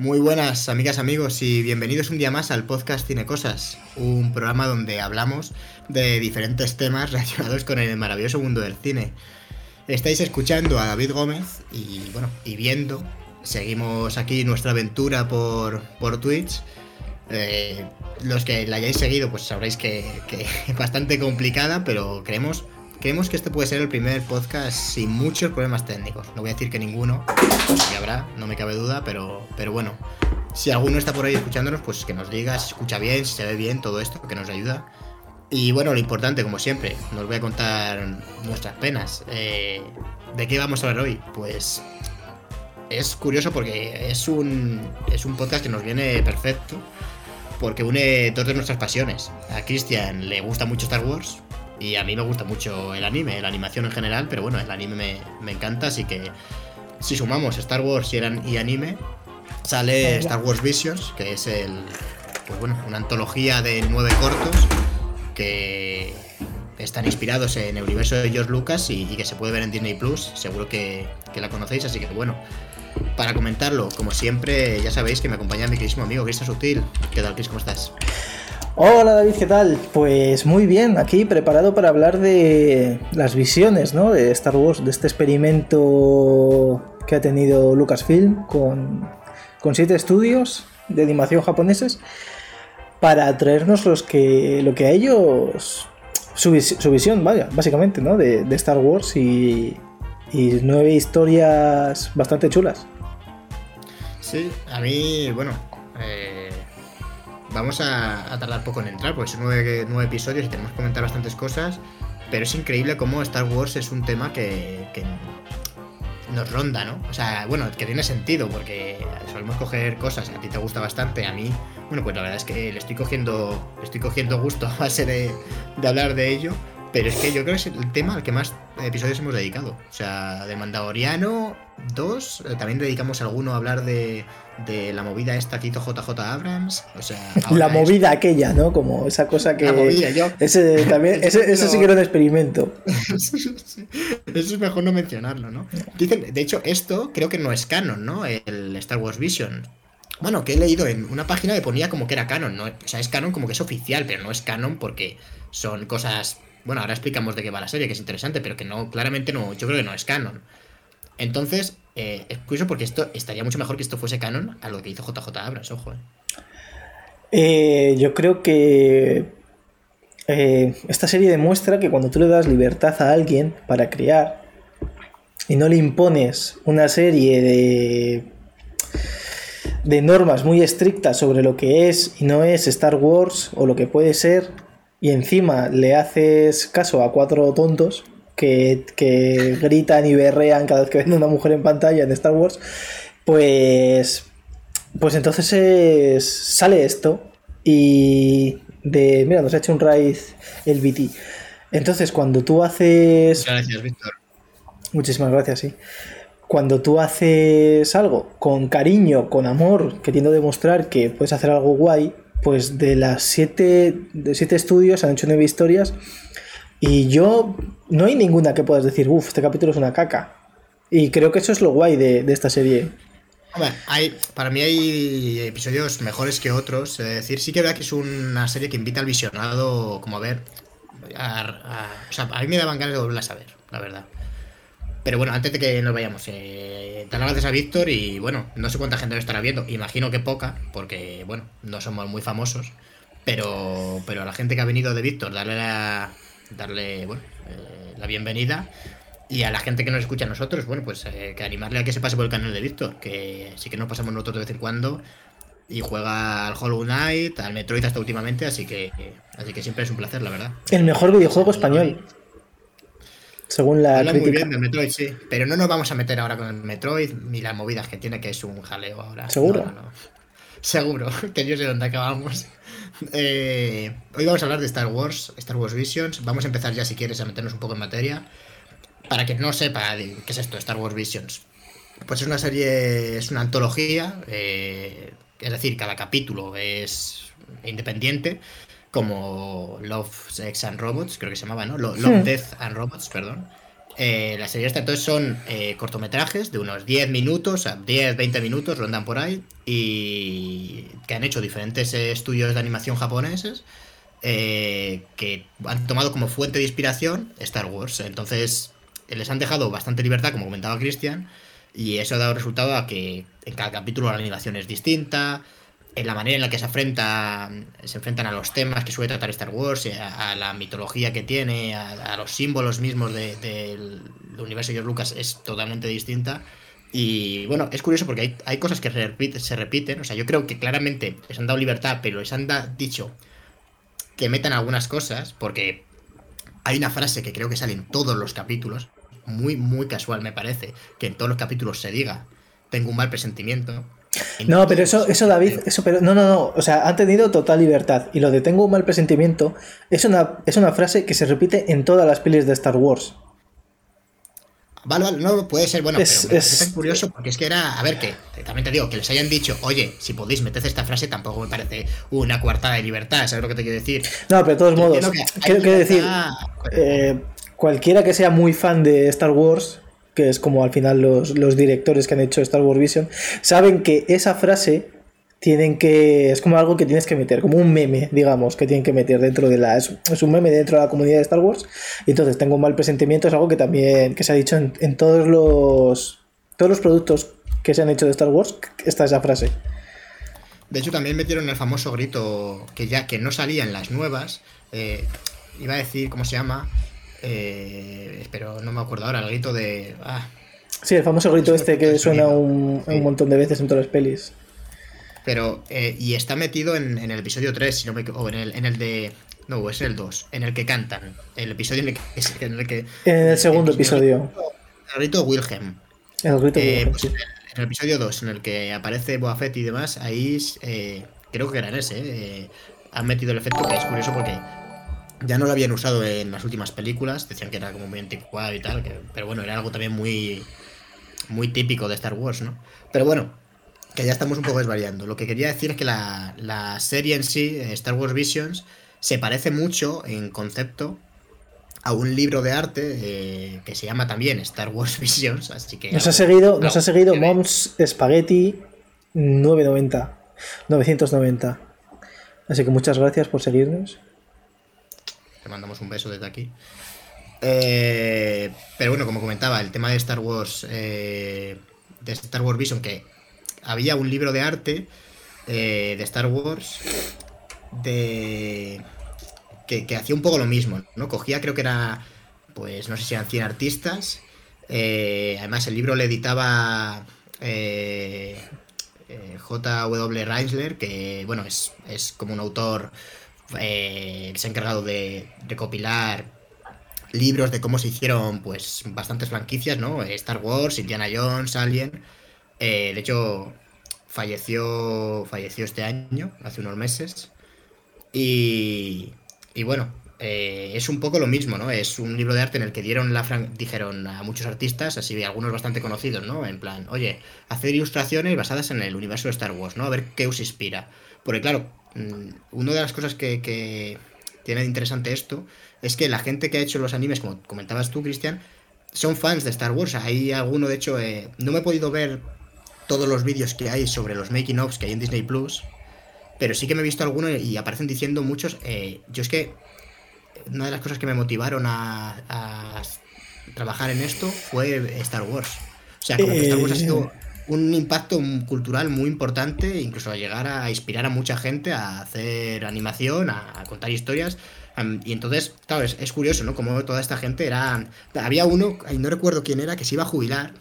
Muy buenas amigas, amigos y bienvenidos un día más al podcast Cine Cosas, un programa donde hablamos de diferentes temas relacionados con el maravilloso mundo del cine. Estáis escuchando a David Gómez y bueno, y viendo, seguimos aquí nuestra aventura por, por Twitch. Eh, los que la hayáis seguido pues sabréis que, que es bastante complicada, pero creemos Creemos que este puede ser el primer podcast sin muchos problemas técnicos. No voy a decir que ninguno, pues habrá, no me cabe duda, pero, pero bueno, si alguno está por ahí escuchándonos, pues que nos diga si escucha bien, si se ve bien, todo esto, que nos ayuda. Y bueno, lo importante, como siempre, nos voy a contar nuestras penas. Eh, ¿De qué vamos a hablar hoy? Pues es curioso porque es un, es un podcast que nos viene perfecto porque une dos de nuestras pasiones. A Cristian le gusta mucho Star Wars, y a mí me gusta mucho el anime, la animación en general, pero bueno, el anime me, encanta, así que si sumamos Star Wars y, y anime, sale Star Wars Visions, que es el, pues bueno, una antología de nueve cortos que están inspirados en el universo de George Lucas y, que se puede ver en Disney Plus. Seguro que, que, la conocéis, así que bueno. Para comentarlo, como siempre, ya sabéis que me acompaña mi queridísimo amigo Cristian Sutil. ¿Qué tal, Chris? ¿Cómo estás? Hola David, ¿qué tal? Pues muy bien, aquí preparado para hablar de las visiones ¿no? de Star Wars, de este experimento que ha tenido Lucasfilm con, con siete estudios de animación japoneses para traernos los que, lo que a ellos, su, visión, básicamente, ¿no? de, Star Wars y, y nueve historias bastante chulas. Sí, a mí, bueno, eh, Vamos a, tardar poco en entrar, porque son nueve, episodios y tenemos que comentar bastantes cosas. Pero es increíble cómo Star Wars es un tema que, nos ronda, ¿no? O sea, bueno, que tiene sentido, porque solemos coger cosas, a ti te gusta bastante, a mí, bueno, pues la verdad es que le estoy cogiendo, estoy cogiendo gusto a base de hablar de ello. Pero es que yo creo que es el tema al que más episodios hemos dedicado. O sea, de Mandaloriano, dos. Eh, también dedicamos alguno a hablar de, de la movida esta que hizo JJ Abrams. O sea, la movida aquella, ¿no? Como esa cosa que. La movida, yo. Ese, también, ese, sí que era un experimento. Eso es mejor no mencionarlo, ¿no? Dicen, de hecho, esto creo que no es canon, ¿no? El Star Wars Vision. Bueno, que he leído en una página que ponía como que era canon, ¿no? O sea, es canon como que es oficial, pero no es canon porque son cosas bueno, ahora explicamos de qué va la serie, que es interesante, pero que no, claramente no, yo creo que no es canon. Entonces, eh, es curioso porque esto estaría mucho mejor que esto fuese canon a lo que hizo JJ Abrams, ojo. Eh. Eh, yo creo que esta serie demuestra que cuando tú le das libertad a alguien para crear y no le impones una serie de de normas muy estrictas sobre lo que es y no es Star Wars o lo que puede ser, y encima le haces caso a cuatro tontos que, gritan y berrean cada vez que ven una mujer en pantalla en Star Wars, pues, pues entonces sale esto y de, mira, nos ha hecho un raid el BT. Entonces, cuando tú haces... Gracias, Víctor. Muchísimas gracias, sí. Cuando tú haces algo con cariño, con amor, queriendo demostrar que puedes hacer algo guay, pues de las siete, de siete estudios han hecho nueve historias y yo no hay ninguna que puedas decir, uff, este capítulo es una caca. Y creo que eso es lo guay de, esta serie. Hombre, hay, para mí hay episodios mejores que otros. Es decir, sí que verdad que es una serie que invita al visionado como a ver. o sea, a mí me daban ganas de volverla a ver, la verdad. Pero bueno, antes de que nos vayamos, eh, dar las gracias a Víctor y bueno, no sé cuánta gente lo estará viendo, imagino que poca, porque bueno, no somos muy famosos, pero, pero a la gente que ha venido de Víctor, darle la, darle, bueno, eh, la bienvenida. Y a la gente que nos escucha a nosotros, bueno, pues eh, que animarle a que se pase por el canal de Víctor, que sí que nos pasamos nosotros de vez en cuando. Y juega al Hollow Knight, al Metroid hasta últimamente, así que, así que siempre es un placer, la verdad. El mejor videojuego español. Según la. Habla muy bien de Metroid, sí. Pero no nos vamos a meter ahora con el Metroid ni las movidas que tiene, que es un jaleo ahora. ¿Seguro? Seguro, que yo sé dónde acabamos. Eh, hoy vamos a hablar de Star Wars, Star Wars Visions. Vamos a empezar ya, si quieres, a meternos un poco en materia. Para que no sepa qué es esto, Star Wars Visions. Pues es una serie, es una antología, eh, es decir, cada capítulo es independiente como Love, Sex and Robots, creo que se llamaba, ¿no? Love. Death and Robots, perdón. Eh, la serie esta entonces son eh, cortometrajes de unos 10 minutos, 10, 20 minutos, rondan por ahí, y que han hecho diferentes eh, estudios de animación japoneses que han tomado como fuente de inspiración Star Wars. Entonces les han dejado bastante libertad, como comentaba Cristian, y eso ha dado resultado a que en cada capítulo la animación es distinta, en la manera en la que se enfrenta se enfrentan a los temas que suele tratar Star Wars, a, la mitología que tiene, a, los símbolos mismos del universo de George Lucas es totalmente distinta. Y bueno, es curioso porque hay, cosas que se repiten, O sea, yo creo que claramente les han dado libertad, pero les han dicho que metan algunas cosas, porque hay una frase que creo que sale en todos los capítulos, muy, muy casual me parece, que en todos los capítulos se diga, tengo un mal presentimiento. No, pero eso, eso David, eso, pero no, no, no, o sea, han tenido total libertad. Y lo de tengo un mal presentimiento es una, es una frase que se repite en todas las pelis de Star Wars. Vale, vale, no puede ser bueno, es, pero es, curioso porque es que era, a ver, que también te digo, que les hayan dicho, oye, si podéis meter esta frase, tampoco me parece una coartada de libertad, ¿sabes lo que te quiero decir? No, pero de todos modos, quiero, decir, eh, cualquiera que sea muy fan de Star Wars que es como al final los, directores que han hecho Star Wars Vision, saben que esa frase tienen que. Es como algo que tienes que meter, como un meme, digamos, que tienen que meter dentro de la. Es, un meme dentro de la comunidad de Star Wars. Y entonces tengo un mal presentimiento, es algo que también. que se ha dicho en, todos los. todos los productos que se han hecho de Star Wars, está esa frase. De hecho, también metieron el famoso grito que ya que no salía en las nuevas. Eh, iba a decir, ¿cómo se llama? Eh, pero no me acuerdo ahora, el grito de. Ah. Sí, el famoso grito este que suena un, montón de veces en todas las pelis. Pero, eh, y está metido en, el episodio 3, si no me o en el, en el de. No, es el 2, en el que cantan. El episodio en el que. En el, que, en el segundo episodio. El grito Wilhelm. El grito eh, pues en, el, episodio 2, en el que aparece Boafet y demás, ahí creo que era en ese. han metido el efecto que es curioso porque ya no lo habían usado en las últimas películas, decían que era como muy anticuado y tal, pero bueno, era algo también muy, muy típico de Star Wars, ¿no? Pero bueno, que ya estamos un poco desvariando. Lo que quería decir es que la, serie en sí, eh, Star Wars Visions, se parece mucho en concepto a un libro de arte eh, que se llama también Star Wars Visions, así que... Nos ha seguido, nos ha seguido Moms Spaghetti 990, 990. Así que muchas gracias por seguirnos. Te mandamos un beso desde aquí. Eh, pero bueno, como comentaba, el tema de Star Wars, eh, de Star Wars Vision, que había un libro de arte eh, de Star Wars de que, hacía un poco lo mismo, ¿no? Cogía, creo que era, pues no sé si eran 100 artistas. además, el libro le editaba J.W. Reisler, que bueno, es, es como un autor eh, se ha encargado de recopilar libros de cómo se hicieron pues bastantes franquicias, ¿no? Star Wars, Indiana Jones, Alien. Eh, de hecho, falleció, falleció este año, hace unos meses. Y, y bueno, eh, es un poco lo mismo, ¿no? Es un libro de arte en el que dieron la dijeron a muchos artistas, así algunos bastante conocidos, ¿no? En plan, oye, hacer ilustraciones basadas en el universo de Star Wars, ¿no? A ver qué os inspira. Porque claro, una de las cosas que, tiene de interesante esto es que la gente que ha hecho los animes, como comentabas tú, Cristian, son fans de Star Wars. Hay alguno, de hecho, eh, no me he podido ver todos los vídeos que hay sobre los making ofs que hay en Disney Plus, pero sí que me he visto alguno y aparecen diciendo muchos. Eh, yo es que una de las cosas que me motivaron a, trabajar en esto fue Star Wars. O sea, como que Star Wars ha sido eh, un impacto cultural muy importante, incluso a llegar a inspirar a mucha gente a hacer animación, a, contar historias. y entonces, claro, es, curioso, ¿no? Como toda esta gente era... Había uno, no recuerdo quién era, que se iba a jubilar,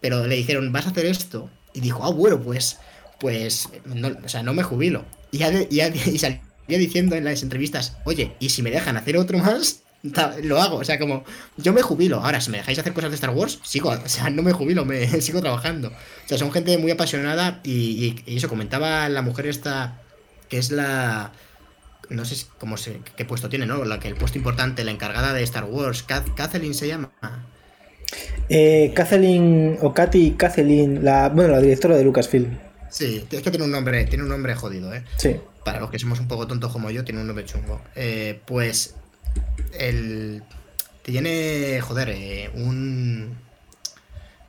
pero le dijeron, vas a hacer esto. Y dijo, ah, bueno, pues, pues, no, o sea, no me jubilo. Y, y, y salía diciendo en las entrevistas, oye, ¿y si me dejan hacer otro más? lo hago, o sea, como yo me jubilo. Ahora, si me dejáis hacer cosas de Star Wars, sigo, o sea, no me jubilo, me sigo trabajando. O sea, son gente muy apasionada y, eso comentaba la mujer esta, que es la, no sé cómo se, qué puesto tiene, ¿no? La que el puesto importante, la encargada de Star Wars, Kathleen se llama. Eh, Kathleen, o Katy Kathleen, la, bueno, la directora de Lucasfilm. Sí, es que tiene un nombre, tiene un nombre jodido, ¿eh? Sí. Para los que somos un poco tontos como yo, tiene un nombre chungo. Eh, pues el, tiene, joder, eh, un...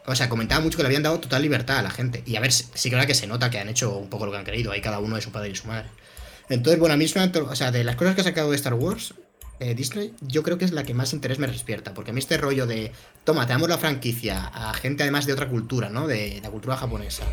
O sea, comentaba mucho que le habían dado total libertad a la gente. Y a ver, sí que verdad que se nota que han hecho un poco lo que han querido. Hay cada uno de su padre y su madre. Entonces, bueno, a mí es. O sea, de las cosas que ha sacado de Star Wars, eh, Disney, yo creo que es la que más interés me despierta. Porque a mí este rollo de, toma, te damos la franquicia a gente además de otra cultura, ¿no? De la cultura japonesa.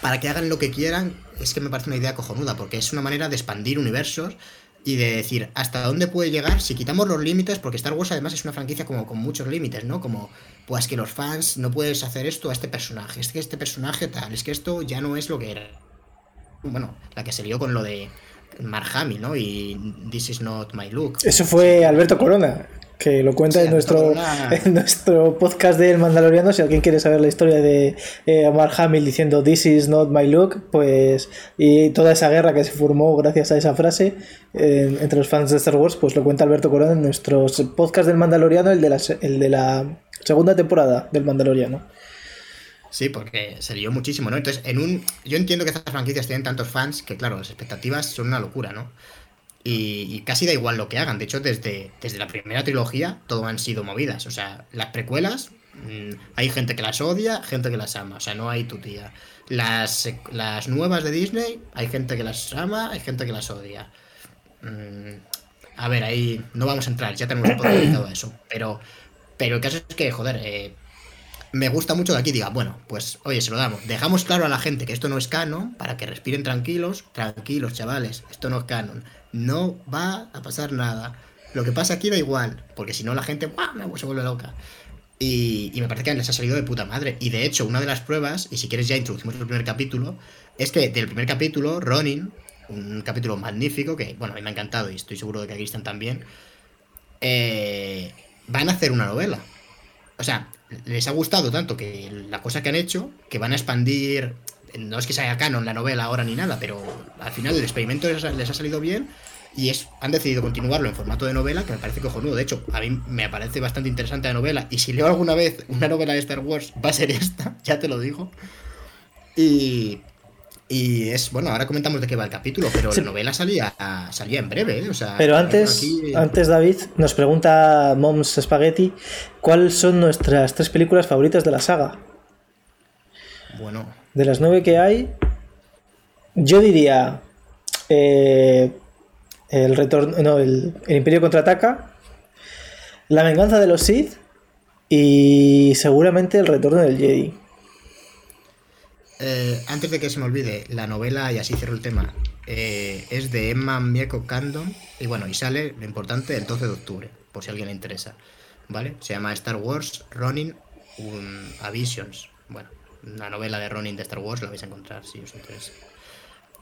Para que hagan lo que quieran, es que me parece una idea cojonuda, porque es una manera de expandir universos y de decir hasta dónde puede llegar si quitamos los límites, porque Star Wars además es una franquicia como con muchos límites, ¿no? Como, pues que los fans no puedes hacer esto a este personaje, es que este personaje tal, es que esto ya no es lo que era. Bueno, la que se lió con lo de Mark Hamill, ¿no? Y This is not my look. Eso fue Alberto Corona, que lo cuenta Sí, en, nuestro, en nuestro podcast de El Mandaloriano. Si alguien quiere saber la historia de eh, Mark Hamill diciendo This is not my look, pues y toda esa guerra que se formó gracias a esa frase eh, entre los fans de Star Wars, pues lo cuenta Alberto Corona en nuestro podcast del Mandaloriano, el de la, el de la segunda temporada del Mandaloriano. Sí, porque se lió muchísimo, ¿no? Entonces, en un. Yo entiendo que estas franquicias tienen tantos fans que, claro, las expectativas son una locura, ¿no? Y, y casi da igual lo que hagan. De hecho, desde, desde la primera trilogía, todo han sido movidas. O sea, las precuelas, mm, hay gente que las odia, gente que las ama. O sea, no hay tu tía. Las, las nuevas de Disney, hay gente que las ama, hay gente que las odia. Mm, a ver, ahí no vamos a entrar, ya tenemos un poco dedicado a eso. Pero, pero el caso es que, joder, eh, me gusta mucho que aquí diga, bueno, pues oye, se lo damos. Dejamos claro a la gente que esto no es canon, para que respiren tranquilos. Tranquilos, chavales, esto no es canon. No va a pasar nada. Lo que pasa aquí da igual, porque si no la gente ¡buah! me- se vuelve loca. Y, y me parece que les ha salido de puta madre. Y de hecho, una de las pruebas, y si quieres ya introducimos el primer capítulo, es que del primer capítulo, Ronin, un capítulo magnífico, que bueno, a mí me ha encantado y estoy seguro de que a Cristian también, eh, van a hacer una novela. O sea, les ha gustado tanto que la cosa que han hecho, que van a expandir. No es que sea canon la novela ahora ni nada, pero al final el experimento les ha, les ha salido bien y es, han decidido continuarlo en formato de novela, que me parece cojonudo. De hecho, a mí me parece bastante interesante la novela. Y si leo alguna vez una novela de Star Wars, va a ser esta, ya te lo digo. Y, y es, bueno, ahora comentamos de qué va el capítulo, pero Sí. la novela salía, salía en breve, ¿eh? O sea, Pero antes, aquí- antes David nos pregunta Moms Spaghetti cuáles son nuestras tres películas favoritas de la saga. Bueno, De las nueve que hay, yo diría eh, el retorno, no, el, el Imperio contraataca, la venganza de los Sith y seguramente el retorno del Jedi. Eh, antes de que se me olvide, la novela, y así cierro el tema, eh, es de Emma Mieko Kandon. Y bueno, y sale, lo importante, el 12 de octubre, por si a alguien le interesa. ¿Vale? Se llama Star Wars un, a Visions. Bueno, una novela de Ronin de Star Wars la vais a encontrar si os interesa.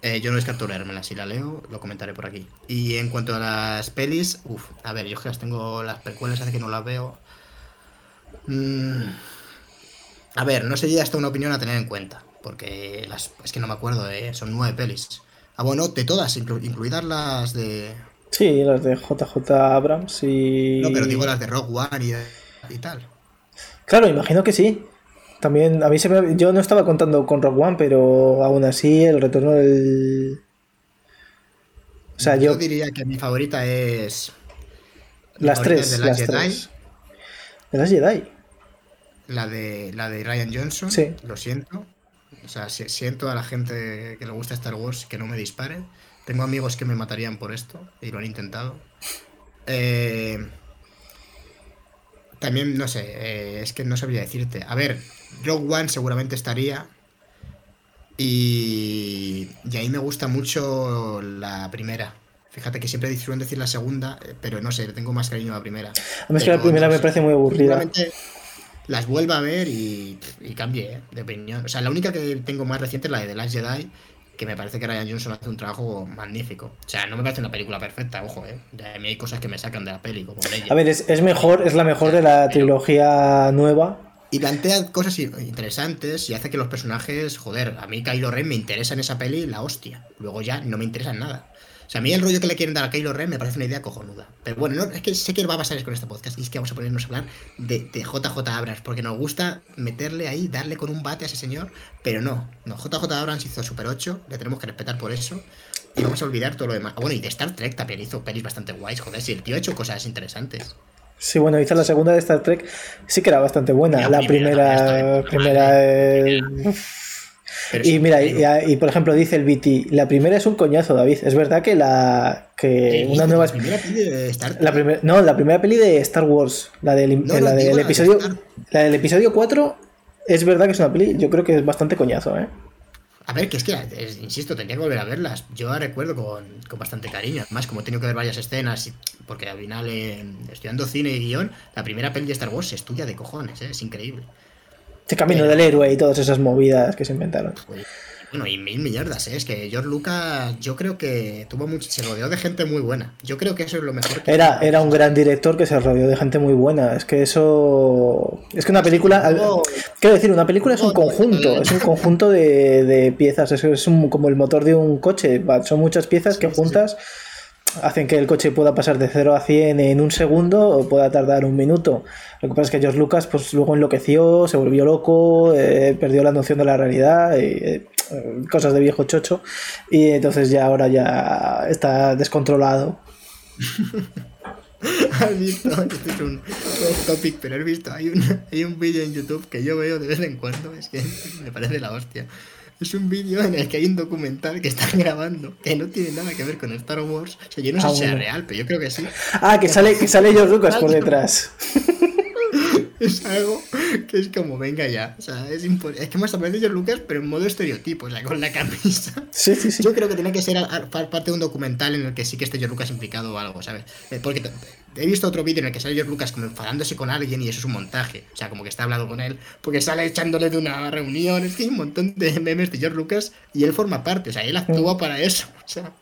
Eh, yo no descarto leérmela, si la leo, lo comentaré por aquí. Y en cuanto a las pelis, uff, a ver, yo es que las tengo, las precuelas hace que no las veo. Mm, a ver, no sería hasta una opinión a tener en cuenta, porque las, es que no me acuerdo, ¿eh? son nueve pelis. Ah, bueno, de todas, inclu- incluidas las de... Sí, las de JJ Abrams y... No, pero digo las de Rock One y, y tal. Claro, imagino que sí. También, a mí se me... Yo no estaba contando con Rock One, pero aún así el retorno del... O sea, yo... yo... diría que mi favorita es... mi Las favorita tres, es The las Jedi, tres. De las Jedi. La de, la de Ryan Johnson, Sí. lo siento. O sea, si- siento a la gente que le gusta Star Wars que no me dispare. Tengo amigos que me matarían por esto y lo han intentado. Eh, también, no sé, eh, es que no sabría decirte. A ver, Rogue One seguramente estaría. Y, y ahí me gusta mucho la primera. Fíjate que siempre suelen decir la segunda, eh, pero no sé, le tengo más cariño a la primera. A mí es que la primera me parece muy aburrida. Seguramente las vuelva a ver y, y cambie eh, de opinión. O sea, la única que tengo más reciente es la de The Last Jedi, que me parece que Ryan Johnson hace un trabajo magnífico. O sea, no me parece una película perfecta, ojo, eh. A mí hay cosas que me sacan de la peli, como Leia. A ver, es, es mejor, es la mejor de la trilogía nueva. Y plantea cosas interesantes y hace que los personajes, joder, a mí Kylo Ren me interesa en esa peli la hostia. Luego ya no me interesa en nada. O sea, a mí el rollo que le quieren dar a Kylo Ren me parece una idea cojonuda. Pero bueno, no, es que sé que va a pasar con este podcast y es que vamos a ponernos a hablar de, de JJ Abrams, porque nos gusta meterle ahí, darle con un bate a ese señor, pero no, no, JJ Abrams hizo Super 8, le tenemos que respetar por eso. Y vamos a olvidar todo lo demás. Ah, bueno, y de Star Trek también hizo pelis bastante guays, joder, si el tío ha hecho cosas interesantes. Sí, bueno, hizo la segunda de Star Trek, sí que era bastante buena. La, primera, primera, eh, y mira, y, por ejemplo dice el BT, la primera es un coñazo, David. Es verdad que la que una nueva la primera peli de Star Trek. La no, la primera peli de Star Wars, la del, la del episodio la del episodio 4 es verdad que es una peli, yo creo que es bastante coñazo, ¿eh? A ver, que es que, insisto, tendría que volver a verlas. Yo la recuerdo con, bastante cariño. Además, como he tenido que ver varias escenas, porque al final, eh, estudiando cine y guion, la primera peli de Star Wars se estudia de cojones, ¿eh? es increíble. Este camino del héroe y todas esas movidas que se inventaron. Pues, bueno, y mil mierdas, ¿eh? es que George Lucas, yo creo que tuvo mucho, se rodeó de gente muy buena. Yo creo que eso es lo mejor que Era, era un gran director que se rodeó de gente muy buena. Es que eso. Es que una película. Quiero decir, una película es un conjunto, es un conjunto de, piezas. Es, es como el motor de un coche. Son muchas piezas que juntas hacen que el coche pueda pasar de 0 a 100 en un segundo o pueda tardar un minuto. Lo que pasa es que George Lucas pues luego enloqueció, se volvió loco, eh, perdió la noción de la realidad, eh, cosas de viejo chocho y entonces ya ahora ya está descontrolado. ¿Has visto? Este es un topic, pero has visto, hay un, hay un vídeo en YouTube que yo veo de vez en cuando, es que me parece la hostia es un vídeo en el que hay un documental que están grabando que no tiene nada que ver con Star Wars. O sea, yo no sé ah, si sea real, pero yo creo que sí. Ah, que sale, que sale George Lucas por detrás. es algo que es como, venga ya. O sea, es, es que más aparece George Lucas, pero en modo estereotipo, o sea, con la camisa. Sí, sí, sí. Yo creo que tiene que ser parte de un documental en el que sí que esté George Lucas implicado o algo, ¿sabes? Eh, porque he visto otro vídeo en el que sale George Lucas como enfadándose con alguien y eso es un montaje. O sea, como que está hablando con él, porque sale echándole de una reunión. Es que hay un montón de memes de George Lucas y él forma parte. O sea, él actúa para eso. O sea,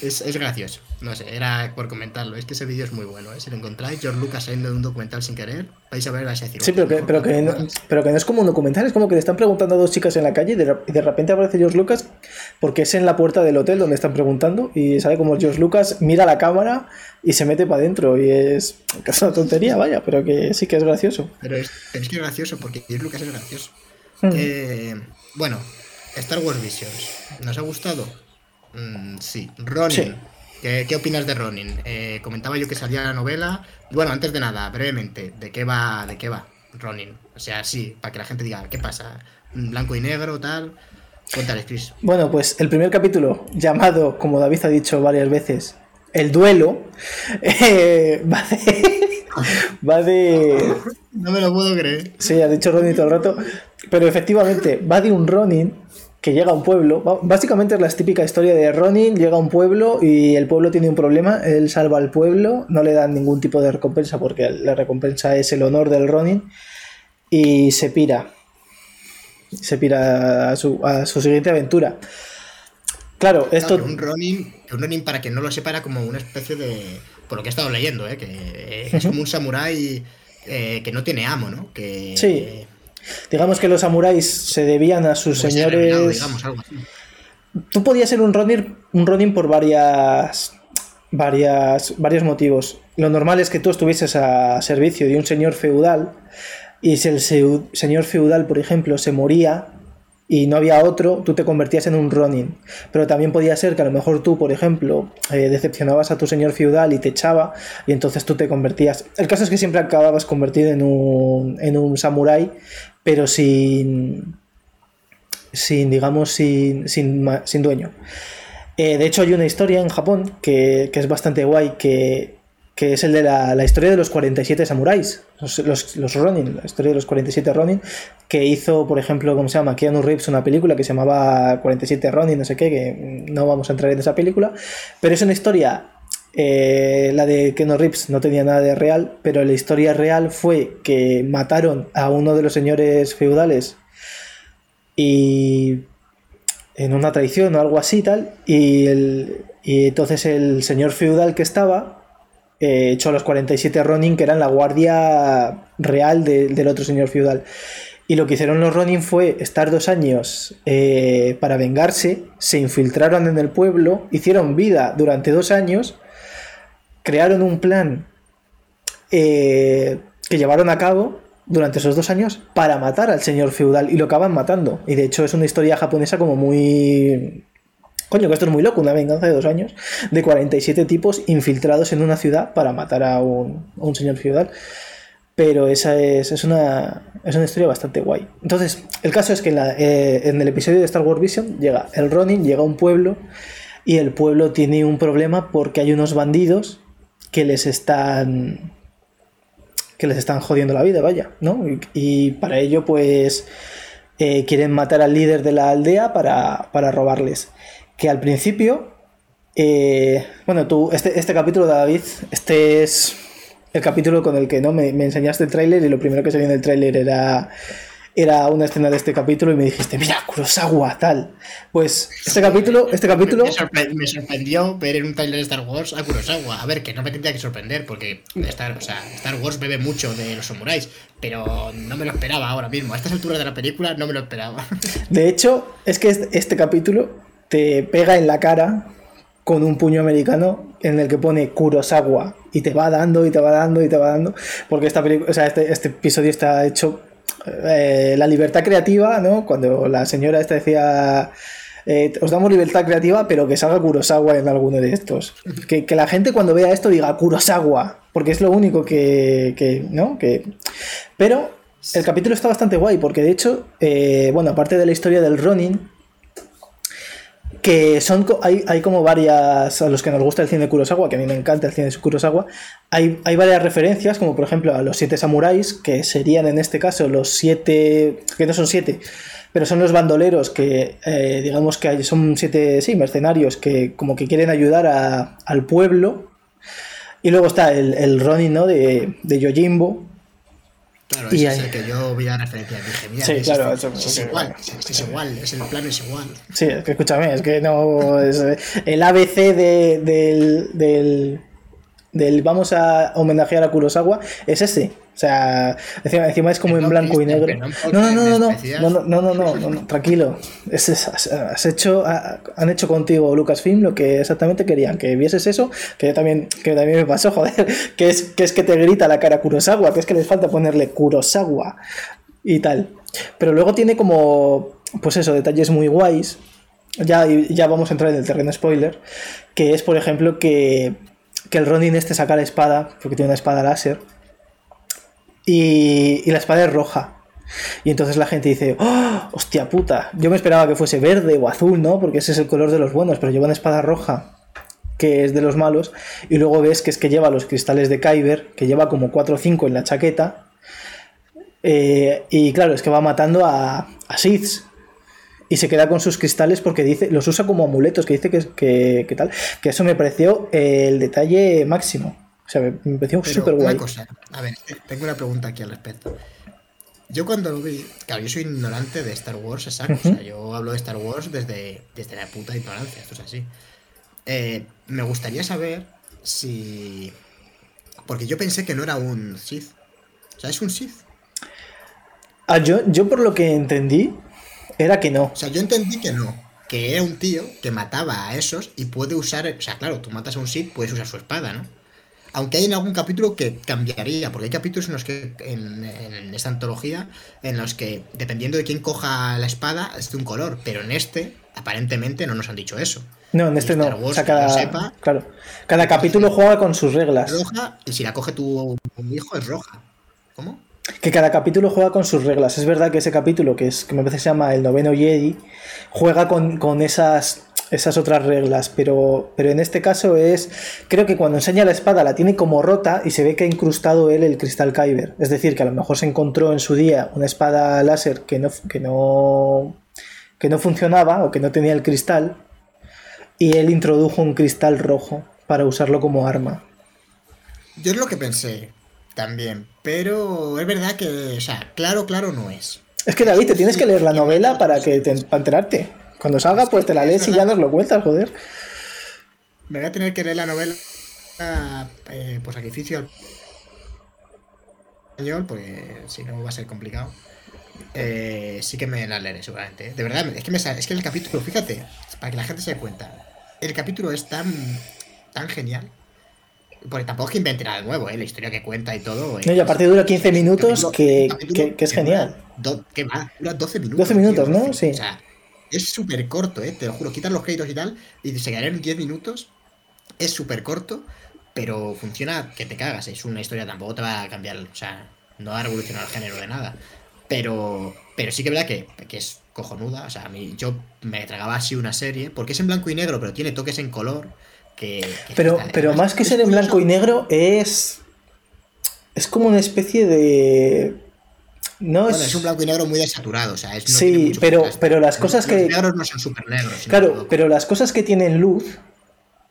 es, es gracioso. No sé, era por comentarlo. Es que ese vídeo es muy bueno. ¿eh? Si lo encontráis, George Lucas saliendo de un documental sin querer, vais a ver, vais a decir. Sí, pero que, pero, que no, pero que no es como un documental, es como que le están preguntando a dos chicas en la calle y de, de repente aparece George Lucas porque es en la puerta del hotel donde están preguntando y sale como George Lucas, mira la cámara y se mete para adentro y es, es una tontería, vaya, pero que sí que es gracioso. Pero es, que es gracioso porque Lucas es gracioso. Mm. Eh, bueno, Star Wars Visions, ¿nos ha gustado? Mm, sí. Ronin. ¿Qué, opinas de Ronin? Eh, comentaba yo que salía la novela. Bueno, antes de nada, brevemente, ¿de qué va, de qué va Ronin? O sea, sí, para que la gente diga, ¿qué pasa? ¿Blanco y negro, tal? Cuéntales, Chris. Bueno, pues el primer capítulo, llamado, como David ha dicho varias veces, el duelo eh, va, de, va de. No me lo puedo creer. Sí, ha dicho Ronin todo el rato. Pero efectivamente, va de un Ronin que llega a un pueblo. Básicamente es la típica historia de Ronin, llega a un pueblo y el pueblo tiene un problema, él salva al pueblo, no le dan ningún tipo de recompensa porque la recompensa es el honor del Ronin y se pira. Se pira a su, a su siguiente aventura. Claro, esto. un, Ronin, un Ronin, para quien no lo sepa, era como una especie de. Por lo que he estado leyendo, ¿eh? que es como un samurái eh, que no tiene amo, ¿no? Que, sí. Digamos que los samuráis se debían a sus señores. Tú podías ser un Ronin, un Ronin por varias, varias, varios motivos. Lo normal es que tú estuvieses a servicio de un señor feudal y si el señor feudal, por ejemplo, se moría, y no había otro, tú te convertías en un Ronin. Pero también podía ser que a lo mejor tú, por ejemplo, eh, decepcionabas a tu señor feudal y te echaba, y entonces tú te convertías. El caso es que siempre acababas convertido en un, en un samurái, pero sin. sin, digamos, sin, sin, dueño. Eh, de hecho, hay una historia en Japón que, que es bastante guay, que que es el de la, historia de los 47 samuráis, los, los, Ronin, la historia de los 47 Ronin, que hizo, por ejemplo, ¿cómo se llama? Keanu Reeves, una película que se llamaba 47 Ronin, no sé qué, que no vamos a entrar en esa película, pero es una historia, eh, la de Keanu Reeves no tenía nada de real, pero la historia real fue que mataron a uno de los señores feudales y en una traición o algo así tal, y, el, y entonces el señor feudal que estaba eh, hecho a los 47 Ronin, que eran la guardia real del otro señor feudal. Y lo que hicieron los Ronin fue estar dos años eh, para vengarse, se infiltraron en el pueblo, hicieron vida durante dos años, crearon un plan eh, que llevaron a cabo durante esos dos años para matar al señor feudal y lo acaban matando. Y de hecho es una historia japonesa como muy Coño, que esto es muy loco, una venganza de dos años de 47 tipos infiltrados en una ciudad para matar a un, señor feudal. Pero esa es, una, es una historia bastante guay. Entonces, el caso es que en, eh, el episodio de Star Wars Vision llega el Ronin, llega a un pueblo y el pueblo tiene un problema porque hay unos bandidos que les están que les están jodiendo la vida, vaya, ¿no? Y, y para ello, pues, eh, quieren matar al líder de la aldea para, para robarles. Que al principio, eh, bueno, tú, este, este capítulo, David, este es el capítulo con el que no me, me enseñaste el tráiler y lo primero que se vio en el tráiler era era una escena de este capítulo y me dijiste, mira, Kurosawa, tal. Pues este capítulo, este capítulo... Me, sorpre me sorprendió ver en un trailer de Star Wars a Kurosawa. A ver, que no me tendría que sorprender porque Star, o sea, Star Wars bebe mucho de los samuráis, pero no me lo esperaba ahora mismo. A estas alturas de la película no me lo esperaba. De hecho, es que este, este capítulo te pega en la cara con un puño americano en el que pone Kurosawa y te va dando y te va dando y te va dando porque esta o sea, este, este episodio está hecho eh, la libertad creativa, ¿no? Cuando la señora esta decía, eh, os damos libertad creativa, pero que salga Kurosawa en alguno de estos. Que, que, la gente cuando vea esto diga Kurosawa, porque es lo único que, que ¿no? Que... Pero el capítulo está bastante guay, porque de hecho, eh, bueno, aparte de la historia del Ronin, que son hay, hay, como varias a los que nos gusta el cine de Kurosawa, que a mí me encanta el cine de Kurosawa, hay, hay varias referencias, como por ejemplo a los siete samuráis, que serían en este caso los siete, que no son siete, pero son los bandoleros que eh, digamos que son siete, sí, mercenarios que como que quieren ayudar a, al pueblo. Y luego está el, el Ronin, ¿no? De, de Yojimbo, Claro, ese y es el que yo vi la referencia. Dije, mira, sí, es, claro, este, eso, es, okay, igual, es, es, igual, es el plan es igual. Sí, es que escúchame, es que no. Es, el ABC de, del, del, del, Vamos a homenajear a Kurosawa es ese. O sea, encima, es como en blanco y negro. No, no, no, no, no, no, no, no, tranquilo. has hecho, han hecho contigo Lucasfilm lo que exactamente querían, que vieses eso, que también, que también me pasó, joder, que es, que es que te grita la cara Kurosawa, que es que les falta ponerle Kurosawa y tal. Pero luego tiene como, pues eso, detalles muy guays. Ya, ya vamos a entrar en el terreno spoiler. Que es, por ejemplo, que, que el Ronin este saca la espada, porque tiene una espada láser y, la espada es roja. Y entonces la gente dice, ¡Oh, hostia puta, yo me esperaba que fuese verde o azul, ¿no? Porque ese es el color de los buenos, pero lleva una espada roja, que es de los malos, y luego ves que es que lleva los cristales de Kyber, que lleva como 4 o 5 en la chaqueta, eh, y claro, es que va matando a, a. Y se queda con sus cristales porque dice, los usa como amuletos, que dice que, que, que tal. Que eso me pareció el detalle máximo. O sea, me pareció súper guay. Una cosa, a ver, tengo una pregunta aquí al respecto. Yo cuando lo vi, claro, yo soy ignorante de Star Wars, exacto. Uh -huh. O sea, yo hablo de Star Wars desde, desde la puta ignorancia, esto es así. Eh, me gustaría saber si. Porque yo pensé que no era un Sith. O sea, es un Sith. Ah, yo, yo por lo que entendí, era que no. O sea, yo entendí que no. Que era un tío que mataba a esos y puede usar. O sea, claro, tú matas a un Sith, puedes usar su espada, ¿no? Aunque hay en algún capítulo que cambiaría, porque hay capítulos en los que, en, en, esta antología, en los que, dependiendo de quién coja la espada, es de un color, pero en este, aparentemente, no nos han dicho eso. No, en este no. Wars, o sea, cada, sepa, claro. cada capítulo juega con sus reglas. Roja, y si la coge tu hijo, es roja. ¿Cómo? Que cada capítulo juega con sus reglas. Es verdad que ese capítulo, que es que me parece se llama El Noveno Jedi, juega con, con esas esas otras reglas, pero, pero en este caso es, creo que cuando enseña la espada la tiene como rota y se ve que ha incrustado él el cristal Kyber, es decir, que a lo mejor se encontró en su día una espada láser que no, que no, que no funcionaba o que no tenía el cristal y él introdujo un cristal rojo para usarlo como arma. Yo es lo que pensé también, pero es verdad que, o sea, claro, claro no es. Es que David, te tienes que leer la novela para, que te, para enterarte. Cuando salga, pues te la lees y ya nos lo cuentas, joder. Me voy a tener que leer la novela eh, por sacrificio español, porque si no va a ser complicado. Eh, sí que me la leeré seguramente. ¿eh? De verdad, es que, me, es que el capítulo, fíjate, para que la gente se dé cuenta, el capítulo es tan, tan genial. Porque tampoco es que invente nada nuevo, ¿eh? la historia que cuenta y todo. No, y aparte dura 15 minutos, capítulo, que, que, que, es genial. Do, ¿Qué va? Dura 12 minutos. 12 minutos, tío, ¿no? Sí. O sea, es súper corto, ¿eh? Te lo juro, quitas los créditos y tal, y se quedarían en 10 minutos. Es súper corto, pero funciona que te cagas. Es una historia, tampoco te va a cambiar, o sea, no va a revolucionar el género de nada. Pero, pero sí que es verdad que, que es cojonuda. O sea, a mí, yo me tragaba así una serie, porque es en blanco y negro, pero tiene toques en color. Que, que Pero, está- pero más que ser en blanco y negro, es. Es como una especie de. No Bueno, es. es un blanco y negro muy desaturado, o sea, es, no Sí, pero- contraste. pero las Los- cosas los que- negros no son súper negros. Claro, pero las cosas que tienen luz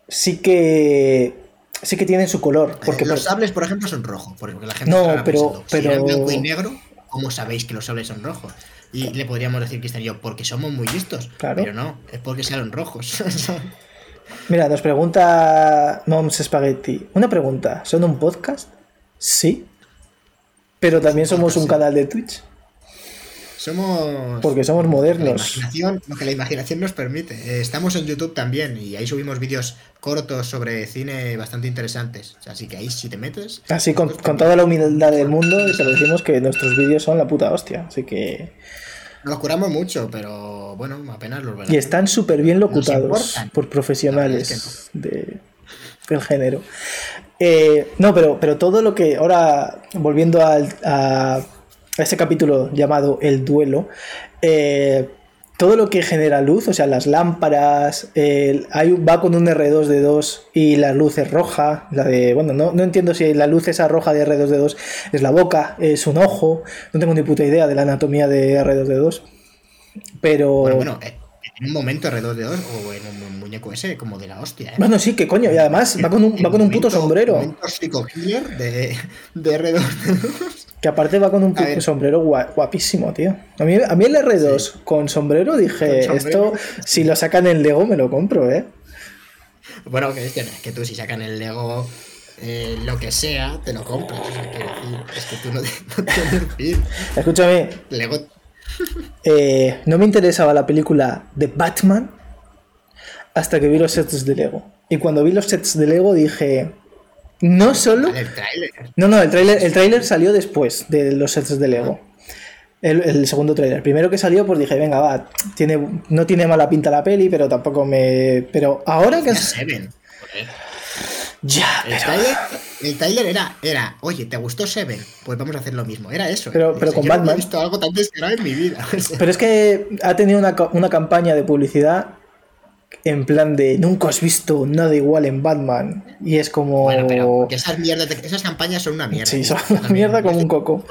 sí que. Sí que tienen su color. Porque los por- sables, por ejemplo, son rojos. Porque la gente No, pero- si pero- blanco y negro, ¿cómo sabéis que los sables son rojos? Y le podríamos decir, Cristian y yo, porque somos muy listos. Claro. Pero no, es porque salen rojos. Mira, nos pregunta Moms Spaghetti. Una pregunta, ¿son un podcast? Sí. Pero también somos un canal de Twitch. somos. Porque somos modernos. lo que la imaginación nos permite. Eh, estamos en YouTube también y ahí subimos vídeos cortos sobre cine bastante interesantes. Así que ahí si te metes. Así con, pues con toda la humildad del mundo, y se lo decimos que nuestros vídeos son la puta hostia. Así que. Nos curamos mucho, pero bueno, apenas los verán. Y están súper bien locutados por profesionales es de, del género. Eh, no, pero, pero todo lo que. Ahora, volviendo al- a, a ese capítulo llamado El Duelo, eh, todo lo que genera luz, o sea, las lámparas, el- hay, va con un R2D2 y la luz es roja. La de, bueno, no, no entiendo si la luz esa roja de R2D2 es la boca, es un ojo. No tengo ni puta idea de la anatomía de R2D2. Pero. Bueno, bueno, eh, en un momento R2D2 o en un muñeco ese, como de la hostia, ¿eh? Bueno, sí, que coño, y además va con un, va con un puto Momento- sombrero. psico-killer de, de R2D2. Que aparte va con un puto sombrero gua- guapísimo, tío. A mí, a mí el R2 con sombrero dije, Con sombrero. esto, si lo sacan en Lego me lo compro, ¿eh? Bueno, que es que, tú si sacan el Lego, eh, lo que sea, te lo compras. O sea, es que tú no, no tienes fin. Escúchame, Lego, eh, no me interesaba la película de Batman hasta que vi los sets de Lego. Y cuando vi los sets de Lego dije, no solo... el tráiler. No, no, el tráiler el tráiler salió después de los sets de Lego. El, el segundo tráiler. Primero que salió, pues dije, venga, va, tiene, no tiene mala pinta la peli, pero tampoco me... Pero ahora que... Ya Seven. Ya, El pero... el tráiler era, era, oye, ¿te gustó Seven? Pues vamos a hacer lo mismo. Era eso. Pero- O pero sea, con yo no Batman. he visto algo tan descarado en mi vida. O sea, Pero es que ha tenido una, una campaña de publicidad en plan de nunca has visto nada igual en Batman. Y es como... Bueno, pero que esas mierdas, de- esas campañas son una mierda. Sí, son una mierda como un coco.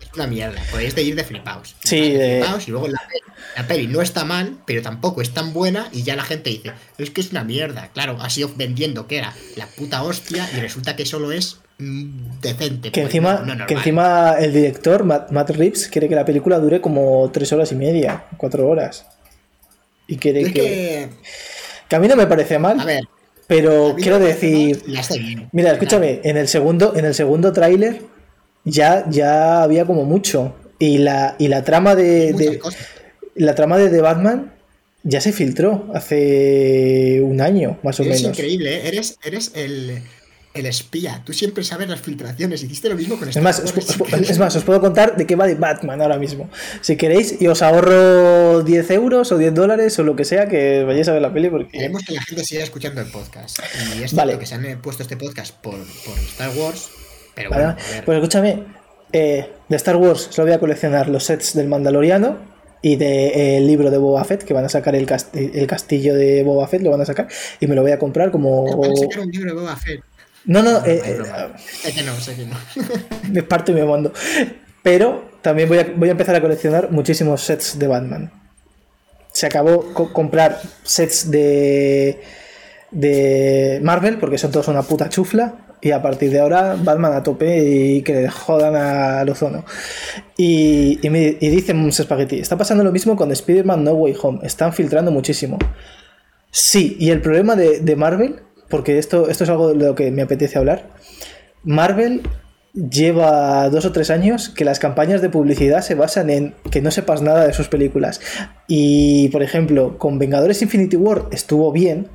Es una mierda. Podéis de ir de flipaos. Sí, de flipaos y luego la peli, la peli no está mal, pero tampoco es tan buena y ya la gente dice, es que es una mierda. Claro, ha sido vendiendo que era la puta hostia y resulta que solo es mm, decente. Que pues, encima, no, no normal. que encima el director, Matt, Matt Reeves, quiere que la película dure como tres horas y media, cuatro horas. Y quiere Es que... que, Que a mí no me parece mal, a ver, pero quiero decir... mal bien. Mira, escúchame, en el segundo, en el segundo tráiler ya, ya había como mucho. Y la, y la trama de, la trama de The Batman ya se filtró hace un año, más o Eres menos. increíble, ¿eh? eres, eres el, el espía. Tú siempre sabes las filtraciones. Hiciste lo mismo con Es Star más, os, es más, os puedo contar de qué va de Batman ahora mismo. Si queréis, y os ahorro 10 euros o 10 dólares o lo que sea que vayáis a ver la peli porque... Queremos que la gente siga escuchando el podcast. Y es Vale. que se han eh, puesto este podcast por, por Star Wars. Pero bueno. Pues escúchame, eh, de Star Wars solo voy a coleccionar los sets del Mandaloriano y del libro de Boba Fett, que van a sacar el, cast- el castillo de Boba Fett, lo van a sacar, y me lo voy a comprar como... Van a sacar un libro de Boba Fett. No, no, No, eh, es eh. Sé que no, sé que no. me parto y me mando. Pero también voy a, voy a empezar a coleccionar muchísimos sets de Batman. Se acabó co- comprar sets de, de Marvel, porque son todos una puta chufla. Y a partir de ahora, Batman a tope y que le jodan a Lozono. Y, y, me, y dice Mums Spaghetti: Está pasando lo mismo con Spider-Man No Way Home. Están filtrando muchísimo. Sí, y el problema de, de Marvel, porque esto, esto es algo de lo que me apetece hablar. Marvel lleva dos o tres años que las campañas de publicidad se basan en que no sepas nada de sus películas. Y, por ejemplo, con Vengadores Infinity War estuvo bien,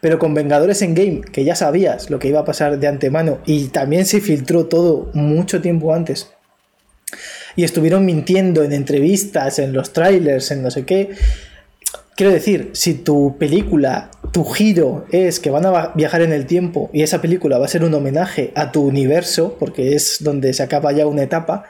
pero con Vengadores Endgame, que ya sabías lo que iba a pasar de antemano y también se filtró todo mucho tiempo antes. Y estuvieron mintiendo en entrevistas, en los trailers, en no sé qué. Quiero decir, si tu película, tu giro es que van a viajar en el tiempo y esa película va a ser un homenaje a tu universo, porque es donde se acaba ya una etapa,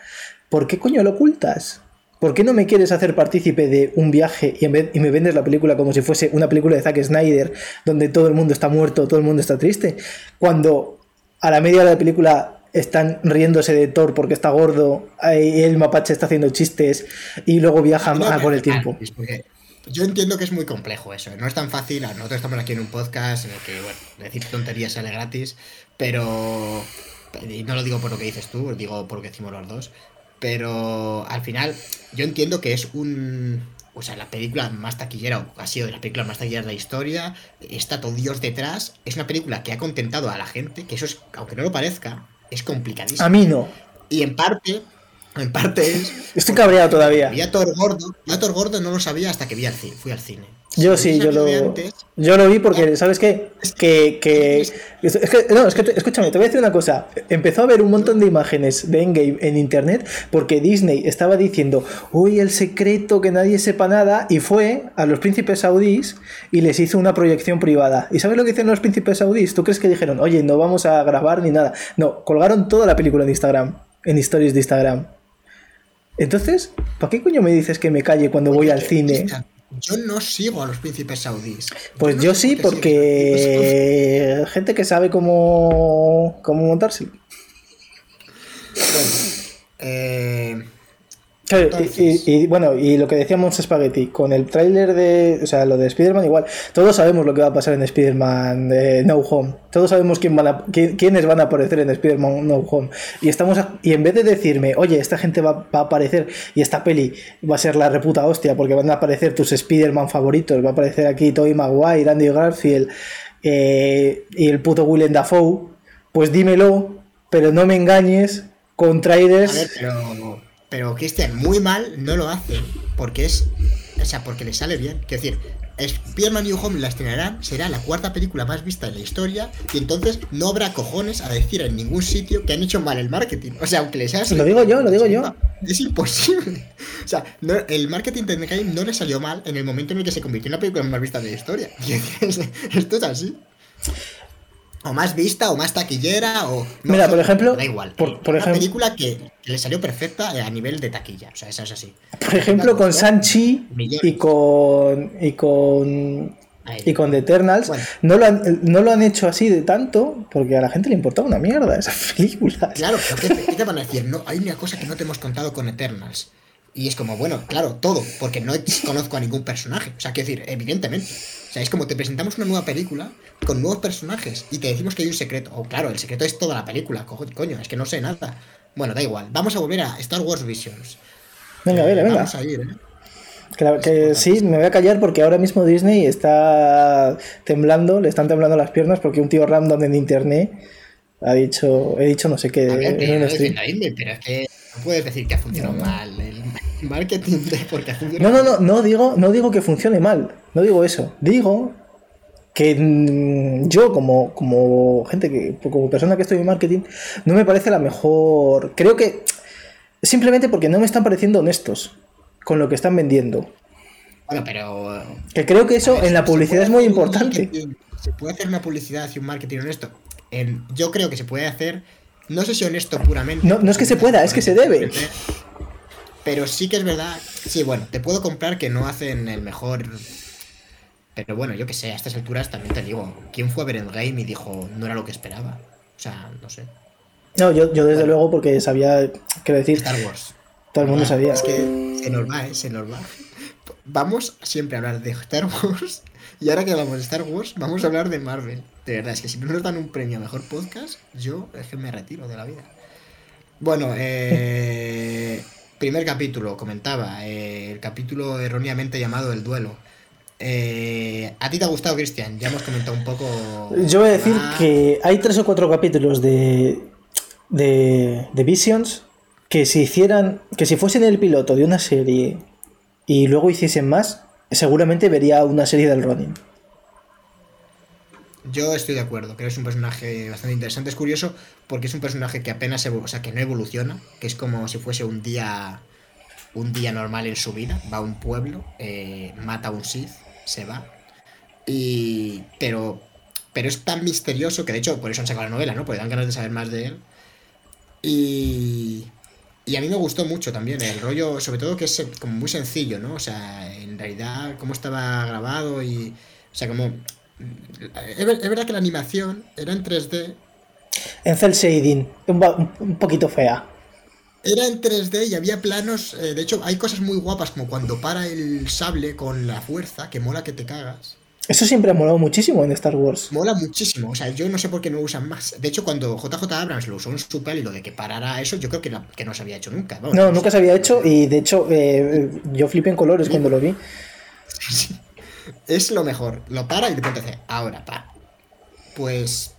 ¿por qué coño lo ocultas? ¿Por qué no me quieres hacer partícipe de un viaje y, y, me vendes la película como si fuese una película de Zack Snyder, donde todo el mundo está muerto, todo el mundo está triste? Cuando a la media de la película están riéndose de Thor porque está gordo, y el mapache está haciendo chistes y luego viajan a por el tiempo. Yo entiendo que es muy complejo eso, ¿eh? no es tan fácil. Nosotros estamos aquí en un podcast en el que, bueno, decir tonterías sale gratis, pero. Y no lo digo por lo que dices tú, digo por lo que decimos los dos. Pero al final, yo entiendo que es un. O sea, la película más taquillera, o ha sido de las películas más taquilleras de la historia, está todo Dios detrás. Es una película que ha contentado a la gente, que eso es, aunque no lo parezca, es complicadísimo. A mí no. Y en parte, en parte es. Estoy cabreado todavía. Vi a Thor gordo. A Thor gordo no lo sabía hasta que vi al cine, fui al cine. Yo sí, yo lo, yo lo vi porque, ¿sabes qué? Que, que, es que, no, es que, escúchame, te voy a decir una cosa. Empezó a haber un montón de imágenes de Endgame en internet porque Disney estaba diciendo, uy, el secreto, que nadie sepa nada, y fue a los príncipes saudíes y les hizo una proyección privada. ¿Y sabes lo que hicieron los príncipes saudíes? ¿Tú crees que dijeron, oye, no vamos a grabar ni nada? No, colgaron toda la película en Instagram, en stories de Instagram. Entonces, ¿para qué coño me dices que me calle cuando voy al cine? Yo no sigo a los príncipes saudíes. Pues yo, sí, porque gente que sabe cómo, cómo montarse. Bueno, eh, y, bueno, y lo que decíamos Spaghetti, con el tráiler de, o sea, lo de Spider-Man igual, todos sabemos lo que va a pasar en Spider-Man eh, No Home, todos sabemos quién van a, quiénes van a aparecer en Spider-Man No Home, y estamos y en vez de decirme, oye, esta gente va, a aparecer y esta peli va a ser la reputa hostia porque van a aparecer tus Spider-Man favoritos, va a aparecer aquí Tobey Maguire, Andy Garfield eh, y el puto Willem Dafoe, pues dímelo, pero no me engañes con trailers... Pero Christian, muy mal no lo hace. Porque es. O sea, porque le sale bien. Quiero decir, Spider-Man New Home la estrenarán, será la cuarta película más vista en la historia. Y entonces no habrá cojones a decir en ningún sitio que han hecho mal el marketing. O sea, aunque les haya Lo digo yo, lo digo yo. Es imposible. O sea, el marketing de Endgame no le salió mal en el momento en el que se convirtió en la película más vista de la historia. Esto es así o más vista o más taquillera o mira por ejemplo da igual. por, por una película que, le ssalió perfecta a nivel de taquilla o sea eso es así. Por ejemplo con Sanchi y con y con y con The Eternals no, lo han, no lo han hecho así de tanto porque a la gente le importaba una mierda esa película. Claro pero ¿qué, te van a decir? No, hay una cosa que no te hemos contado con Eternals. Y es como, bueno, claro, todo, porque no conozco a ningún personaje. O sea, quiero decir, evidentemente. Sea, es como te presentamos una nueva película con nuevos personajes y te decimos que hay un secreto. O claro, el secreto es toda la película, coño, es que no sé nada. Bueno, da igual. Vamos a volver a Star Wars Visions. Venga, venga, venga. Vamos a ir, ¿eh? Que, sí, me voy a callar porque ahora mismo Disney está temblando, le están temblando las piernas porque un tío random en internet ha dicho, he dicho no sé qué. pero es que no puedes decir que ha funcionado mal el marketing porque ha funcionado No, no, no, no digo, no digo que funcione mal, no digo eso. Digo que mm, yo como, como gente que, como persona que estoy en marketing, no me parece la mejor. Creo que simplemente porque no me están pareciendo honestos con lo que están vendiendo. Bueno, pero. Que creo que eso en la publicidad es muy importante. Se puede hacer una publicidad y un marketing honesto. yo creo que se puede hacer no sé si honesto puramente. No, no es que se pueda, es que se debe. Pero sí que es verdad. Sí, bueno, te puedo comprar que no hacen el mejor. Pero bueno, yo que sé, a estas alturas también te digo. ¿Quién fue a ver el game y dijo no era lo que esperaba? O sea, no sé. No, yo, yo desde luego porque sabía. Quiero decir. Star Wars. Todo el mundo ah, sabía. Es que se nos va, ¿eh? Se nos va. Vamos siempre a hablar de Star Wars. Y ahora que hablamos de Star Wars, vamos a hablar de Marvel. De verdad, es que si no nos dan un premio a mejor podcast, yo es que me retiro de la vida. Bueno, eh, primer capítulo, comentaba. Eh, el capítulo erróneamente llamado El Duelo. Eh, ¿A ti te ha gustado, Cristian? Ya hemos comentado un poco. Yo voy a decir que hay tres o cuatro capítulos de, de, de Visions que si hicieran, que si fuesen el piloto de una serie y luego hiciesen más, seguramente vería una serie del Ronin. Yo estoy de acuerdo, creo que es un personaje bastante interesante. Es curioso porque es un personaje que apenas, o sea, que no evoluciona, que es como si fuese un día un día normal en su vida. Va a un pueblo, eh, mata a un Sith se va. Y. Pero. Pero es tan misterioso que de hecho por eso han sacado la novela, ¿no? Porque dan ganas de saber más de él. Y. Y a mí me gustó mucho también el rollo, sobre todo que es como muy sencillo, ¿no? O sea, en realidad cómo estaba grabado y... O sea, como... Es verdad que la animación era en 3D. En cel shading, un, un poquito fea. Era en 3D y había planos... Eh, de hecho, hay cosas muy guapas como cuando para el sable con la fuerza, que mola que te cagas. Eso siempre ha molado muchísimo en Star Wars. Mola muchísimo. O sea, yo no sé por qué no lo usan más. De hecho, cuando JJ Abrams lo usó en su peli, lo de que parara eso, yo creo que, que no se había hecho nunca. no, nunca se había hecho. Y de hecho, eh, yo flipé en colores cuando lo vi. Es lo mejor. Lo para y de pronto hace, ahora, pa. Pues.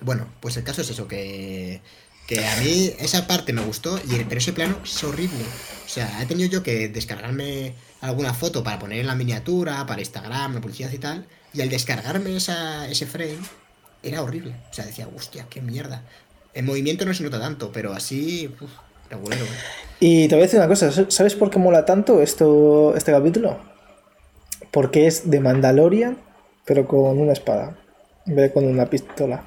Bueno, pues el caso es eso, que. Que a mí esa parte me gustó, y, pero ese plano es horrible. O sea, he tenido yo que descargarme alguna foto para poner en la miniatura, para Instagram, la publicidad y tal, y al descargarme esa, ese frame era horrible. O sea, decía, hostia, qué mierda. En movimiento no se nota tanto, pero así, uf, regulero. Y te voy a decir una cosa, ¿sabes por qué mola tanto esto, este capítulo? Porque es de Mandalorian, pero con una espada, en vez de con una pistola.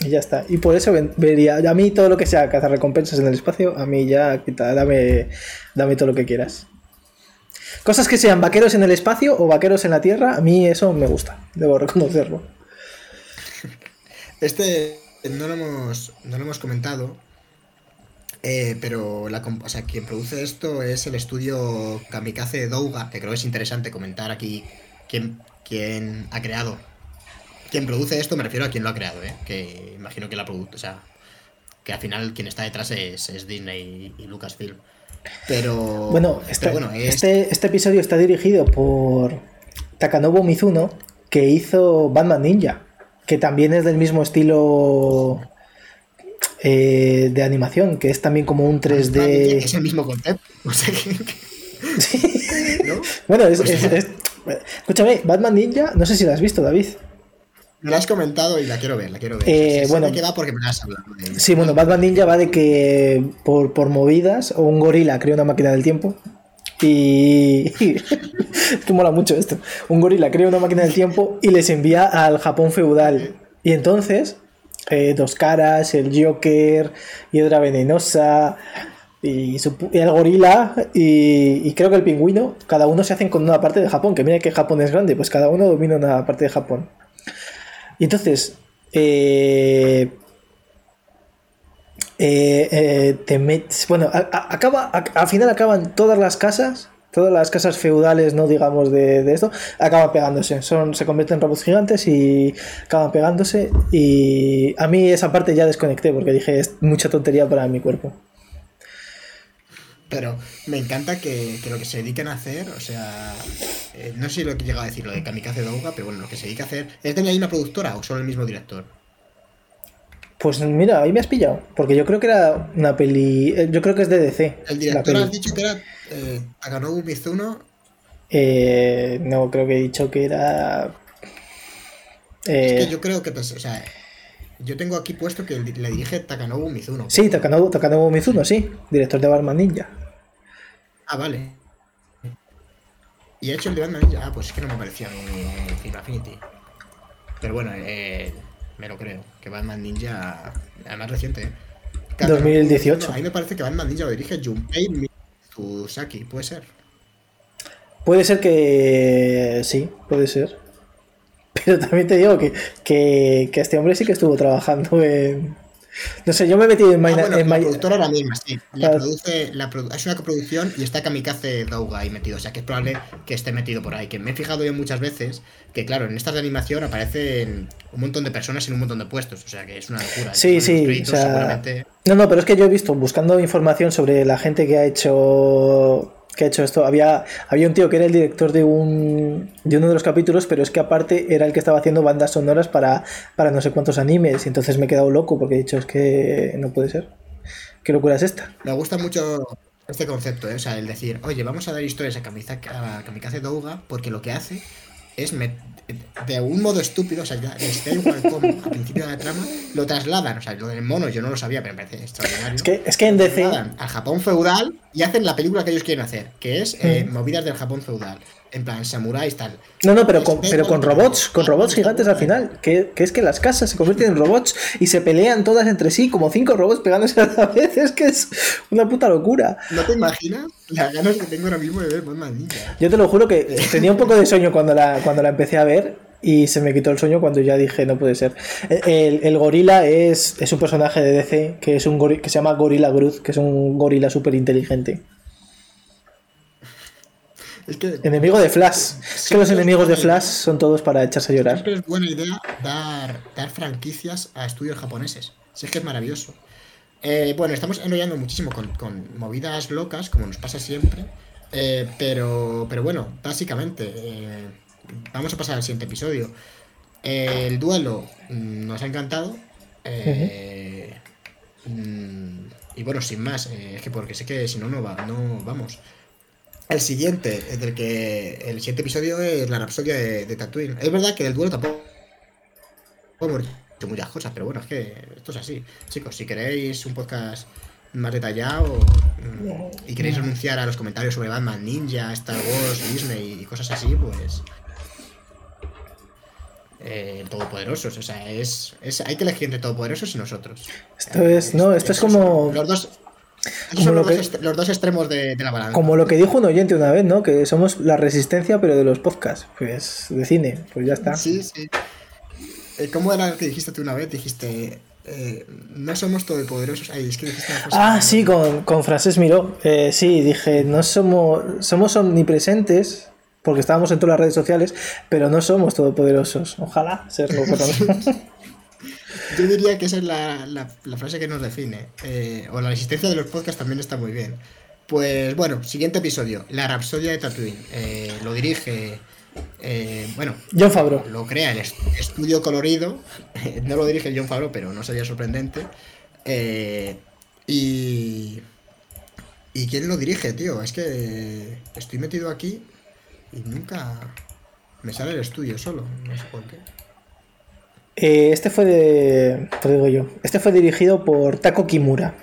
Y ya está. Y por eso vería, a mí todo lo que sea cazar recompensas en el espacio, a mí ya, quita, dame, dame todo lo que quieras. Cosas que sean vaqueros en el espacio o vaqueros en la tierra, a mí eso me gusta, debo reconocerlo. Este no lo hemos, no lo hemos comentado, eh, pero la, o sea, quien produce esto es el estudio Kamikaze Douga, que creo que es interesante comentar aquí quién, quién ha creado. Quien produce esto, me refiero a quien lo ha creado, ¿eh? que imagino que la produce, o sea, que al final quien está detrás es, Disney y Lucasfilm. Pero. Bueno, este, este, este, episodio está dirigido por Takanobu Mizuno, que hizo Batman Ninja, que también es del mismo estilo eh, de animación, que es también como un 3D. Es el mismo concepto. Bueno, escúchame, Batman Ninja, no sé si lo has visto, David. Me la has comentado y la quiero ver, la quiero ver. Eh, bueno, va porque me has hablado. Sí, bueno, Batman Ninja va de que por, por movidas o un gorila crea una máquina del tiempo y... que mola mucho esto. Un gorila crea una máquina del tiempo y les envía al Japón feudal. Y entonces, eh, Dos Caras, el Joker, Hiedra Venenosa y, el gorila y, y, creo que el pingüino, cada uno se hacen con una parte de Japón. Que mira que Japón es grande, pues cada uno domina una parte de Japón. Y entonces, eh, eh, eh, te metes. Bueno, acaba, al final acaban todas las casas, todas las casas feudales, no digamos de, esto, acaban pegándose. Son, se convierten en robots gigantes y acaban pegándose. Y a mí esa parte ya desconecté porque dije, es mucha tontería para mi cuerpo. Pero me encanta que, lo que se dediquen a hacer, o sea, eh, no sé lo que llega a decir lo de Kamikaze Douga, pero bueno, lo que se dedica a hacer, ¿es de una productora o solo el mismo director? Pues mira, ahí me has pillado, porque yo creo que era una peli, eh, yo creo que es de DC. ¿El director has dicho que era eh, Takanobu Mizuno? Eh, no, creo que he dicho que era... Es que yo creo que, pues, o sea, yo tengo aquí puesto que le dirige Takanobu Mizuno. Sí, Takanobu, Takanobu Mizuno, sí, director de Batman Ninja. Ah, vale. Y ha hecho el de Batman Ninja. Ah, pues es que no me parecía en Final Affinity. Pero bueno, eh, me lo creo. Que Batman Ninja. Además reciente, ¿eh? 2018. a mí me parece que Batman Ninja lo dirige Junpei Tsusaki, ¿puede ser? Puede ser que. Sí, puede ser. Pero también te digo que, que, que este hombre sí que estuvo trabajando en. No sé, yo me he metido en, ah, bueno, La productora era misma, sí. La produce, la es una coproducción y está Kamikaze Douga ahí metido. O sea que es probable que esté metido por ahí. Que me he fijado yo muchas veces que, claro, en estas de animación aparecen un montón de personas en un montón de puestos. O sea que es una locura. Sí, sí. O sea... No, no, pero es que yo he visto, buscando información sobre la gente que ha hecho que ha hecho esto. Había, había un tío que era el director de, un, de uno de los capítulos, pero es que aparte era el que estaba haciendo bandas sonoras para, para no sé cuántos animes. Y entonces me he quedado loco porque he dicho, es que no puede ser. ¿Qué locura es esta? Me gusta mucho este concepto, ¿eh? o sea, el decir, oye, vamos a dar historias a Kamikaze Douga porque lo que hace es de un modo estúpido, o sea, ya está igual como al principio de la trama, lo trasladan, o sea, lo del mono yo no lo sabía, pero me parece extraordinario. Es que, es que en DC... Al Japón feudal y hacen la película que ellos quieren hacer, que es eh, movidas del Japón feudal. En plan, samuráis tal. No, no, pero con, pero con robots, con robots gigantes al final. Que, que, es que las casas se convierten en robots y se pelean todas entre sí, como cinco robots pegándose a la vez. Es que es una puta locura. ¿No te imaginas las ganas que tengo ahora mismo de ver Batman Ninja? Yo te lo juro que tenía un poco de sueño cuando la, cuando la empecé a ver y se me quitó el sueño cuando ya dije no puede ser. El, el gorila es, es, un personaje de DC que, es un que se llama Gorila Groot, que es un gorila súper inteligente. Es que, Enemigo de Flash. Es que los enemigos de Flash son todos para echarse a llorar. Siempre es buena idea dar, dar franquicias a estudios japoneses. Si es que es maravilloso. Eh, bueno, estamos enrollando muchísimo con, con, movidas locas, como nos pasa siempre. Eh, pero, pero bueno, básicamente, eh, vamos a pasar al siguiente episodio. el duelo mm, nos ha encantado. Mm, y bueno, sin más, es que porque sé que si no, no, va, no vamos. El siguiente, del que el siguiente episodio es la rapsodia de, de Tatooine. Es verdad que del duelo tampoco hemos dicho muchas cosas, pero bueno, es que esto es así. Chicos, si queréis un podcast más detallado y queréis renunciar a los comentarios sobre Batman Ninja, Star Wars, Disney y cosas así, pues eh, todopoderosos. O sea, es, es, hay que elegir entre todopoderosos y nosotros. Esto es, no, esto es como. Los dos, son los, que, dos los, dos extremos de, de, la balanza. Como lo que dijo un oyente una vez, ¿no? Que somos la resistencia, pero de los podcasts, pues de cine, pues ya está. Sí, sí. Eh, ¿Cómo era que dijiste tú una vez? Dijiste, eh, no somos todopoderosos. Ay, es que dijiste una cosa ah, sí, con, con Frances Miró. Eh, sí, dije, no somos, somos omnipresentes, porque estábamos en todas las redes sociales, pero no somos todopoderosos. Ojalá serlo. Yo diría que esa es la, la, la frase que nos define. Eh, o la resistencia de los podcasts también está muy bien. Pues bueno, siguiente episodio. La Rapsodia de Tatooine. Eh, lo dirige. Eh, bueno, John Favreau. Lo crea el estudio colorido. no lo dirige John Favreau, pero no sería sorprendente. y. ¿Y quién lo dirige, tío? Es que estoy metido aquí y nunca me sale el estudio solo. No sé por qué. Eh, este fue de. Te digo yo. Este fue dirigido por Tako Kimura.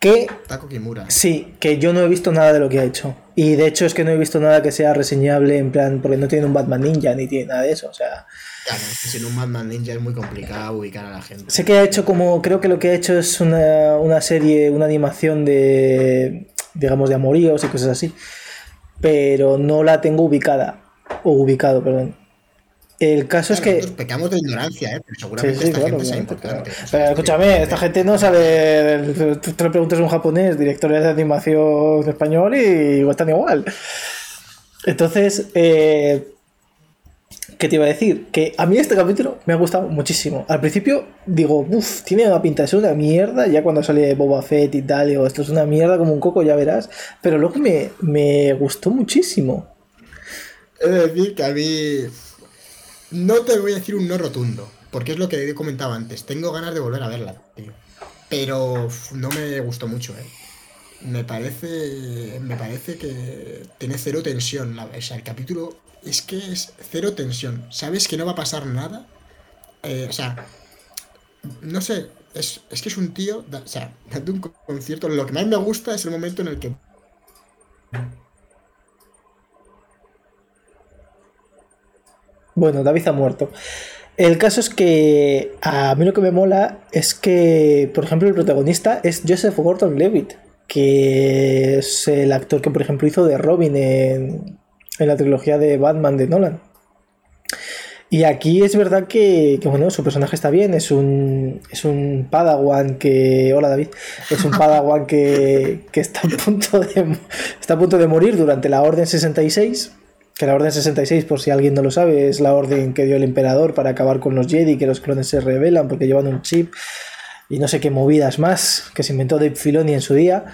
Que. Tako Kimura. Sí, que yo no he visto nada de lo que ha hecho. Y de hecho es que no he visto nada que sea reseñable en plan. Porque no tiene un Batman Ninja ni tiene nada de eso. O sea. Claro, es que sin un Batman Ninja es muy complicado ubicar a la gente. Sé que ha hecho como. Creo que lo que ha hecho es una, una serie, una animación de. digamos, de amoríos y cosas así. Pero no la tengo ubicada. O ubicado, perdón. El caso es que. Pecamos de ignorancia, ¿eh? pero seguramente sí, sí, esta claro, gente sea importante. Pero escúchame, esta gente no sabe. Tú te lo preguntas a un japonés, director de animación de español, y están igual. Entonces, eh, ¿qué te iba a decir? Que a mí este capítulo me ha gustado muchísimo. Al principio digo, uff, tiene una pinta, es una mierda. Ya cuando sale Boba Fett y tal, digo, esto es una mierda como un coco, ya verás. Pero luego me, me gustó muchísimo. Es decir, que a mí no te voy a decir un no rotundo, porque es lo que he comentado antes. Tengo ganas de volver a verla, tío. Pero no me gustó mucho, ¿eh? Me parece, me parece que tiene cero tensión. o sea, el capítulo es que es cero tensión. Sabes que no va a pasar nada. Eh, o sea, no sé, es, es, que es un tío, o sea, dando un concierto. Lo que más me gusta es el momento en el que Bueno, David ha muerto. El caso es que a mí lo que me mola es que, por ejemplo, el protagonista es Joseph Gordon-Levitt, que es el actor que, por ejemplo, hizo de Robin en, en la trilogía de Batman de Nolan. Y aquí es verdad que, que, bueno, su personaje está bien, es un, es un Padawan que... Hola David, es un Padawan que, que está, a punto de, está a punto de morir durante la Orden 66 que la Orden 66, por si alguien no lo sabe, es la orden que dio el emperador para acabar con los Jedi, que los clones se rebelan porque llevan un chip y no sé qué movidas más que se inventó Dave Filoni en su día,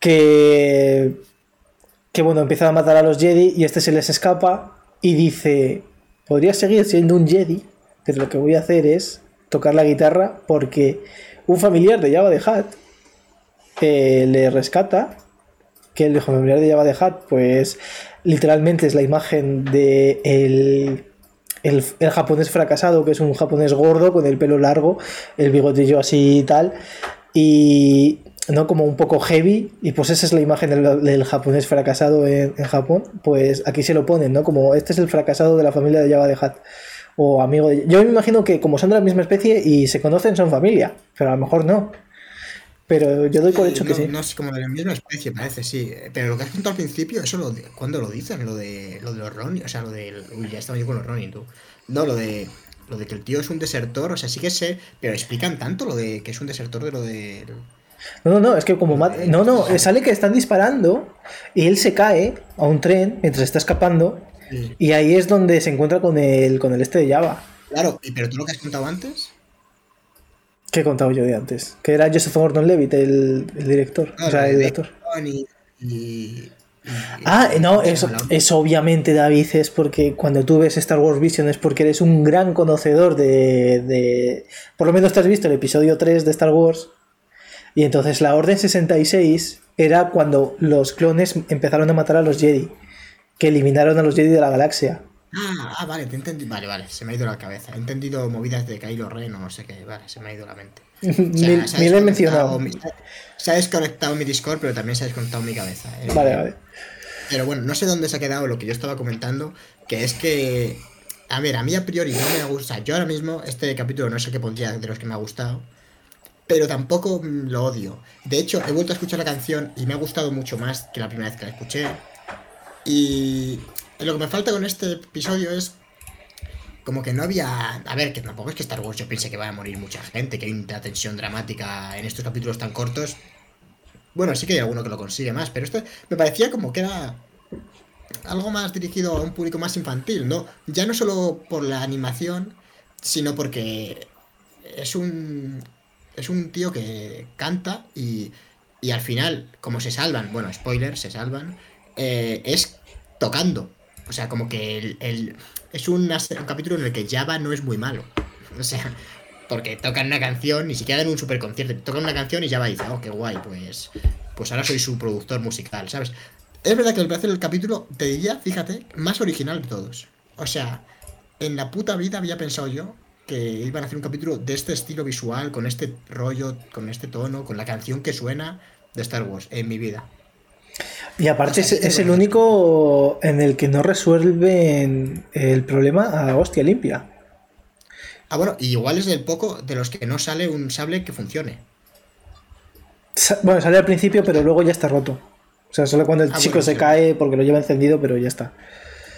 que, que bueno, empiezan a matar a los Jedi y este se les escapa y dice, podría seguir siendo un Jedi, pero lo que voy a hacer es tocar la guitarra porque un familiar de Java de Hat eh, le rescata que el familiar de Java de Hat, pues literalmente es la imagen de el, el, el, japonés fracasado, que es un japonés gordo con el pelo largo, el bigotillo así y tal. Y, ¿no? Como un poco heavy, y pues esa es la imagen del, japonés fracasado en, en, Japón, pues aquí se lo ponen, ¿no? Como este es el fracasado de la familia de Java de Hat, o amigo de... Yo me imagino que como son de la misma especie y se conocen, son familia, pero a lo mejor no. Pero yo doy por hecho no, que sí. No es como de la misma especie, parece, sí. Pero lo que has contado al principio, eso lo ¿cuándo lo dicen? Lo de, lo de los Ronin, o sea, lo de... Uy, ya estaba yo con los Ronin, tú. No, lo de... Lo de que el tío es un desertor, o sea, sí que sé, pero explican tanto lo de que es un desertor de lo de... No, no, no, es que como mata... No, no, sale que están disparando y él se cae a un tren mientras está escapando sí. y ahí es donde se encuentra con el, con el este de Java. Claro, pero tú lo que has contado antes... ¿Qué he contado yo de antes? Que era Joseph Gordon Levitt, el, el director, no, o sea, el director. Y, y, Ah, no, eso, eso obviamente, David, es porque cuando tú ves Star Wars Vision es porque eres un gran conocedor de, de... Por lo menos te has visto el episodio 3 de Star Wars. Y entonces la Orden 66 era cuando los clones empezaron a matar a los Jedi. Que eliminaron a los Jedi de la galaxia. Ah, ah, vale, te entendí. Vale, vale, se me ha ido la cabeza. He entendido movidas de Kylo Ren o no sé qué. Vale, se me ha ido la mente. O sea, ni lo he mencionado. Mi, se ha desconectado mi Discord, pero también se ha desconectado mi cabeza. Eh, vale, vale. Pero bueno, no sé dónde se ha quedado lo que yo estaba comentando, que es que, a ver, a mí a priori no me gusta. Yo ahora mismo, este capítulo no sé qué pondría de los que me ha gustado, pero tampoco lo odio. De hecho, he vuelto a escuchar la canción y me ha gustado mucho más que la primera vez que la escuché. Y lo que me falta con este episodio es como que no había. A ver, que tampoco es que Star Wars yo piense que va a morir mucha gente, que hay una tensión dramática en estos capítulos tan cortos. Bueno, sí que hay alguno que lo consigue más, pero esto me parecía como que era algo más dirigido a un público más infantil, ¿no? Ya no solo por la animación, sino porque es un. Es un tío que canta y, y al final, como se salvan, bueno, spoiler, se salvan, eh, es tocando. O sea, como que el, el es un, un, capítulo en el que Java no es muy malo. O sea, porque tocan una canción, ni siquiera en un super concierto, tocan una canción y Java dice, oh, qué guay, pues, pues ahora soy su productor musical, ¿sabes? Es verdad que el parece el capítulo, te diría, fíjate, más original de todos. O sea, en la puta vida había pensado yo que iban a hacer un capítulo de este estilo visual, con este rollo, con este tono, con la canción que suena de Star Wars en mi vida. Y aparte o sea, es, es, el único en el que no resuelven el problema a hostia limpia. Ah, bueno, y igual es del poco de los que no sale un sable que funcione. Sa bueno, sale al principio, pero luego ya está roto. O sea, solo cuando el ah, chico bueno, se sí. cae porque lo lleva encendido, pero ya está.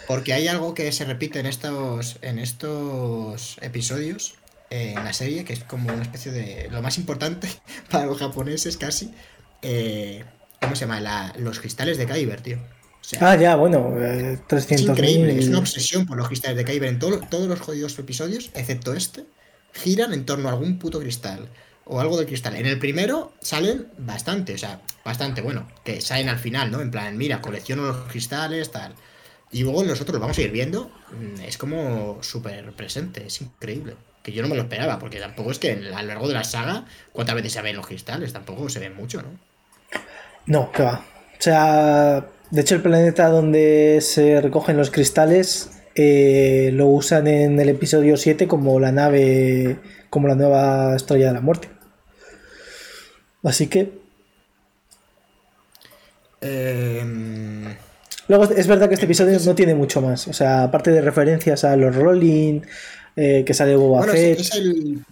Porque hay algo que se repite en estos, en estos episodios, eh, en la serie, que es como una especie de... Lo más importante para los japoneses casi. Eh, ¿Cómo se llama? La, los cristales de Kyber, tío. O sea, ah, ya, bueno, eh, 300 Es increíble, es una obsesión por los cristales de Kyber. En todo, todos los jodidos episodios, excepto este, giran en torno a algún puto cristal. O algo de cristal. En el primero salen bastante, o sea, bastante, bueno, que salen al final, ¿no? En plan, mira, colecciono los cristales, tal. Y luego nosotros lo vamos a ir viendo. mm, Es como súper presente, es increíble. Que yo no me lo esperaba, porque tampoco es que a lo largo de la saga, ¿cuántas veces se ven los cristales? Tampoco se ven mucho, ¿no? No, que va. O sea, de hecho el planeta donde se recogen los cristales eh, lo usan en el episodio 7 como la nave, como la nueva estrella de la muerte. Así que... Eh... Luego es verdad que este episodio no tiene mucho más. O sea, aparte de referencias a los Rolling, eh, que sale Boba Bueno, Fett. es el,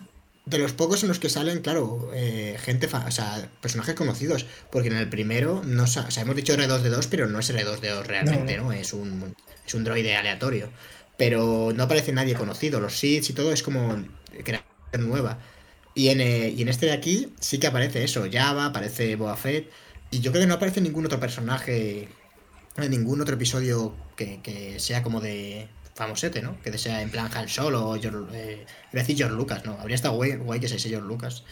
de los pocos en los que salen, claro, eh, gente, fa- o sea, personajes conocidos. Porque en el primero, no, sa- o sea, hemos dicho R2D2, pero no es R2D2 realmente, No, ¿no? Es un, es un droide aleatorio. Pero no aparece nadie conocido. Los Seeds y todo es como creación nueva. Y en, eh, y en este de aquí sí que aparece eso, Java, aparece Boba Fett. Y yo creo que no aparece ningún otro personaje en ningún otro episodio que, que sea como de famosete, ¿no? Que sea en plan Han Solo o George, eh, iba a decir George Lucas, ¿no? Habría estado guay, guay que se George Lucas.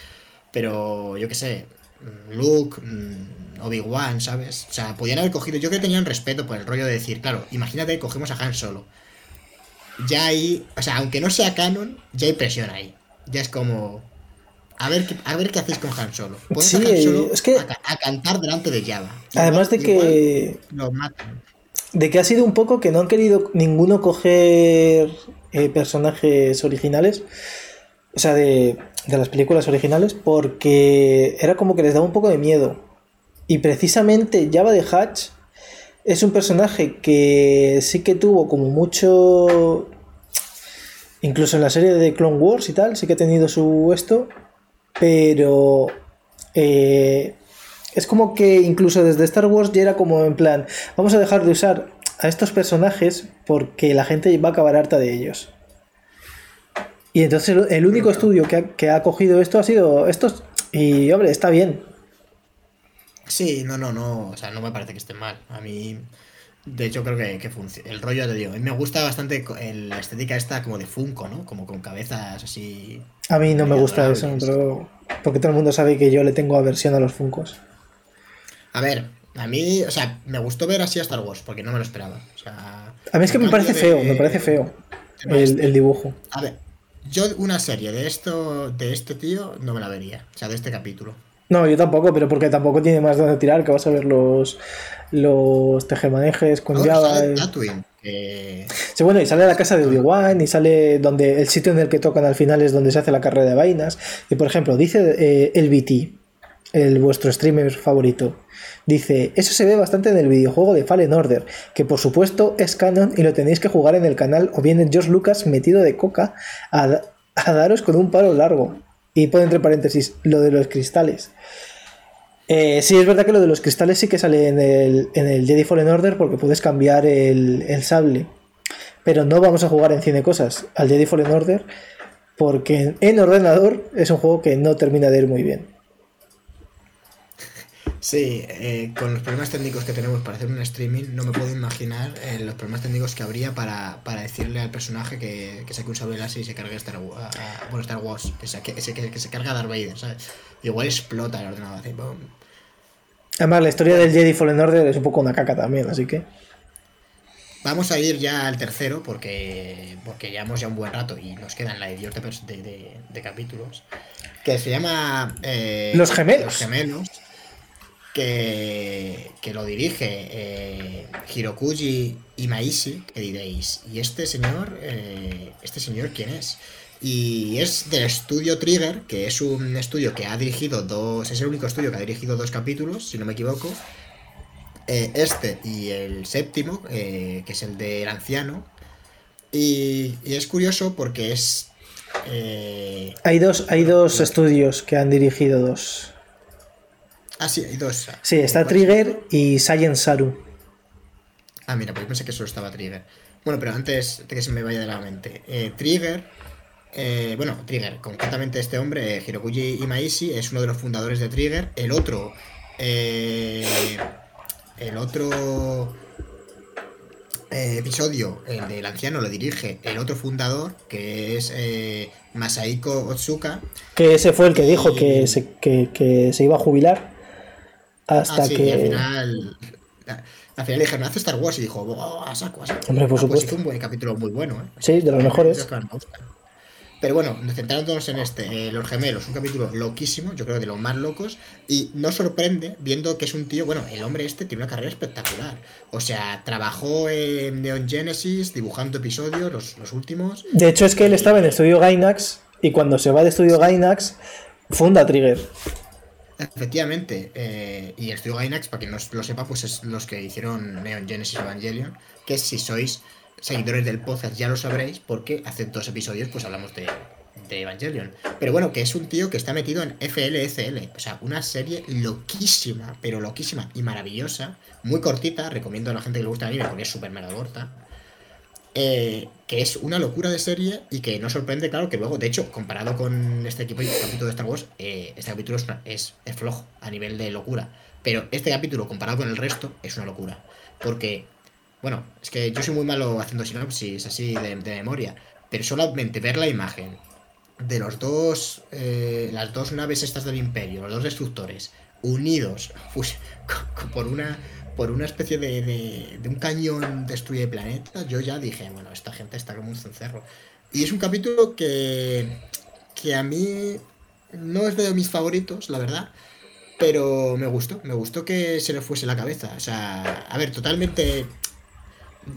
Pero yo qué sé, mm, Luke, mm, Obi-Wan, ¿sabes? O sea, podían haber cogido, yo creo que tenían respeto por el rollo de decir, claro, imagínate que cogemos a Han Solo. Ya ahí, o sea, aunque no sea canon, ya hay presión ahí. Ya es como... A ver, qué- a ver qué hacéis con Han Solo. Sí, a Han Solo es que- a, ca- a cantar delante de Java. Además de Igual- que, Lo matan. De que ha sido un poco que no han querido ninguno coger eh, personajes originales. O sea, de, de las películas originales, porque era como que les daba un poco de miedo. Y precisamente Java de Hatch es un personaje que sí que tuvo como mucho. Incluso en la serie de Clone Wars y tal, sí que ha tenido su esto. Pero. eh, es como que incluso desde Star Wars ya era como en plan. Vamos a dejar de usar a estos personajes porque la gente va a acabar harta de ellos. Y entonces el- el único estudio que ha, que ha cogido esto ha sido estos. Y hombre, está bien. Sí, no, no, no, o sea, no me parece que esté mal. A mí, de hecho, creo que, que funciona. El rollo, te digo, a mí me gusta bastante el- la estética esta como de Funko, ¿no? Como con cabezas así. A mí no me gusta eso, pero. Porque todo el mundo sabe que yo le tengo aversión a los Funcos. A ver, a mí, o sea, me gustó ver así a Star Wars, porque no me lo esperaba. O sea, A mí es que me parece feo, me parece feo el, el dibujo. A ver, yo una serie de esto, de este tío, no me la vería. O sea, de este capítulo. No, yo tampoco, pero porque tampoco tiene más donde tirar, que vas a ver los, los tejemanejes con Java. eh. Sí, bueno, y sale la casa de Obi-Wan y sale donde el sitio en el que tocan al final es donde se hace la carrera de vainas. Y por ejemplo, dice eh, el BT, el vuestro streamer favorito, dice, eso se ve bastante en el videojuego de Fallen Order, que por supuesto es canon y lo tenéis que jugar en el canal o bien en George Lucas metido de coca a, a daros con un palo largo. Y pone entre paréntesis lo de los cristales. Eh, sí, es verdad que lo de los cristales sí que sale en el, en el Jedi Fallen Order porque puedes cambiar el, el sable. Pero no vamos a jugar en Cine Cosas al Jedi Fallen Order porque en ordenador es un juego que no termina de ir muy bien. Sí, eh, con los problemas técnicos que tenemos para hacer un streaming, no me puedo imaginar eh, los problemas técnicos que habría para, para decirle al personaje que, que saque un sable láser y se cargue Star Wars, a- bueno, Star Wars, que, saque- que, se- que, que se carga Darth Vader, ¿sabes? Igual explota el ordenador. así. Además, la historia del Jedi Fallen Order es un poco una caca también, así que. Vamos a ir ya al tercero porque, porque llevamos ya un buen rato y nos quedan la idiota de, de, de- de capítulos. Que se llama... eh, Los Gemelos. Los Gemelos. Que, que lo dirige eh, Hirokuji Imaishi, que diréis, ¿y este señor, eh, este señor quién es? Y es del estudio Trigger, que es un estudio que ha dirigido dos, es el único estudio que ha dirigido dos capítulos, si no me equivoco. Eh, este y el séptimo, eh, que es el del anciano. Y, y es curioso porque es... eh, Hay dos, hay dos estudios que han dirigido dos. Ah, sí, hay dos. Sí, está. Trigger y Science Saru. Ah, mira, pues yo pensé que solo estaba Trigger. Bueno, pero antes de que se me vaya de la mente. eh, Trigger, eh, bueno, Trigger, concretamente este hombre, eh, Hirokuji Imaishi, es uno de los fundadores de Trigger. El otro, eh, el otro eh, episodio, el del anciano, lo dirige el otro fundador, que es eh, Masaiko Otsuka. Que ese fue el que dijo que se, que, que se iba a jubilar. Hasta Ah, sí, que. y al final. Al final le dijeron, hace Star Wars y dijo, "Oh, a saco, a saco". Hombre, por Ah, pues supuesto. hizo un buen capítulo muy bueno, ¿eh? Sí, de los mejores. Pero bueno, centrándonos en este, eh, Los Gemelos, un capítulo loquísimo, yo creo de los más locos, y no sorprende viendo que es un tío, bueno, el hombre este tiene una carrera espectacular. O sea, trabajó en Neon Genesis, dibujando episodios, los, los últimos. De hecho, es que él estaba en Estudio Gainax y cuando se va de Estudio Gainax, funda Trigger. Efectivamente, eh, y el estudio Gainax, para quien no lo sepa, pues es los que hicieron Neon Genesis Evangelion, que si sois seguidores del podcast ya lo sabréis, porque hace dos episodios pues hablamos de, de Evangelion. Pero bueno, que es un tío que está metido en FLSL, o sea, una serie loquísima, pero loquísima y maravillosa, muy cortita, recomiendo a la gente que le gusta el anime porque es súper mega corta. Eh, que es una locura de serie y que no sorprende, claro, que luego, de hecho, comparado con este equipo capítulo de Star Wars, eh, este capítulo es, flojo a nivel de locura. Pero este capítulo, comparado con el resto, es una locura. Porque, bueno, es que yo soy muy malo haciendo sinopsis así de, memoria, pero solamente ver la imagen de los dos, eh, las dos naves estas del Imperio, los dos destructores, unidos pues, por una por una especie de, de, un cañón destruye planetas, yo ya dije, bueno, esta gente está como un cencerro. Y es un capítulo que, que a mí no es de mis favoritos, la verdad, pero me gustó, me gustó que se le fuese la cabeza. O sea, a ver, totalmente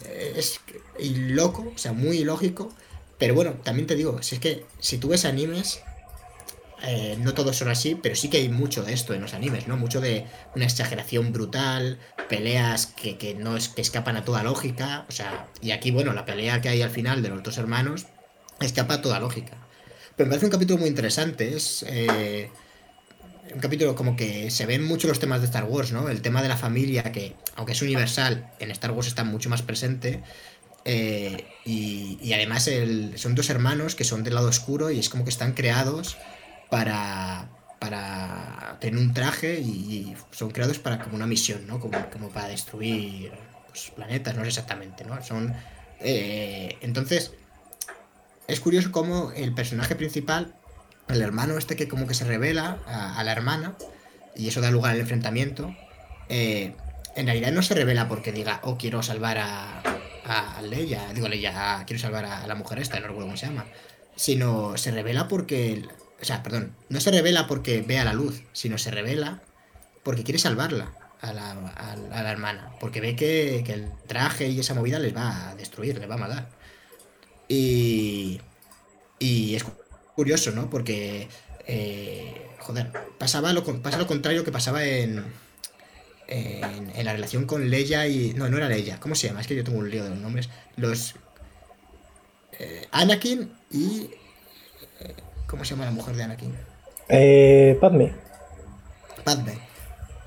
eh, es loco, o sea, muy ilógico, Pero bueno, también te digo, si es que si tú ves animes, eh, no todos son así, pero sí que hay mucho de esto en los animes, ¿no? Mucho de una exageración brutal, peleas que, no es, que escapan a toda lógica, o sea, y aquí, bueno, la pelea que hay al final de los dos hermanos escapa a toda lógica. Pero me parece un capítulo muy interesante, es eh, un capítulo como que se ven mucho los temas de Star Wars, ¿no? El tema de la familia, que aunque es universal, en Star Wars está mucho más presente. Eh, y, además son dos hermanos que son del lado oscuro y es como que están creados para, para tener un traje y, son creados para como una misión, ¿no? Como, como para destruir pues, planetas, no sé exactamente, ¿no? Son... Eh, entonces, es curioso cómo el personaje principal, el hermano este que como que se revela a, la hermana, y eso da lugar al enfrentamiento, eh, en realidad no se revela porque diga, oh, quiero salvar a, a Leia, digo Leia, quiero salvar a, la mujer esta, no recuerdo cómo se llama, sino se revela porque o sea, perdón, no se revela porque vea la luz, sino se revela porque quiere salvarla a la, a, la hermana. Porque ve que, que, el traje y esa movida les va a destruir, les va a matar. Y. Y es curioso, ¿no? Porque. Eh, joder, pasaba lo, pasa lo contrario que pasaba en, en, la relación con Leia y. No, no era Leia. ¿Cómo se llama? Es que yo tengo un lío de los nombres. Los. Eh, Anakin y ¿Cómo se llama la mujer de Anakin? Eh, Padme. Padme.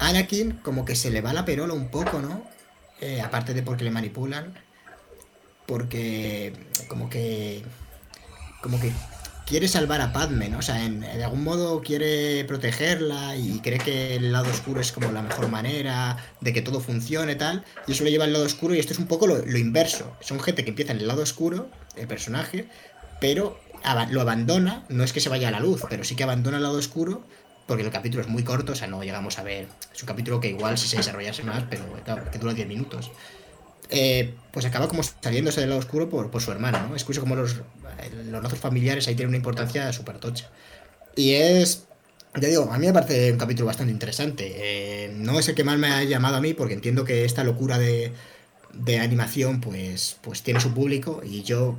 Anakin como que se le va la perola un poco, ¿no? Eh, aparte de porque le manipulan. Porque como que... Como que quiere salvar a Padme, ¿no? O sea, en, de algún modo quiere protegerla y cree que el lado oscuro es como la mejor manera de que todo funcione tal. Y eso le lleva al lado oscuro y esto es un poco lo, lo inverso. Son gente que empieza en el lado oscuro, el personaje, pero lo abandona, no es que se vaya a la luz, pero sí que abandona el lado oscuro, porque el capítulo es muy corto, o sea, no llegamos a ver. Es un capítulo que igual si se desarrollase más, pero que dura 10 minutos. Eh, pues acaba como saliéndose del lado oscuro por, su hermano, ¿no? Es como los, los lazos familiares ahí tienen una importancia súper tocha. Y es, ya digo, a mí me parece un capítulo bastante interesante. Eh, no es el que más me ha llamado a mí, porque entiendo que esta locura de, de animación, pues, pues tiene su público, y yo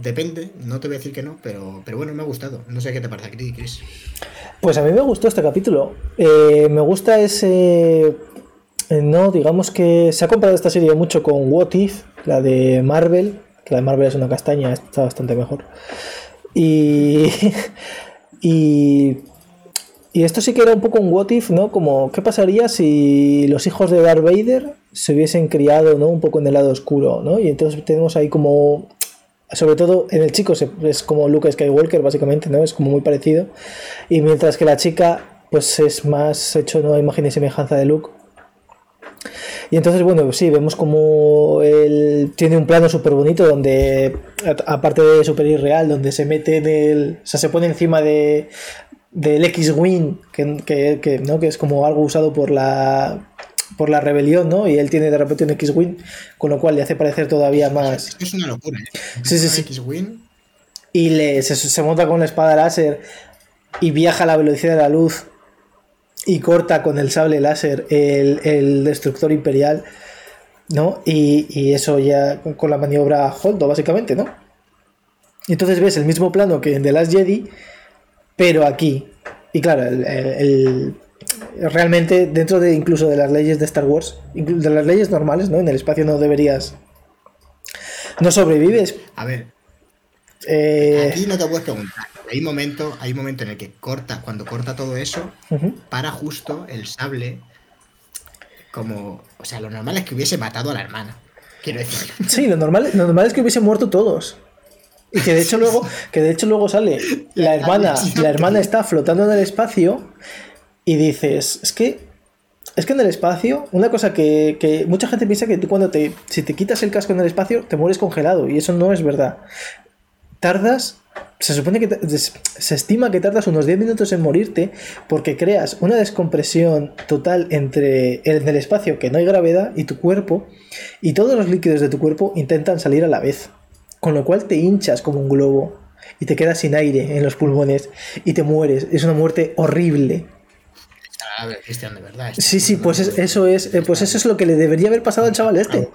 Depende, no te voy a decir que no, pero, pero bueno, me ha gustado. No sé qué te parece Chris. Pues a mí me gustó este capítulo. Eh, me gusta ese. Eh, no, digamos que se ha comparado esta serie mucho con What If, la de Marvel. La de Marvel es una castaña, está bastante mejor. Y. y. Y esto sí que era un poco un what if, ¿no? Como, ¿qué pasaría si los hijos de Darth Vader se hubiesen criado, ¿no? Un poco en el lado oscuro, ¿no? Y entonces tenemos ahí como sobre todo en el chico es como Luke Skywalker, básicamente, ¿no? Es como muy parecido. Y mientras que la chica, pues es más hecho no imagen y semejanza de Luke. Y entonces, bueno, sí, vemos como él tiene un plano súper bonito donde, aparte de super irreal, donde se mete en el. O sea, se pone encima de del X-Wing, que, que, ¿no? que es como algo usado por la por la rebelión, ¿no? Y él tiene de repente un X-Wing, con lo cual le hace parecer todavía más. Es una locura, ¿eh? Sí, sí, sí. X-Wing. Y le, se, monta con la espada láser y viaja a la velocidad de la luz y corta con el sable láser el, destructor imperial, ¿no? Y, eso ya con la maniobra Holdo, básicamente, ¿no? Y entonces ves el mismo plano que en The Last Jedi, pero aquí. Y claro, el realmente dentro de incluso de las leyes de Star Wars, de las leyes normales, ¿no? En el espacio no deberías... No sobrevives. A ver. Eh, aquí no te puedes preguntar. Hay un momento, hay un momento en el que corta, cuando corta todo eso, para justo el sable. Como. O sea, lo normal es que hubiese matado a la hermana. Quiero decir. Sí, lo normal, lo normal es que hubiesen muerto todos. Y que de hecho luego, que de hecho luego sale la hermana, la hermana está flotando en el espacio y dices, es que, es que en el espacio, una cosa que, mucha gente piensa que tú cuando te, si te quitas el casco en el espacio, te mueres congelado, y eso no es verdad. Tardas, se supone que se estima que tardas unos 10 minutos en morirte porque creas una descompresión total entre el, el espacio, que no hay gravedad, y tu cuerpo, y todos los líquidos de tu cuerpo intentan salir a la vez. Con lo cual te hinchas como un globo y te quedas sin aire en los pulmones y te mueres. Es una muerte horrible de verdad. Sí, sí, pues eso es, eh, pues eso es lo que le debería haber pasado al chaval este.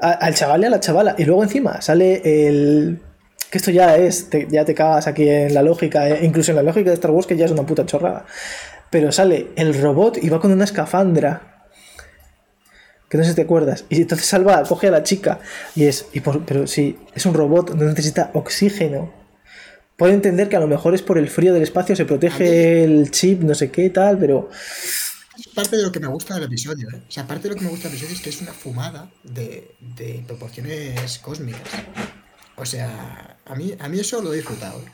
al chaval y a la chavala. Y luego encima sale el, que esto ya es, te- ya te cagas aquí en la lógica, eh, incluso en la lógica de Star Wars, que ya es una puta chorrada. Pero sale el robot y va con una escafandra. Que no sé si te acuerdas. Y entonces salva, coge a la chica. Y es, y por- pero si es un robot, no necesita oxígeno. Puedo entender que a lo mejor es por el frío del espacio, se protege el chip, no sé qué, tal, pero. Es parte de lo que me gusta del episodio, ¿eh? O sea, parte de lo que me gusta del episodio es que es una fumada de, de proporciones cósmicas. O sea, a mí, a mí eso lo he disfrutado. ¿eh?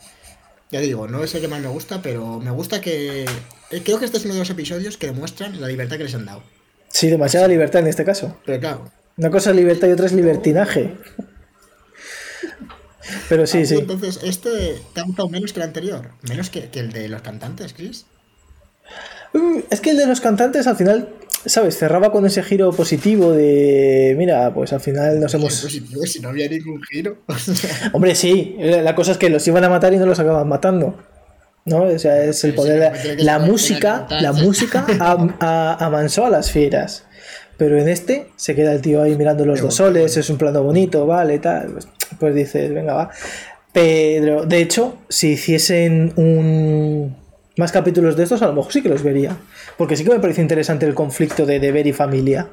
Ya digo, no es el que más me gusta, pero me gusta que... eh, Creo que este es uno de los episodios que demuestran la libertad que les han dado. Sí, demasiada libertad en este caso. Pero claro, Una cosa es libertad y otra es libertinaje. Pero sí, sí. entonces, ¿este te ha gustado menos que el anterior? Menos que, que el de los cantantes, Chris. Mm, Es que el de los cantantes al final, ¿sabes? Cerraba con ese giro positivo de, mira, pues al final nos hemos... positivo si no había ningún giro. Hombre, sí, la cosa es que los iban a matar y no los acaban matando. ¿No? O sea, es el poder... sí, La ser- música, la música amansó a las fieras. Pero en este se queda el tío ahí mirando los Qué dos soles, es un plano bonito, vale, tal. Pues, pues dices, venga, va. Pero, de hecho, si hiciesen un... más capítulos de estos, a lo mejor sí que los vería. Porque sí que me parece interesante el conflicto de deber y familia.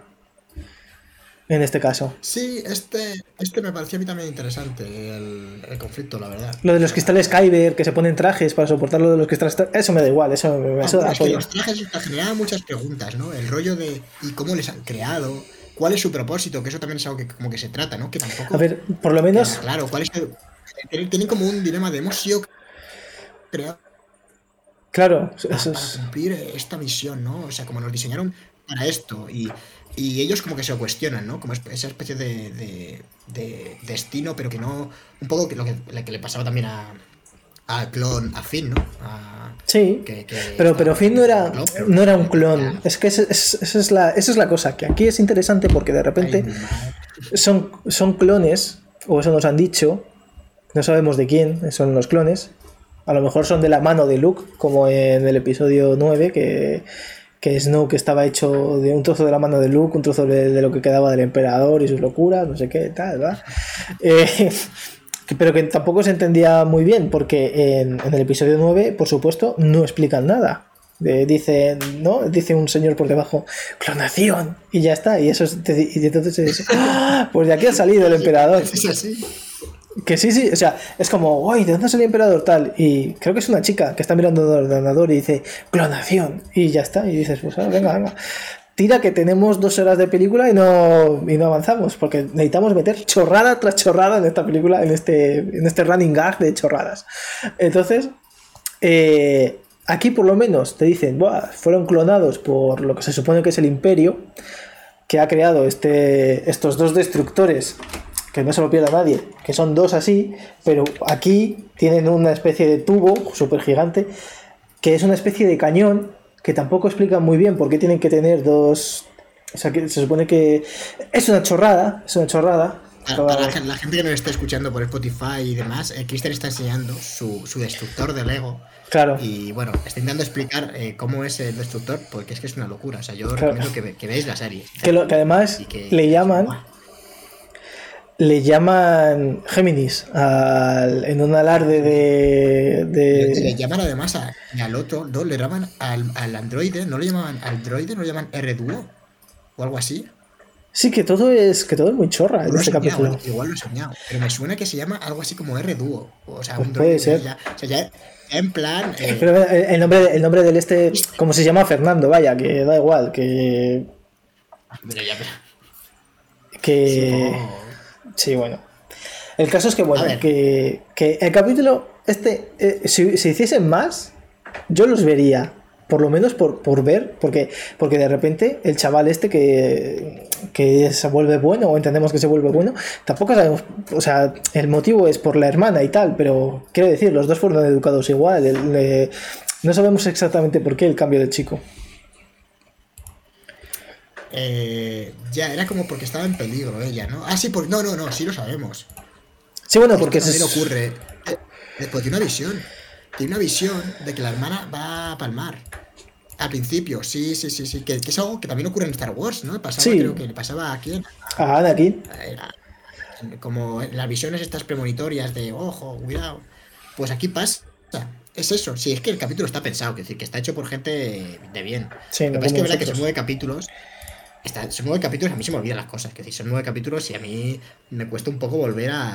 En este caso. Sí, este, este me pareció a mí también interesante, el, el conflicto, la verdad. Lo de los cristales Kyber, que se ponen trajes para soportar lo de los cristales. Eso me da igual, eso, me- eso Ah, es que los trajes generaban muchas preguntas, ¿no? El rollo de ¿y cómo les han creado? ¿Cuál es su propósito? Que eso también es algo que como que se trata, ¿no? Que tampoco... A ver, por lo menos. Claro, ¿cuál es el- tienen, como un dilema de hemos sido creados Claro, para, eso para es. cumplir esta misión, ¿no? O sea, como nos diseñaron para esto y, y ellos como que se lo cuestionan, ¿no? Como es- esa especie de, de- de destino, pero que no... Un poco que lo que, lo que le pasaba también a... Al clon, a Finn, ¿no? A- Sí. que- que Pero, pero Finn no era, clon, pero- no era un clon. Es que es- esa es, la, esa es la cosa, que aquí es interesante porque de repente Ay, madre. son, son clones, o eso nos han dicho, no sabemos de quién son los clones. A lo mejor son de la mano de Luke, como en el episodio 9, que, que Snoke estaba hecho de un trozo de la mano de Luke, un trozo de, de lo que quedaba del emperador y sus locuras, no sé qué, tal, ¿verdad? Eh, pero que tampoco se entendía muy bien, porque en, en el episodio 9, por supuesto, no explican nada. Eh, dicen, ¿no? Dice un señor por debajo, clonación, y ya está. Y eso es- y entonces es, ¡ah! pues de aquí ha salido el emperador. Es así. Que sí, sí, o sea, es como, uy, ¿de dónde salió el emperador tal? Y creo que es una chica que está mirando el ordenador y dice, clonación, y ya está. Y dices, pues ah, venga, venga. Tira que tenemos dos horas de película y no, y no avanzamos, porque necesitamos meter chorrada tras chorrada en esta película, en este, en este running gag de chorradas. Entonces, eh, aquí por lo menos te dicen, "Buah, fueron clonados por lo que se supone que es el imperio, que ha creado este, estos dos destructores, que no se lo pierda nadie, que son dos así, pero aquí tienen una especie de tubo súper gigante, que es una especie de cañón, que tampoco explican muy bien por qué tienen que tener dos... O sea, que se supone que es una chorrada, es una chorrada. Para, la, la gente que nos esté escuchando por Spotify y demás, eh, Cristian está enseñando su, su destructor de Lego. Claro. Y bueno, está intentando explicar eh, cómo es el destructor, porque es que es una locura. O sea, yo Claro. recomiendo que, que veáis la serie. Que, lo- que además que- le llaman. Le llaman Géminis al- en un alarde de, Le, le de- llaman además a- al otro, no, le llaman al, al androide, no le llaman al droide, no le llaman R-Duo o algo así. sí que todo es que todo es muy chorra en este capítulo igual lo he soñado, pero me suena que se llama algo así como R-Duo. O sea, Pues un puede droide ser. Ya, o sea, ya, en plan. eh, pero el nombre el nombre del este como se llama Fernando vaya que da igual que mira, ya, pero- que supongo- sí bueno. El caso es que bueno que, que el capítulo este eh, si, si hiciesen más yo los vería por lo menos por, por ver porque porque de repente el chaval este que que se vuelve bueno o entendemos que se vuelve bueno tampoco sabemos o sea el motivo es por la hermana y tal pero quiero decir los dos fueron educados igual el- le- no sabemos exactamente por qué el cambio del chico Eh, ya, era como porque estaba en peligro ella, ¿no? Ah, sí, porque no, no, no, sí lo sabemos. sí bueno porque Esto se- también ocurre. eh, Después tiene una visión. Tiene una visión de que la hermana va a palmar. Al principio, sí, sí, sí, sí. Que, que es algo que también ocurre en Star Wars, ¿no? Pasaba, Sí. creo que le pasaba a quién. a Anakin como las visiones estas premonitorias de, ojo, cuidado. Pues aquí pasa. Es eso, sí, es que el capítulo está pensado, que decir, que está hecho por gente de bien. Sí, Lo que pasa es que es verdad que nosotros. nueve capítulos. Está, son nueve capítulos, a mí se me olvidan las cosas. Que decir, son nueve capítulos y a mí me cuesta un poco volver a,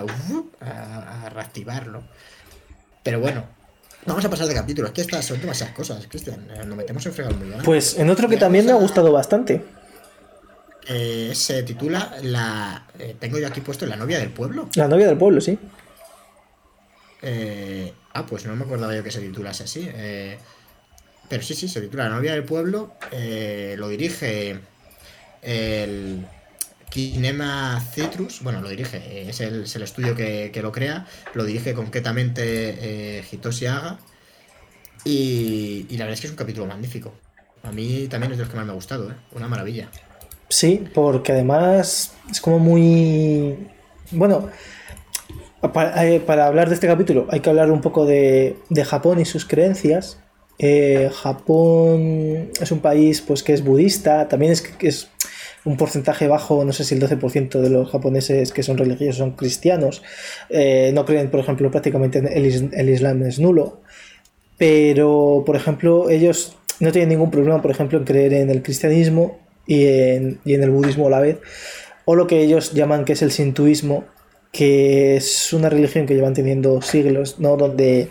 a, a reactivarlo. Pero bueno, vamos a pasar de capítulos. Que estas son demasiadas cosas, Cristian. eh, Nos metemos en fregados muy grandes. Pues en otro que también me ha gustado bastante. Eh, se titula la. eh, tengo yo aquí puesto La novia del pueblo. La novia del pueblo, sí. Eh, ah, pues no me acordaba yo que se titulase así. pero sí, sí, se titula La novia del pueblo. lo dirige el Kinema Citrus. Bueno, lo dirige, eh, es el, es el estudio que, que lo crea. Lo dirige concretamente eh, Hitoshi Haga. Y, la verdad es que es un capítulo magnífico. A mí también es de los que más me ha gustado, ¿eh? Una maravilla. Sí, porque además es como muy... Bueno, para, hablar de este capítulo hay que hablar un poco de, de Japón y sus creencias. Japón es un país pues que es budista, también es, es un porcentaje bajo, no sé si el 12% de los japoneses que son religiosos son cristianos. Eh, no creen, por ejemplo, prácticamente en el, el Islam es nulo. Pero, por ejemplo, ellos no tienen ningún problema, por ejemplo, en creer en el cristianismo y en, y en el budismo a la vez, o lo que ellos llaman que es el sintoísmo, que es una religión que llevan teniendo siglos, ¿no? Donde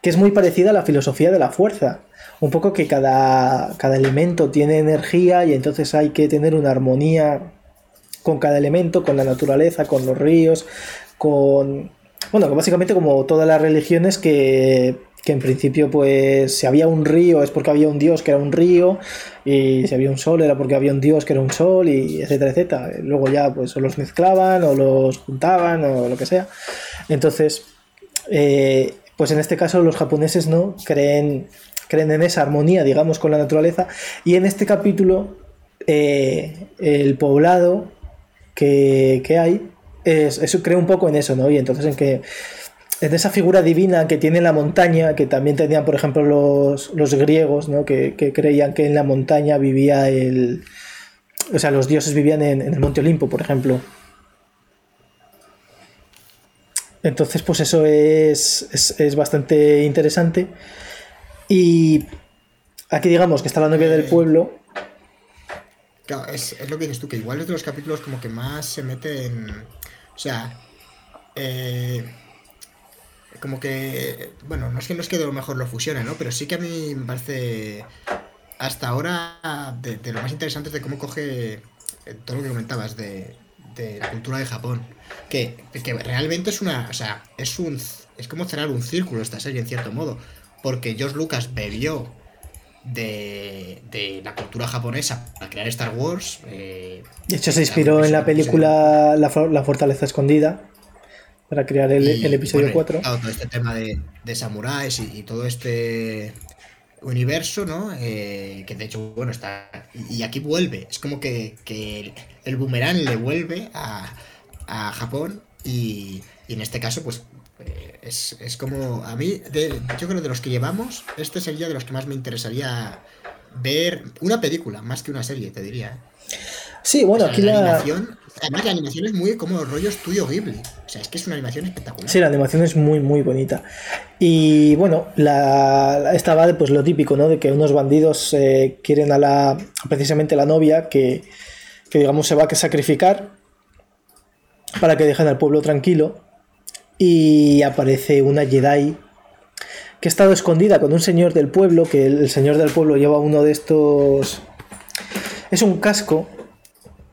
que es muy parecida a la filosofía de la fuerza. Un poco que cada, cada elemento tiene energía y entonces hay que tener una armonía con cada elemento, con la naturaleza, con los ríos, con... Bueno, básicamente como todas las religiones que, que en principio pues si había un río es porque había un dios que era un río y si había un sol era porque había un dios que era un sol y etcétera, etcétera. Luego ya pues o los mezclaban o los juntaban o lo que sea. Entonces, eh, pues en este caso los japoneses no creen, creen en esa armonía, digamos, con la naturaleza. Y en este capítulo, eh, el poblado que, que hay, es, eso cree un poco en eso, ¿no? Y entonces en que en esa figura divina que tiene la montaña, que también tenían, por ejemplo, los, los griegos, ¿no? Que, que creían que en la montaña vivía el... O sea, los dioses vivían en, en el Monte Olimpo, por ejemplo. Entonces, pues eso es, es, es bastante interesante. Y aquí digamos que está la novia del pueblo. Claro, es, es lo que dices tú, que igual es de los capítulos como que más se mete en. O sea. eh, como que. Bueno, no es que no es que a lo mejor lo fusione, ¿no? Pero sí que a mí me parece. Hasta ahora, de, de lo más interesante es de cómo coge eh, todo lo que comentabas de, de la cultura de Japón. Que, que realmente es una. O sea, es un. Es como cerrar un círculo esta serie, en cierto modo. Porque George Lucas bebió de, de la cultura japonesa para crear Star Wars. eh, De hecho, se inspiró en la película La, For- La Fortaleza Escondida para crear el, y, el episodio bueno, 4. claro, todo este tema de, de samuráis y, y todo este universo, ¿no? Eh, que de hecho, bueno, está. Y, y aquí vuelve. Es como que, que el, el boomerang le vuelve a, a Japón. Y, y en este caso, pues. Eh, es, es como. A mí, de- yo creo de los que llevamos, este sería de los que más me interesaría ver. Una película, más que una serie, te diría. ¿eh? Sí, bueno, O sea, aquí la, la, animación. Además, la animación es muy como rollo estudio Ghibli. O sea, es que es una animación espectacular. Sí, la animación es muy, muy bonita. Y bueno, la, esta va de pues, lo típico, ¿no? De que unos bandidos eh, quieren a la. precisamente a la novia que, que, digamos, se va a sacrificar para que dejen al pueblo tranquilo. Y aparece una Jedi que ha estado escondida con un señor del pueblo, que el, señor del pueblo lleva uno de estos. Es un casco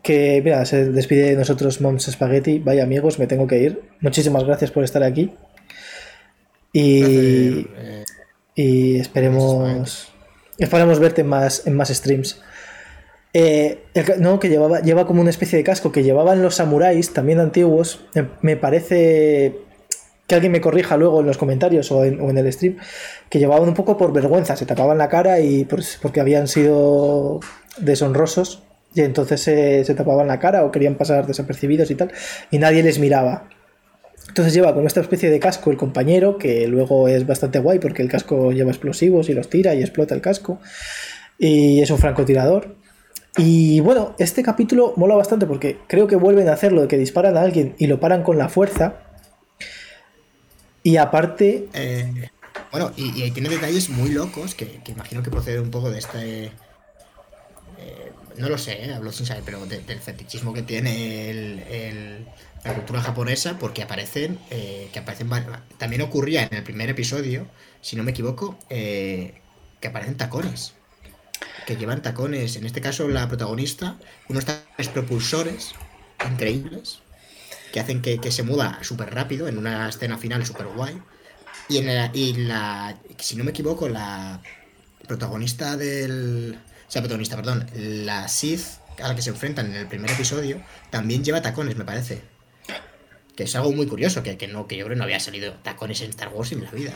que, mira, se despide de nosotros Moms Spaghetti. Vaya amigos, me tengo que ir. Muchísimas gracias por estar aquí. Y, Eh, y esperemos esperemos verte en más, en más streams. Eh, el no, que llevaba, lleva como una especie de casco que llevaban los samuráis, también antiguos. Eh, Me parece que alguien me corrija luego en los comentarios o en, el stream, que llevaban un poco por vergüenza, se tapaban la cara y por- porque habían sido deshonrosos y entonces se, se tapaban la cara o querían pasar desapercibidos y tal, y nadie les miraba. Entonces lleva como esta especie de casco el compañero, que luego es bastante guay porque el casco lleva explosivos y los tira y explota el casco. Y es un francotirador. Y bueno, este capítulo mola bastante porque creo que vuelven a hacerlo de que disparan a alguien y lo paran con la fuerza. Y aparte. Eh, bueno, y, y, tiene detalles muy locos que, que, imagino que procede un poco de este. Eh, no lo sé, eh, hablo sin saber, pero de, del fetichismo que tiene el, la cultura japonesa, porque aparecen. Eh, que aparecen. También ocurría en el primer episodio, si no me equivoco, que aparecen tacones que llevan tacones, en este caso la protagonista, unos tacones propulsores increíbles que hacen que, que se muda súper rápido en una escena final súper guay. Y, en la, y la, si no me equivoco, la protagonista del... O sea, protagonista, perdón, la Sith a la que se enfrentan en el primer episodio, también lleva tacones, me parece. Que es algo muy curioso, que, que no, que yo creo que no había salido tacones en Star Wars en la vida.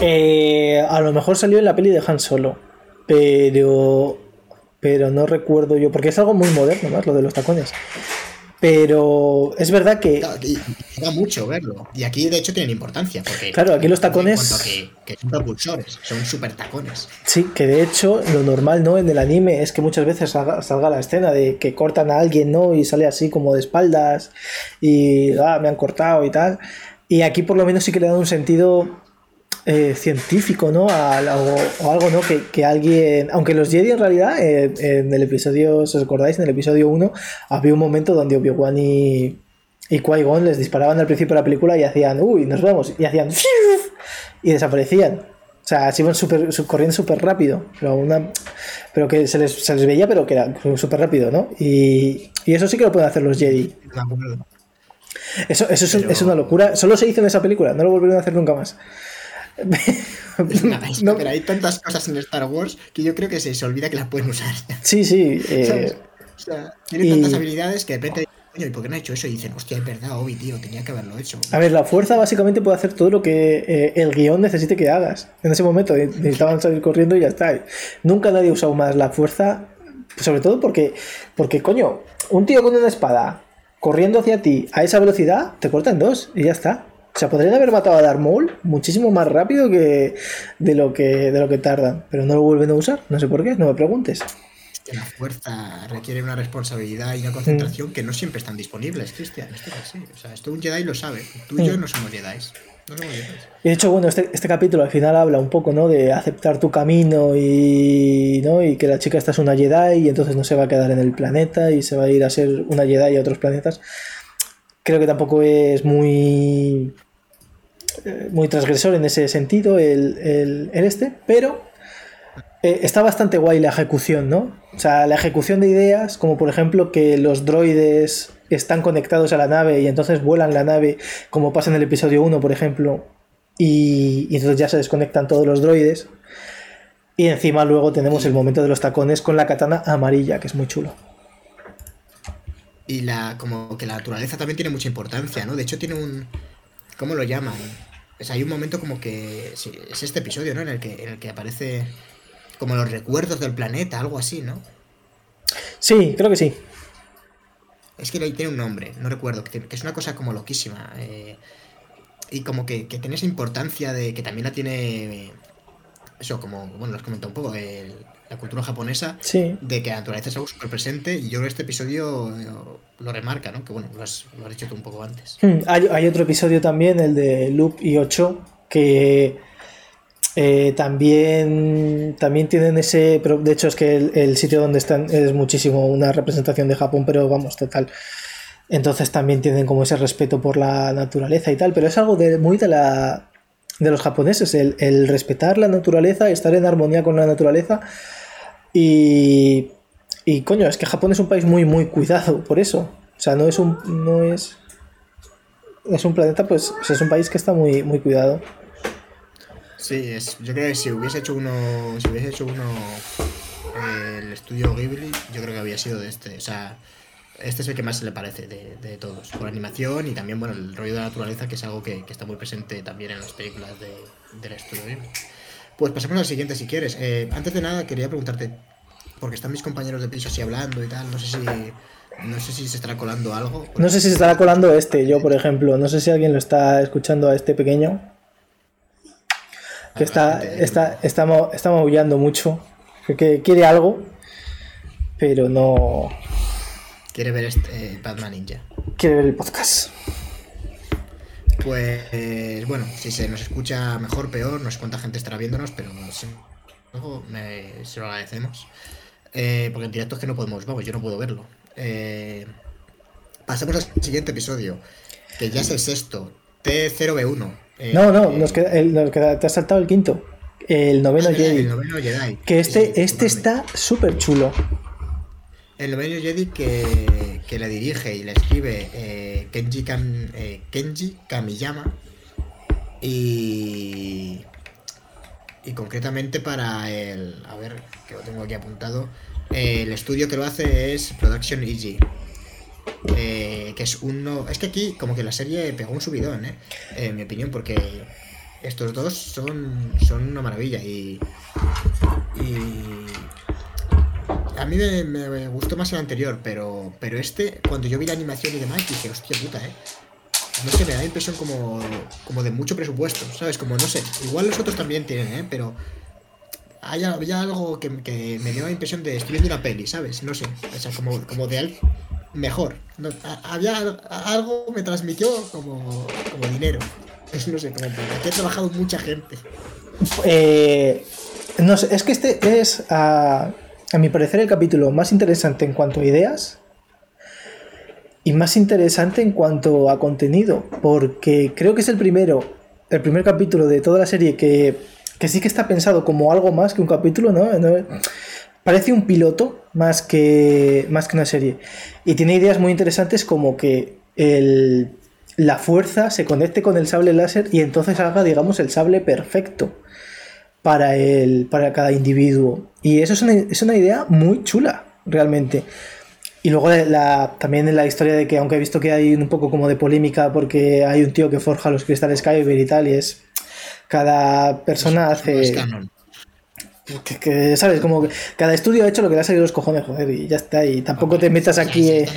Eh, a lo mejor salió en la peli de Han Solo. Pero. Pero no recuerdo yo. Porque es algo muy moderno, más lo de los tacones. Pero es verdad que. Da mucho verlo. Y aquí, de hecho, tienen importancia. Porque claro, aquí los tacones. Que, que, son propulsores, son super tacones. Sí, que de hecho, lo normal, ¿no? En el anime es que muchas veces salga, salga, la escena de que cortan a alguien, ¿no? Y sale así como de espaldas. Y. Ah, me han cortado y tal. Y aquí, por lo menos, sí que le dan un sentido eh, científico, ¿no? A, o, o, algo, ¿no? Que, que, alguien. Aunque los Jedi en realidad, eh, en el episodio, si os acordáis, en el episodio 1, había un momento donde Obi-Wan y, y Qui-Gon les disparaban al principio de la película y hacían, uy, nos vamos, y hacían. y desaparecían. O sea, se iban super, corriendo súper rápido. Pero, una, pero que se les, se les veía, pero que era súper rápido, ¿no? Y, y, eso sí que lo pueden hacer los Jedi. Eso, eso es, pero... es, una locura. Solo se hizo en esa película, no lo volvieron a hacer nunca más. No, pero hay tantas cosas en Star Wars que yo creo que se, se olvida que las pueden usar. Sí, sí. Eh, o sea, tienen y... tantas habilidades que de repente coño, ¿y por qué no ha hecho eso? Y dicen, hostia, es verdad, Obi, tío, tenía que haberlo hecho. A ver, la fuerza básicamente puede hacer todo lo que eh, el guion necesite que hagas. En ese momento necesitaban salir corriendo y ya está. Nunca nadie ha usado más la fuerza, sobre todo porque, porque, coño, un tío con una espada corriendo hacia ti a esa velocidad, te corta en dos y ya está. O sea, podrían haber matado a Darth Maul muchísimo más rápido que de lo que, de lo que tardan, pero no lo vuelven a usar. No sé por qué, no me preguntes. La fuerza requiere una responsabilidad y una concentración mm. que no siempre están disponibles, Cristian. Esto es así. O sea, esto un Jedi lo sabe. Tú y mm. yo no somos Jedi. No somos Jedi. Y de hecho, bueno, este, este, capítulo al final habla un poco, ¿no? De aceptar tu camino y, ¿no? y que la chica esta es una Jedi y entonces no se va a quedar en el planeta y se va a ir a ser una Jedi a otros planetas creo que tampoco es muy muy transgresor en ese sentido el, el, el este, pero eh, está bastante guay la ejecución, ¿no? O sea, la ejecución de ideas, como por ejemplo que los droides están conectados a la nave y entonces vuelan la nave, como pasa en el episodio 1, por ejemplo, y, y entonces ya se desconectan todos los droides. Y encima luego tenemos el momento de los tacones con la katana amarilla, que es muy chulo y la como que la naturaleza también tiene mucha importancia, ¿no? De hecho tiene un ¿cómo lo llaman? O sea, hay un momento como que es este episodio, ¿no? En el que en el que aparece como los recuerdos del planeta, algo así, ¿no? Sí, creo que sí. Es que tiene un nombre, no recuerdo, que, es una cosa como loquísima. Eh, y como que, que, tiene esa importancia de que también la tiene. Eso, como, bueno, os comentado un poco, el, la cultura japonesa, sí. de que la naturaleza es algo súper presente, y yo creo que este episodio lo, lo remarca, ¿no? Que bueno, lo has, lo has, dicho tú un poco antes. Hmm, hay, hay, otro episodio también, el de Loop y 8, que eh, también, también tienen ese. Pero de hecho, es que el, el, sitio donde están es muchísimo una representación de Japón, pero vamos, total. Entonces también tienen como ese respeto por la naturaleza y tal, pero es algo de, muy de la. De los japoneses, el, el respetar la naturaleza, estar en armonía con la naturaleza, y, y coño, es que Japón es un país muy, muy cuidado por eso. O sea, no es un. No es. Es un planeta, pues, es un país que está muy, muy cuidado. Sí, es, yo creo que si hubiese hecho uno. Si hubiese hecho uno. Eh, el estudio Ghibli, yo creo que había sido de este. O sea, este es el que más se le parece de, de todos. Por animación y también, bueno, el rollo de la naturaleza, que es algo que, que está muy presente también en las películas de, del estudio Ghibli. Pues pasemos al siguiente si quieres. Eh, antes de nada quería preguntarte, porque están mis compañeros de piso así hablando y tal, no sé si no sé si se estará colando algo. No sé si se estará colando este, yo por ejemplo, no sé si alguien lo está escuchando a este pequeño. Que está, está, está, está maullando mucho, que quiere algo, pero no. Quiere ver este Batman Ninja. Quiere ver el podcast. Pues bueno, si se nos escucha mejor, peor, no sé cuánta gente estará viéndonos, pero sí, luego me, se lo agradecemos. Eh, porque en directo es que no podemos, vamos, yo no puedo verlo. Eh, pasemos al siguiente episodio, que ya es el sexto, T0B1. Eh, no, no, nos queda, el- nos queda- te has saltado el quinto. El noveno Jedi. El noveno Jedi. Que sí, este, este está súper chulo. El noveno Jedi que, que le dirige y le escribe eh, Kenji, Kam- eh, Kamiyama. Y. Y concretamente para el. A ver, que lo tengo aquí apuntado. el estudio que lo hace es Production EG. eh, que es uno. Es que aquí, como que la serie pegó un subidón, ¿eh? En mi opinión, porque estos dos son, son una maravilla y. Y. A mí me, gustó más el anterior, pero, pero este, cuando yo vi la animación y demás, dije, hostia puta, eh. No sé, me da la impresión como, como de mucho presupuesto, ¿sabes? Como no sé, igual los otros también tienen, ¿eh? Pero hay, había algo que, que me dio la impresión de estoy viendo una peli, ¿sabes? No sé, o sea, como, como de al- mejor. Había al- algo me transmitió como, como dinero. No sé, como aquí ha trabajado mucha gente. Eh, no sé, es que este es, a, a mi parecer, el capítulo más interesante en cuanto a ideas y más interesante en cuanto a contenido, porque creo que es el primero, el primer capítulo de toda la serie que, que sí que está pensado como algo más que un capítulo, ¿no? Parece un piloto más que, más que una serie. Y tiene ideas muy interesantes como que el, la fuerza se conecte con el sable láser y entonces haga, digamos, el sable perfecto para, el, para cada individuo. Y eso es una, es una idea muy chula, realmente. Y luego la, también en la historia de que, aunque he visto que hay un poco como de polémica porque hay un tío que forja los cristales Kyber y tal, y es. Cada persona no es hace. canon. Que, que, ¿sabes? Como que cada estudio ha hecho lo que le ha salido los cojones, joder, y ya está. Y tampoco te metas aquí. eh,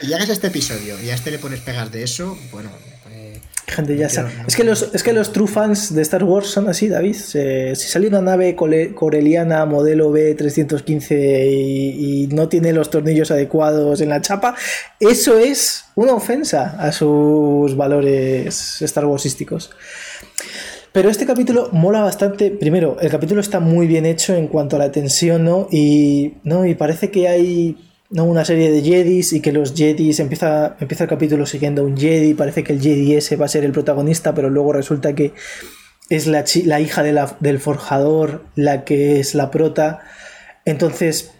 Si llegas a este episodio y a este le pones pegas de eso, bueno. Gente, ya no Es que, los, es que los true fans de Star Wars son así, David. Se- si sale una nave coreliana modelo B315 y, y no tiene los tornillos adecuados en la chapa, eso es una ofensa a sus valores Star Warsísticos. Pero este capítulo mola bastante. Primero, el capítulo está muy bien hecho en cuanto a la tensión, ¿no? Y, ¿no? y parece que hay ¿no? una serie de Jedis y que los Jedis empieza, empieza el capítulo siguiendo a un Jedi. Parece que el Jedi ese va a ser el protagonista, pero luego resulta que es la, la hija del forjador la que es la prota. Entonces,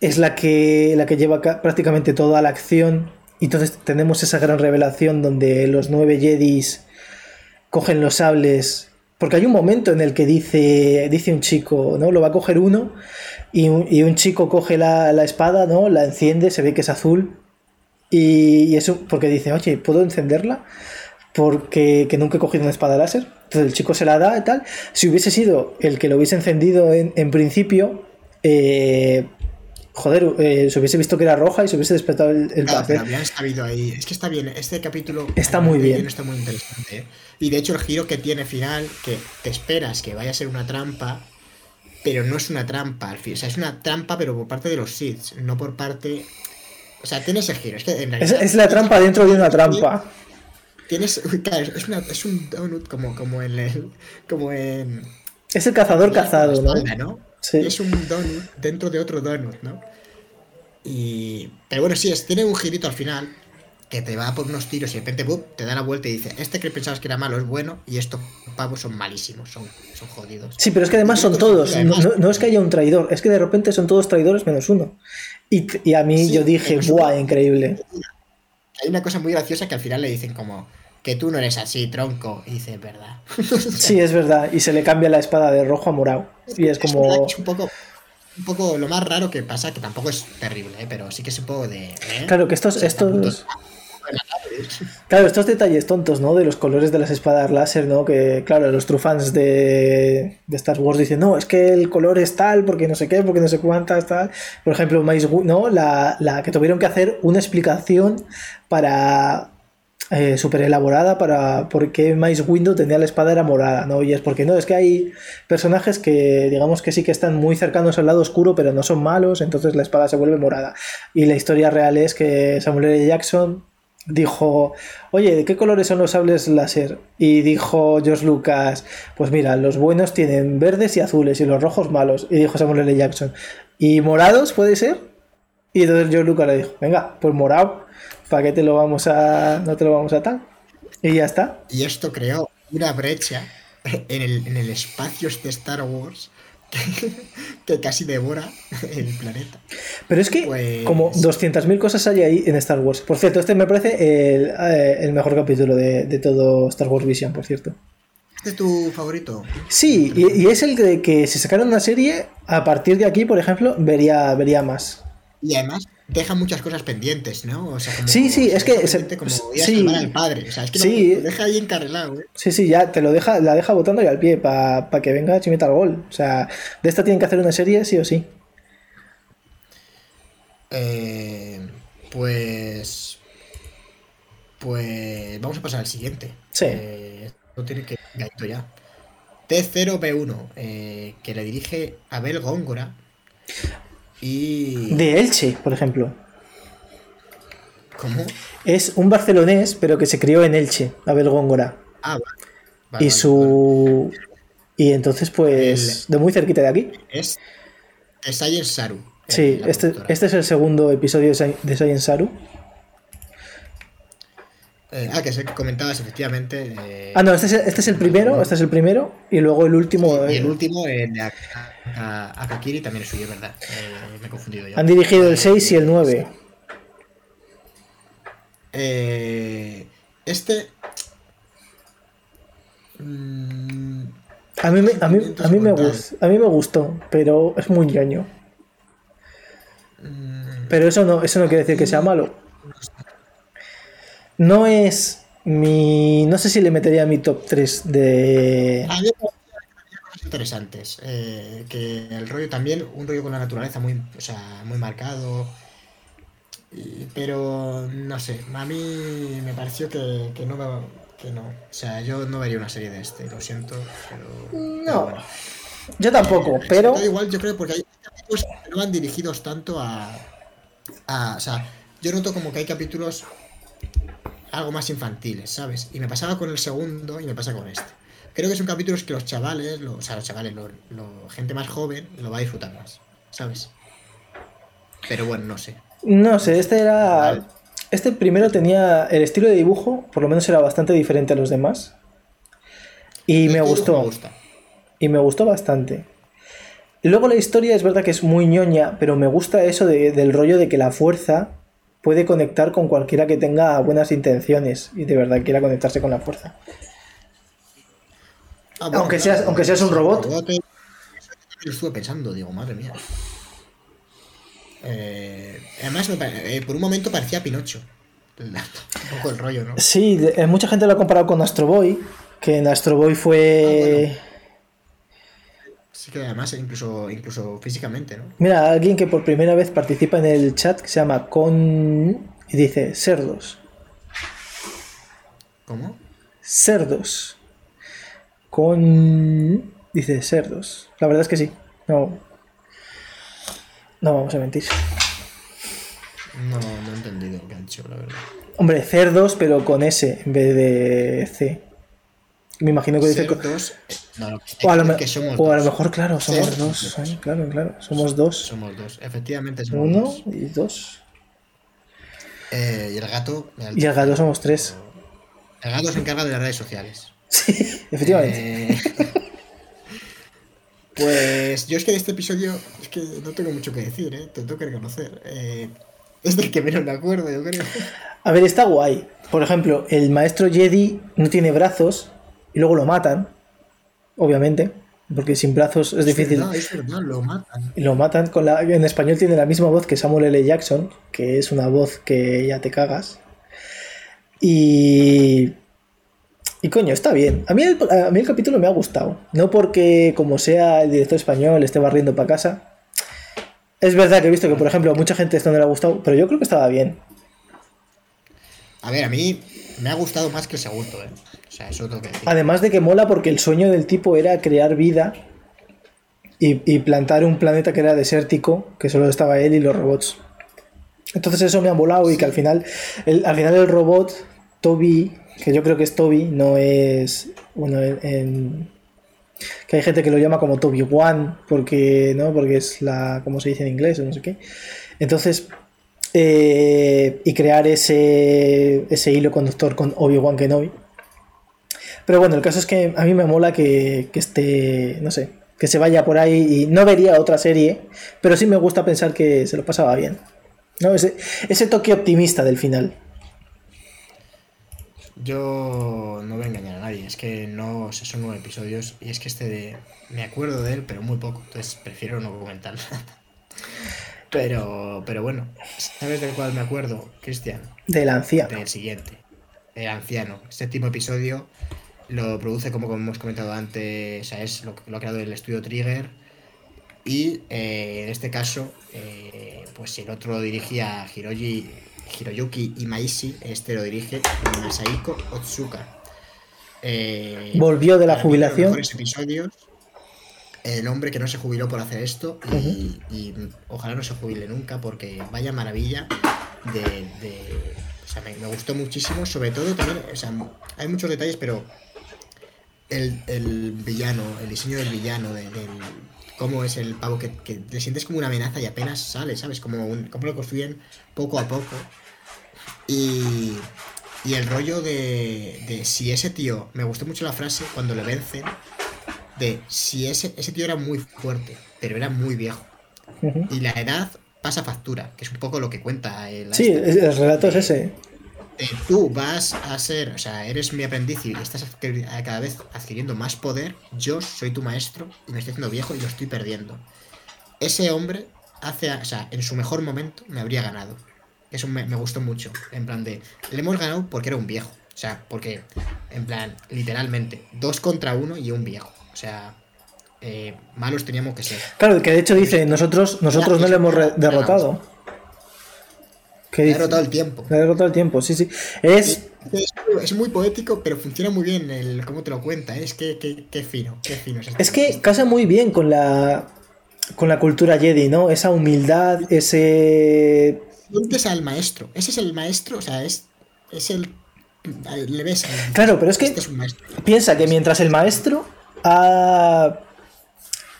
es la que, la que lleva ca- prácticamente toda la acción. Y entonces tenemos esa gran revelación donde los nueve Jedis cogen los sables. Porque hay un momento en el que dice, dice un chico, ¿no? Lo va a coger uno y un, y un chico coge la, la espada, ¿no? La enciende, se ve que es azul. Y, eso porque dice, oye, ¿puedo encenderla? Porque que nunca he cogido una espada láser. Entonces el chico se la da y tal. Si hubiese sido el que lo hubiese encendido en, en principio, eh, joder, eh, se hubiese visto que era roja y se hubiese despertado el, el Claro, papel. pero sabido ahí. Es que está bien, este capítulo Está muy bien. Está muy interesante. ¿eh? Y de hecho, el giro que tiene final, que te esperas que vaya a ser una trampa, pero no es una trampa al fin. O sea, es una trampa, pero por parte de los Sith, no por parte. O sea, tiene ese giro. Es que en realidad. es la trampa dentro de una trampa. Tienes. claro, es, una- es un donut como, como en el. Como en. Es el cazador cazado, ¿no? Sí. Y es un donut dentro de otro donut, ¿no? Y. Pero bueno, sí, es, tiene un girito al final que te va por unos tiros y de repente te da la vuelta y dice, este que pensabas que era malo es bueno y estos pavos son malísimos, son, son jodidos. Sí, pero es que además son todos. No, no- no es que haya un traidor, es que de repente son todos traidores menos uno. Y, y a mí Sí, yo dije, ¡buah, increíble! Hay una cosa muy graciosa que al final le dicen como que tú no eres así, tronco, y dice, verdad. Sí, es verdad. Y se le cambia la espada de rojo a morado. Y es como. es un poco, un poco lo más raro que pasa, que tampoco es terrible, ¿eh? pero sí que es un poco de... ¿eh? Claro que estos, estos. Claro, estos detalles tontos, ¿no? De los colores de las espadas láser, ¿no? Que, claro, los true fans de, de Star Wars dicen, no, es que el color es tal, porque no sé qué, porque no sé cuántas, tal. Por ejemplo, Mace ¿no? La, la que tuvieron que hacer una explicación para eh, súper elaborada para por qué Mice Window tenía la espada era morada, ¿no? Y es porque no, es que hay personajes que digamos que sí que están muy cercanos al lado oscuro, pero no son malos, entonces la espada se vuelve morada. Y la historia real es que Samuel L. Jackson dijo, oye, ¿de qué colores son los sables láser? Y dijo George Lucas, pues mira, los buenos tienen verdes y azules y los rojos malos. Y dijo Samuel L. Jackson, ¿y morados puede ser? Y entonces George Lucas le dijo, venga, pues morado, ¿para qué te lo vamos a, no te lo vamos a tal? Y ya está. Y esto creó una brecha en el, en el espacio de Star Wars que, casi devora el planeta. Pero es que Pues- como 200.000 cosas hay ahí en Star Wars. Por cierto, este me parece el, eh, el mejor capítulo de, de todo Star Wars Vision, por cierto. ¿Este es tu favorito? Sí, y, y es el de que si sacaran una serie, a partir de aquí, por ejemplo, vería, vería más. Y además deja muchas cosas pendientes, ¿no? O sea, como, Sí, sí, es que se- como ir a al padre. O sea, es que Sí. lo deja ahí encarrilado, ¿eh? Sí, sí, ya te lo deja, la deja botando y al pie para que venga y meta el gol. O sea, de esta tienen que hacer una serie sí o sí. Eh, Pues. Pues. Vamos a pasar al siguiente. Sí. Eh, esto tiene que ir ya. T0P1, eh, que le dirige Abel Góngora. Y. De Elche, por ejemplo. ¿Cómo? Es un barcelonés, pero que se crió en Elche, Abel Góngora. Ah, vale. Vale, Y vale, su. Y entonces, pues, de muy cerquita de aquí. Es. Es Saru. Sí, este, este es el segundo episodio de Science Saru. Eh, ah, que que comentabas, efectivamente. eh, Ah, no, este es, el- este es el primero, este es el primero, y luego el último. Y el eh, último, el de Akakiri, también es suyo, ¿verdad? Eh, me he confundido yo. han dirigido el 6 y el 9. Eh, este. mm, A mí, me, a, mí, a, mí me encontrados. gust- a mí me gustó, pero es muy ñoño. mm, Pero eso no, eso no quiere decir que sea malo. No es mi. No sé si le metería a mi top 3 de. cosas interesantes. eh, que el rollo también, un rollo con la naturaleza muy, o sea, muy marcado. y- pero no sé, a mí me pareció que, que no me- que no. O sea, yo no vería una serie de este, lo siento, pero. pero No, bueno. yo tampoco, Eh, pero. da igual, yo creo, porque hay capítulos que no van dirigidos tanto a, a- O sea, yo noto como que hay capítulos algo más infantiles, ¿sabes? Y me pasaba con el segundo y me pasa con este. Creo que son capítulos que los chavales, lo- o sea, los chavales, lo, lo- gente más joven, lo va a disfrutar más, ¿sabes? Pero bueno, no sé. No sé, este era. Este primero tenía. El estilo de dibujo, por lo menos era bastante diferente a los demás. Y me gustó. Me gusta. Y me gustó bastante. Luego la historia es verdad que es muy ñoña, pero me gusta eso de- del rollo de que la fuerza puede conectar con cualquiera que tenga buenas intenciones y de verdad quiera conectarse con la fuerza. Ah, Aunque seas- aunque seas un robot. lo estuve pensando, digo, madre mía. Eh, además, me eh, por un momento parecía Pinocho. Un poco el rollo, ¿no? Sí, eh, mucha gente lo ha comparado con Astro Boy, que en Astro Boy fue... Sí que además, incluso, incluso físicamente, ¿no? Mira, alguien que por primera vez participa en el chat que se llama Con... y dice, cerdos. ¿Cómo? Cerdos. Con... Dice cerdos. La verdad es que sí. No. No vamos a mentir. No, no he entendido lo que dicho, la verdad. Hombre, cerdos, pero con S en vez de C. Me imagino que dice... eh, no, lo que O a, lo, que somos o a lo dos. mejor, claro, somos dos. ¿eh? Claro, claro. Somos dos. Somos dos, efectivamente somos Uno dos. y dos. Eh, y el gato. Y el gato somos tres. El gato se encarga de las redes sociales. Sí, efectivamente. Eh, pues yo es que de este episodio es que no tengo mucho que decir, ¿eh? Te tengo que reconocer. Eh, es del que menos me acuerdo, yo creo. A ver, está guay. Por ejemplo, el maestro Jedi no tiene brazos y luego lo matan. Obviamente. Porque sin brazos es difícil. No, es verdad, lo matan. Lo matan con la. En español tiene la misma voz que Samuel L. Jackson, que es una voz que ya te cagas. Y. Y coño, está bien. A mí, el, a mí el capítulo me ha gustado. No porque, como sea el director español, esté barriendo para casa. Es verdad que he visto que, por ejemplo, a mucha gente esto no le ha gustado, pero yo creo que estaba bien. A ver, a mí me ha gustado más que el segundo, ¿eh? O sea, eso tengo que decir. Además de que mola porque el sueño del tipo era crear vida y, y plantar un planeta que era desértico, que solo estaba él y los robots. Entonces eso me ha volado y que al final, el, al final el robot, Toby, que yo creo que es Toby, no es, bueno, en, en- que hay gente que lo llama como Toby One, porque, ¿no? Porque es la, como se dice en inglés o no sé qué. Entonces, eh, y crear ese, ese hilo conductor con Obi-Wan Kenobi. Pero bueno, el caso es que a mí me mola que, que esté, no sé, que se vaya por ahí y no vería otra serie, pero sí me gusta pensar que se lo pasaba bien. ¿no? Ese, ese toque optimista del final. Yo no voy a engañar a nadie, es que no, o sea, son nueve episodios y es que este de, me acuerdo de él, pero muy poco, entonces prefiero no comentar nada. Pero, pero bueno, ¿sabes de cuál me acuerdo, Cristian? Del anciano. Del siguiente, el anciano. Séptimo episodio lo produce, como hemos comentado antes, o sea, es lo, lo ha creado el estudio Trigger. Y eh, en este caso, eh, pues el otro lo dirigía Hiroji, Hiroyuki Imaishi, este lo dirige Masahiko Otsuka. Eh, Volvió de la jubilación. Los episodios. El hombre que no se jubiló por hacer esto y, y ojalá no se jubile nunca porque vaya maravilla de... de- o sea, me, me gustó muchísimo, sobre todo también, o sea, hay muchos detalles, pero el, el villano, el diseño del villano, de- del, cómo es el pavo que, que le sientes como una amenaza y apenas sale, ¿sabes? Como un, cómo lo construyen poco a poco. Y, y el rollo de, de si ese tío, me gustó mucho la frase cuando le vencen, de si ese, ese tío era muy fuerte, pero era muy viejo. Y la edad pasa factura, que es un poco lo que cuenta el... Sí, es- el relato es ese. Eh, tú vas a ser, o sea, eres mi aprendiz y estás adquiri- cada vez adquiriendo más poder, yo soy tu maestro y me estoy haciendo viejo y lo estoy perdiendo. Ese hombre hace, o sea, en su mejor momento me habría ganado. Eso me, me gustó mucho. En plan de, le hemos ganado porque era un viejo. O sea, porque, en plan, literalmente, dos contra uno y un viejo. O sea, eh, malos teníamos que ser. Claro, que de hecho dice, nosotros, nosotros no le hemos derrotado. ¿Qué Me ha derrotado el tiempo. Ha derrotado el tiempo, sí, sí. Es, Es, es muy poético, pero funciona muy bien el cómo te lo cuenta. ¿eh? Es que, que, que fino, qué fino. es es que casa muy bien con la con la cultura Jedi, ¿no? Esa humildad, ese Sientes al maestro. Ese es el maestro, o sea, es, es el. Le ves. al- Claro, pero es que- Este es un maestro. Piensa que mientras el maestro ha,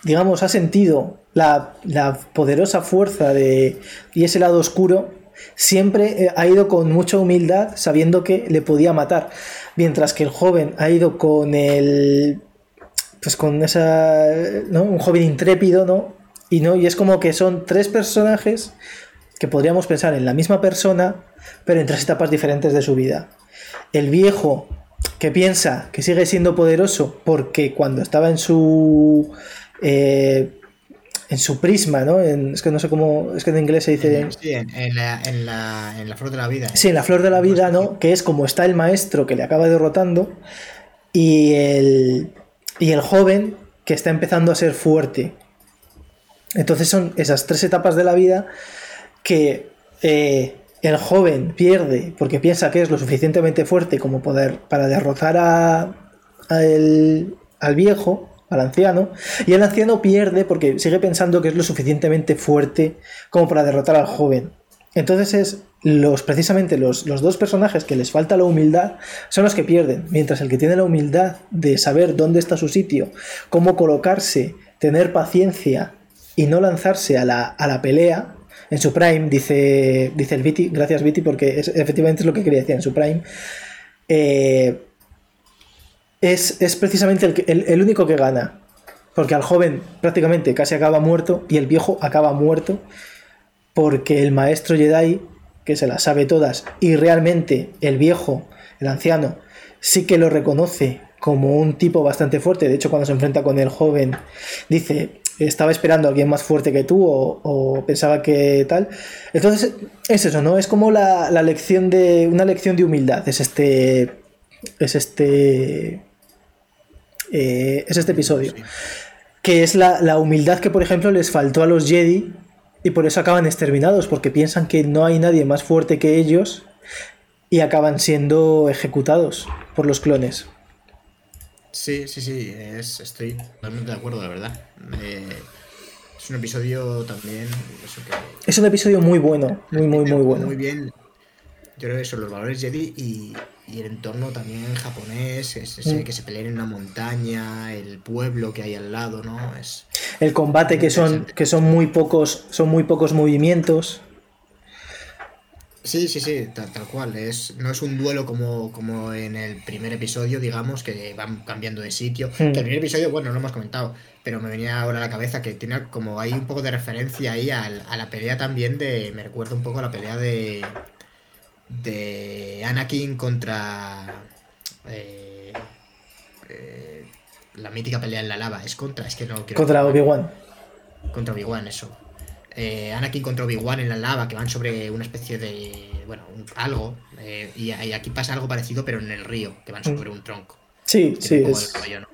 digamos, ha sentido la, la poderosa fuerza de, y ese lado oscuro, siempre eh, ha ido con mucha humildad sabiendo que le podía matar. Mientras que el joven ha ido con el... Pues con esa... ¿no? Un joven intrépido, ¿no? Y, ¿no? y es como que son tres personajes que podríamos pensar en la misma persona, pero en tres etapas diferentes de su vida. El viejo que piensa que sigue siendo poderoso porque cuando estaba en su eh, en su prisma, ¿no? En- es que no sé cómo, es que en inglés se dice Sí, en, en la, en, la, en la flor de la vida. ¿eh? Sí, en la flor de la vida, ¿no? Que es como está el maestro que le acaba derrotando y el, y el joven que está empezando a ser fuerte. Entonces son esas tres etapas de la vida que eh, el joven pierde porque piensa que es lo suficientemente fuerte como poder para derrotar a, a el- al viejo, al anciano, y el anciano pierde porque sigue pensando que es lo suficientemente fuerte como para derrotar al joven. Entonces es los precisamente los, los dos personajes que les falta la humildad son los que pierden, mientras el que tiene la humildad de saber dónde está su sitio, cómo colocarse, tener paciencia y no lanzarse a la, a la pelea, en su prime, dice, dice el Viti, gracias Viti, porque efectivamente es lo que quería decir en su prime, eh, es, es precisamente el, el- único que gana. Porque al joven prácticamente casi acaba muerto y el viejo acaba muerto porque el maestro Jedi, que se las sabe todas, y realmente el viejo, el anciano, sí que lo reconoce como un tipo bastante fuerte. De hecho, cuando se enfrenta con el joven, dice, estaba esperando a alguien más fuerte que tú o, o pensaba que tal. Entonces, es eso, ¿no? Es como la, la lección de, una lección de humildad. Es este, es este, eh, es este episodio Sí. que es la, la humildad que, por ejemplo, les faltó a los Jedi y por eso acaban exterminados, porque piensan que no hay nadie más fuerte que ellos y acaban siendo ejecutados por los clones. Sí, sí, sí, es, estoy totalmente de acuerdo, la verdad. Eh, es un episodio también. Es un episodio muy bueno, muy, muy, muy bueno. Muy bien. Yo creo que son los valores Jedi y, y el entorno también japonés, es, mm. que se peleen en una montaña, el pueblo que hay al lado, ¿no? Es el combate que son, que son muy pocos, son muy pocos movimientos. Sí, sí, sí, tal, cual. Es, no es un duelo como, como en el primer episodio, digamos, que van cambiando de sitio. Mm. el primer episodio, bueno, no lo hemos comentado, pero me venía ahora a la cabeza que tiene como hay un poco de referencia ahí a, a la pelea también de. Me recuerda un poco a la pelea de de Anakin contra eh, eh, la mítica pelea en la lava. Es contra, es que no quiero. Contra Obi-Wan. Contra Obi-Wan, eso. Eh, Anakin contra Obi-Wan en la lava, que van sobre una especie de. Bueno, algo. y, aquí pasa algo parecido, pero en el río, que van mm. sobre un tronco. Sí, sí. Es... ¿no?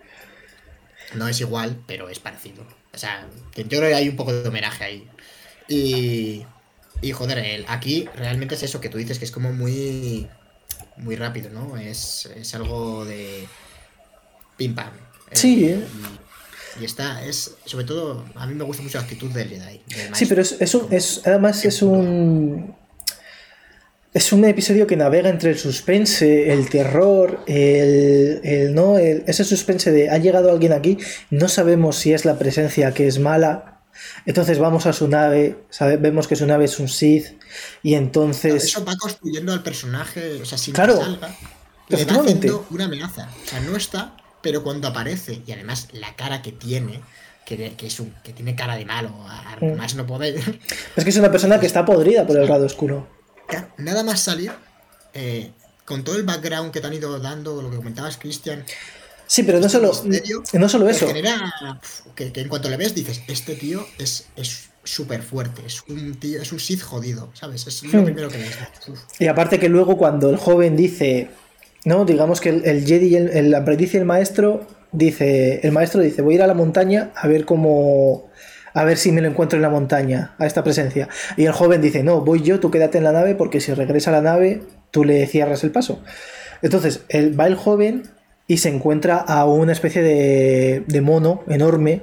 ¿no? es igual, pero es parecido. O sea, yo creo que hay un poco de homenaje ahí. Y. Y joder, el, aquí realmente es eso que tú dices, que es como muy. Muy rápido, ¿no? Es, es algo de. Pim pam. Sí, ¿eh? Y, está, es. Sobre todo, a mí me gusta mucho la actitud del Jedi. sí, pero es, es, un, es además es un. Es un episodio que navega entre el suspense, el terror, el, el no, el, ese suspense de ha llegado alguien aquí, no sabemos si es la presencia que es mala entonces vamos a su nave, vemos que su nave es un Sith y entonces... Eso va construyendo al personaje, o sea, si claro, salga, le va haciendo una amenaza. O sea, no está, pero cuando aparece, y además la cara que tiene, que, que, es un, que tiene cara de malo, mm. más no poder... Es que es una persona que está podrida por el lado oscuro. Nada más salir, eh, con todo el background que te han ido dando, lo que comentabas, Cristian, Sí, pero no solo, no solo eso. que, en cuanto le ves dices, este tío es súper fuerte, es un tío, es un Sith jodido, ¿sabes? Es lo hmm. primero que ves. Y aparte que luego cuando el joven dice, ¿no? Digamos que el, Jedi, el, el aprendiz y el maestro, dice, el maestro dice, voy a ir a la montaña a ver cómo a ver si me lo encuentro en la montaña, a esta presencia. Y el joven dice, no, voy yo, tú quédate en la nave, porque si regresa a la nave, tú le cierras el paso. Entonces, va el joven y se encuentra a una especie de, mono enorme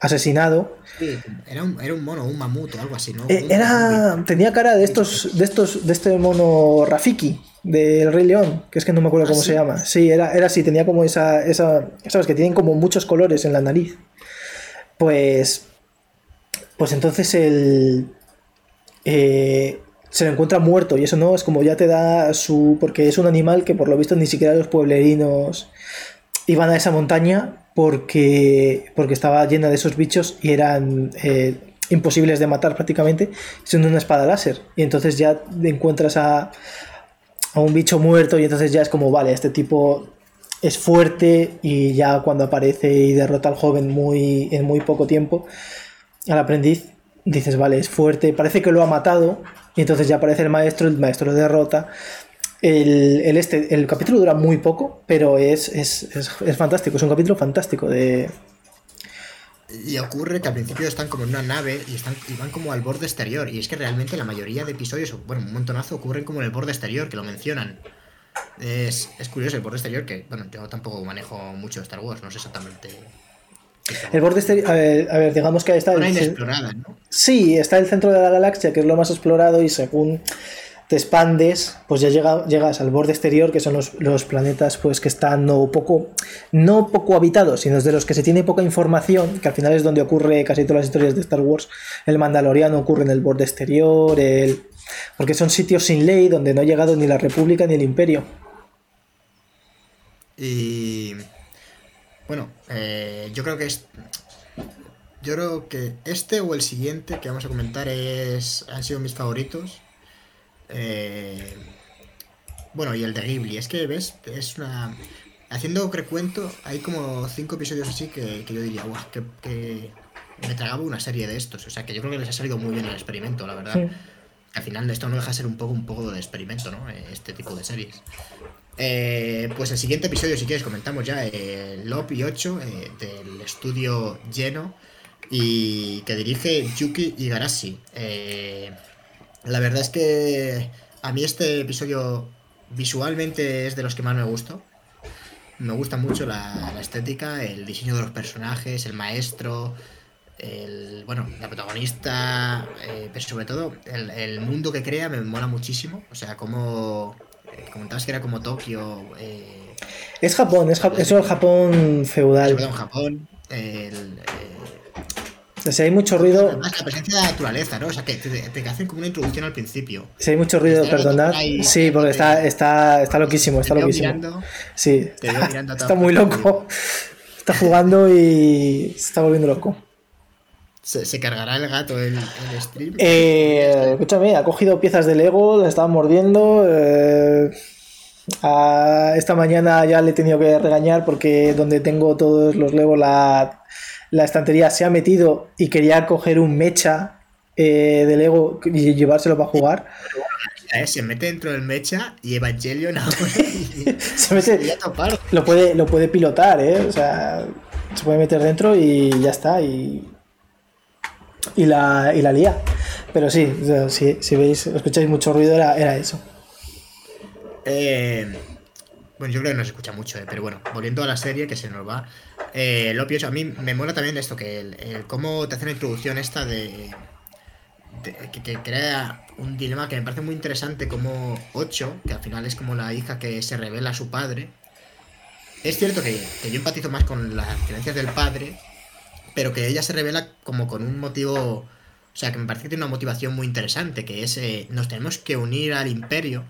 asesinado. Sí, era un, mono, un mamut o algo así, ¿no? Eh, era, tenía cara de estos, de estos, de este mono Rafiki del Rey León, que es que no me acuerdo cómo ¿Ah, se llama. Sí, era, era así, tenía como esa, esa, sabes que tienen como muchos colores en la nariz. Pues, pues entonces el, eh, se lo encuentra muerto y eso no es como ya te da su porque es un animal que por lo visto ni siquiera los pueblerinos iban a esa montaña porque porque estaba llena de esos bichos y eran eh, imposibles de matar prácticamente siendo una espada láser. Y entonces ya encuentras a, a un bicho muerto y entonces ya es como vale este tipo es fuerte y ya cuando aparece y derrota al joven muy en muy poco tiempo al aprendiz dices vale es fuerte parece que lo ha matado y entonces ya aparece el maestro, el maestro lo derrota. El, este, el capítulo dura muy poco, pero es, fantástico, es un capítulo fantástico de... Y ocurre que al principio están como en una nave y, están, y van como al borde exterior. Y es que realmente la mayoría de episodios, bueno, un montonazo, ocurren como en el borde exterior, que lo mencionan. Es, es curioso el borde exterior, que, bueno, yo tampoco manejo mucho Star Wars, no sé exactamente el borde exterior, a ver, digamos que está... inexplorada, ¿no? Sí, está el centro de la galaxia, que es lo más explorado, y según te expandes, pues ya llegas al borde exterior, que son los, planetas pues que están no poco, no poco habitados, sino de los que se tiene poca información, que al final es donde ocurre casi todas las historias de Star Wars. El Mandaloriano ocurre en el borde exterior, el... porque son sitios sin ley donde no ha llegado ni la República ni el Imperio. Y bueno, eh, yo creo que es. Yo creo que este o el siguiente que vamos a comentar es han sido mis favoritos. Eh, bueno, y el de Ghibli. Es que, ¿ves? Es una... Haciendo recuento, hay como cinco episodios así que, yo diría, guau, que, me tragaba una serie de estos. O sea, que yo creo que les ha salido muy bien el experimento, la verdad. Al final esto no deja de ser un poco, un poco de experimento, ¿no? Este tipo de series. Eh, pues el siguiente episodio, si quieres, comentamos ya eh, Lop 8 eh, del estudio lleno y que dirige Yuki Igarashi. Eh, la verdad es que a mí este episodio visualmente es de los que más me gustó. Me gusta mucho la, estética, el diseño de los personajes, el maestro, el, bueno, la protagonista, eh, pero sobre todo el, mundo que crea me mola muchísimo. O sea, como eh, comentabas que era como Tokio. Eh, es Japón, es, es el Japón feudal. Perdón, Japón. El, si hay mucho ruido. Además, la presencia de la naturaleza, ¿no? O sea, que te, hacen como una introducción al principio. Si hay mucho ruido, perdonad. sí, porque está, está, está loquísimo, está loquísimo. sí, está, muy loco. Está jugando y se está volviendo loco. ¿Se, cargará el gato el, el stream? Eh, escúchame, ha cogido piezas de Lego, la estaba mordiendo. Eh, esta mañana ya le he tenido que regañar porque donde tengo todos los Lego la la estantería se ha metido y quería coger un mecha eh, de Lego y llevárselo para jugar. Eh, se mete dentro del mecha y Evangelion se mete, lo puede lo puede pilotar eh o sea se puede meter dentro y ya está y y la, y la lía pero sí si, veis escucháis mucho ruido era, era eso eh, bueno, yo creo que no se escucha mucho, eh, pero bueno, volviendo a la serie que se nos va. Eh, lo pienso, a mí me mola también esto, que el, cómo te hace la introducción esta de. que, crea un dilema que me parece muy interesante, como Ocho, que al final es como la hija que se revela a su padre. Es cierto que, yo empatizo más con las creencias del padre, pero que ella se revela como con un motivo. O sea, que me parece que tiene una motivación muy interesante, que es eh, nos tenemos que unir al imperio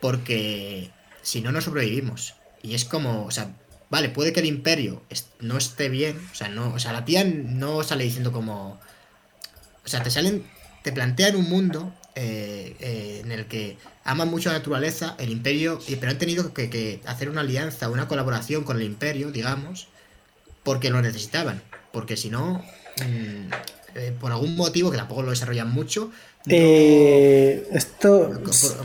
porque si no, no sobrevivimos. Y es como, o sea, vale, puede que el imperio no esté bien, o sea, no, o sea, la tía no sale diciendo como... O sea, te salen, te plantean un mundo eh, eh, en el que aman mucho la naturaleza, el imperio, pero han tenido que, hacer una alianza, una colaboración con el imperio, digamos, porque lo necesitaban. Porque si no, mm, eh, por algún motivo, que tampoco lo desarrollan mucho, eh, esto.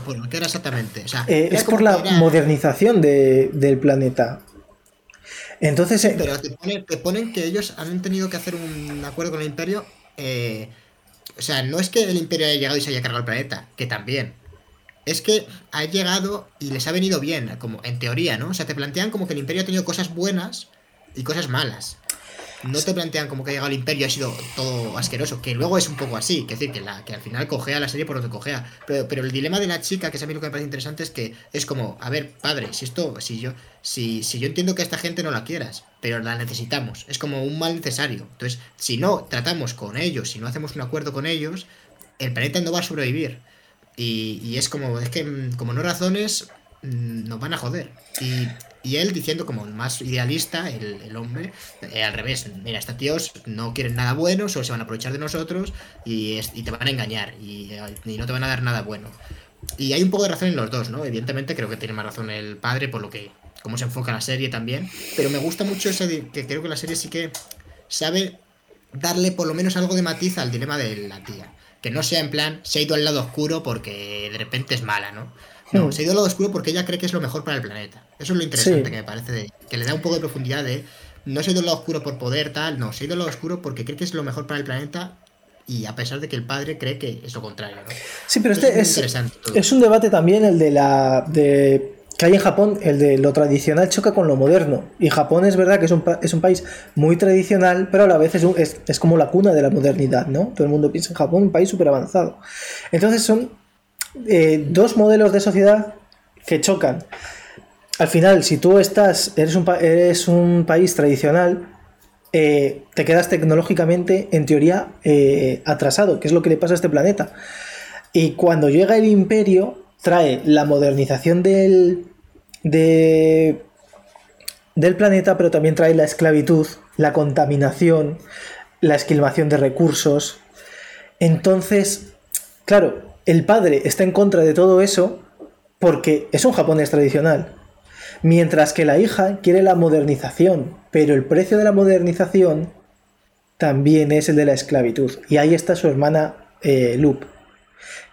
¿Por, qué era exactamente? Eh, es por la modernización del planeta. Entonces. Pero te, ponen que ellos han tenido que hacer un acuerdo con el Imperio. o sea, no es que el Imperio haya llegado y se haya cargado el planeta, que también. Es que ha llegado y les ha venido bien, como en teoría, ¿no? O sea, te plantean como que el Imperio ha tenido cosas buenas y cosas malas no te plantean como que ha llegado el imperio y ha sido todo asqueroso, que luego es un poco así, que decir, que, la, que al final cogea la serie por donde cogea. Pero, pero el dilema de la chica, que es a mí lo que me parece interesante, es que es como, a ver, padre, si esto, si yo, si, si yo entiendo que a esta gente no la quieras, pero la necesitamos, es como un mal necesario. Entonces, si no tratamos con ellos, si no hacemos un acuerdo con ellos, el planeta no va a sobrevivir. Y, y es como, es que mm, como no razones, mm, nos van a joder. Y y él diciendo como más idealista, el, hombre, eh, al revés, mira, estos tíos no quieren nada bueno, solo se van a aprovechar de nosotros y, te van a engañar y, no te van a dar nada bueno. Y hay un poco de razón en los dos, ¿no? Evidentemente creo que tiene más razón el padre por lo que, cómo se enfoca la serie también, pero me gusta mucho ese que creo que la serie sí que sabe darle por lo menos algo de matiz al dilema de la tía. Que no sea en plan, se ha ido al lado oscuro porque de repente es mala, ¿no? No, hmm. se ha ido al lado oscuro porque ella cree que es lo mejor para el planeta. Eso es lo interesante que me parece, que le da un poco de profundidad de no se ha ido al lado oscuro por poder, tal, no, se ha ido al lado oscuro porque cree que es lo mejor para el planeta y a pesar de que el padre cree que es lo contrario. ¿no? Sí, pero este es, es, un debate también el de la... De que hay en Japón, el de lo tradicional choca con lo moderno. Y Japón es verdad que es un, es un país muy tradicional, pero a la vez es, es, es, como la cuna de la modernidad, ¿no? Todo el mundo piensa en Japón, un país súper avanzado. Entonces son eh, dos modelos de sociedad que chocan. Al final, si tú estás, eres un, eres un país tradicional, eh, te quedas tecnológicamente, en teoría, eh, atrasado, que es lo que le pasa a este planeta. Y cuando llega el imperio, trae la modernización del, del planeta, pero también trae la esclavitud, la contaminación, la esquilmación de recursos. Entonces, claro, el padre está en contra de todo eso porque es un japonés tradicional. Mientras que la hija quiere la modernización, pero el precio de la modernización también es el de la esclavitud. Y ahí está su hermana eh,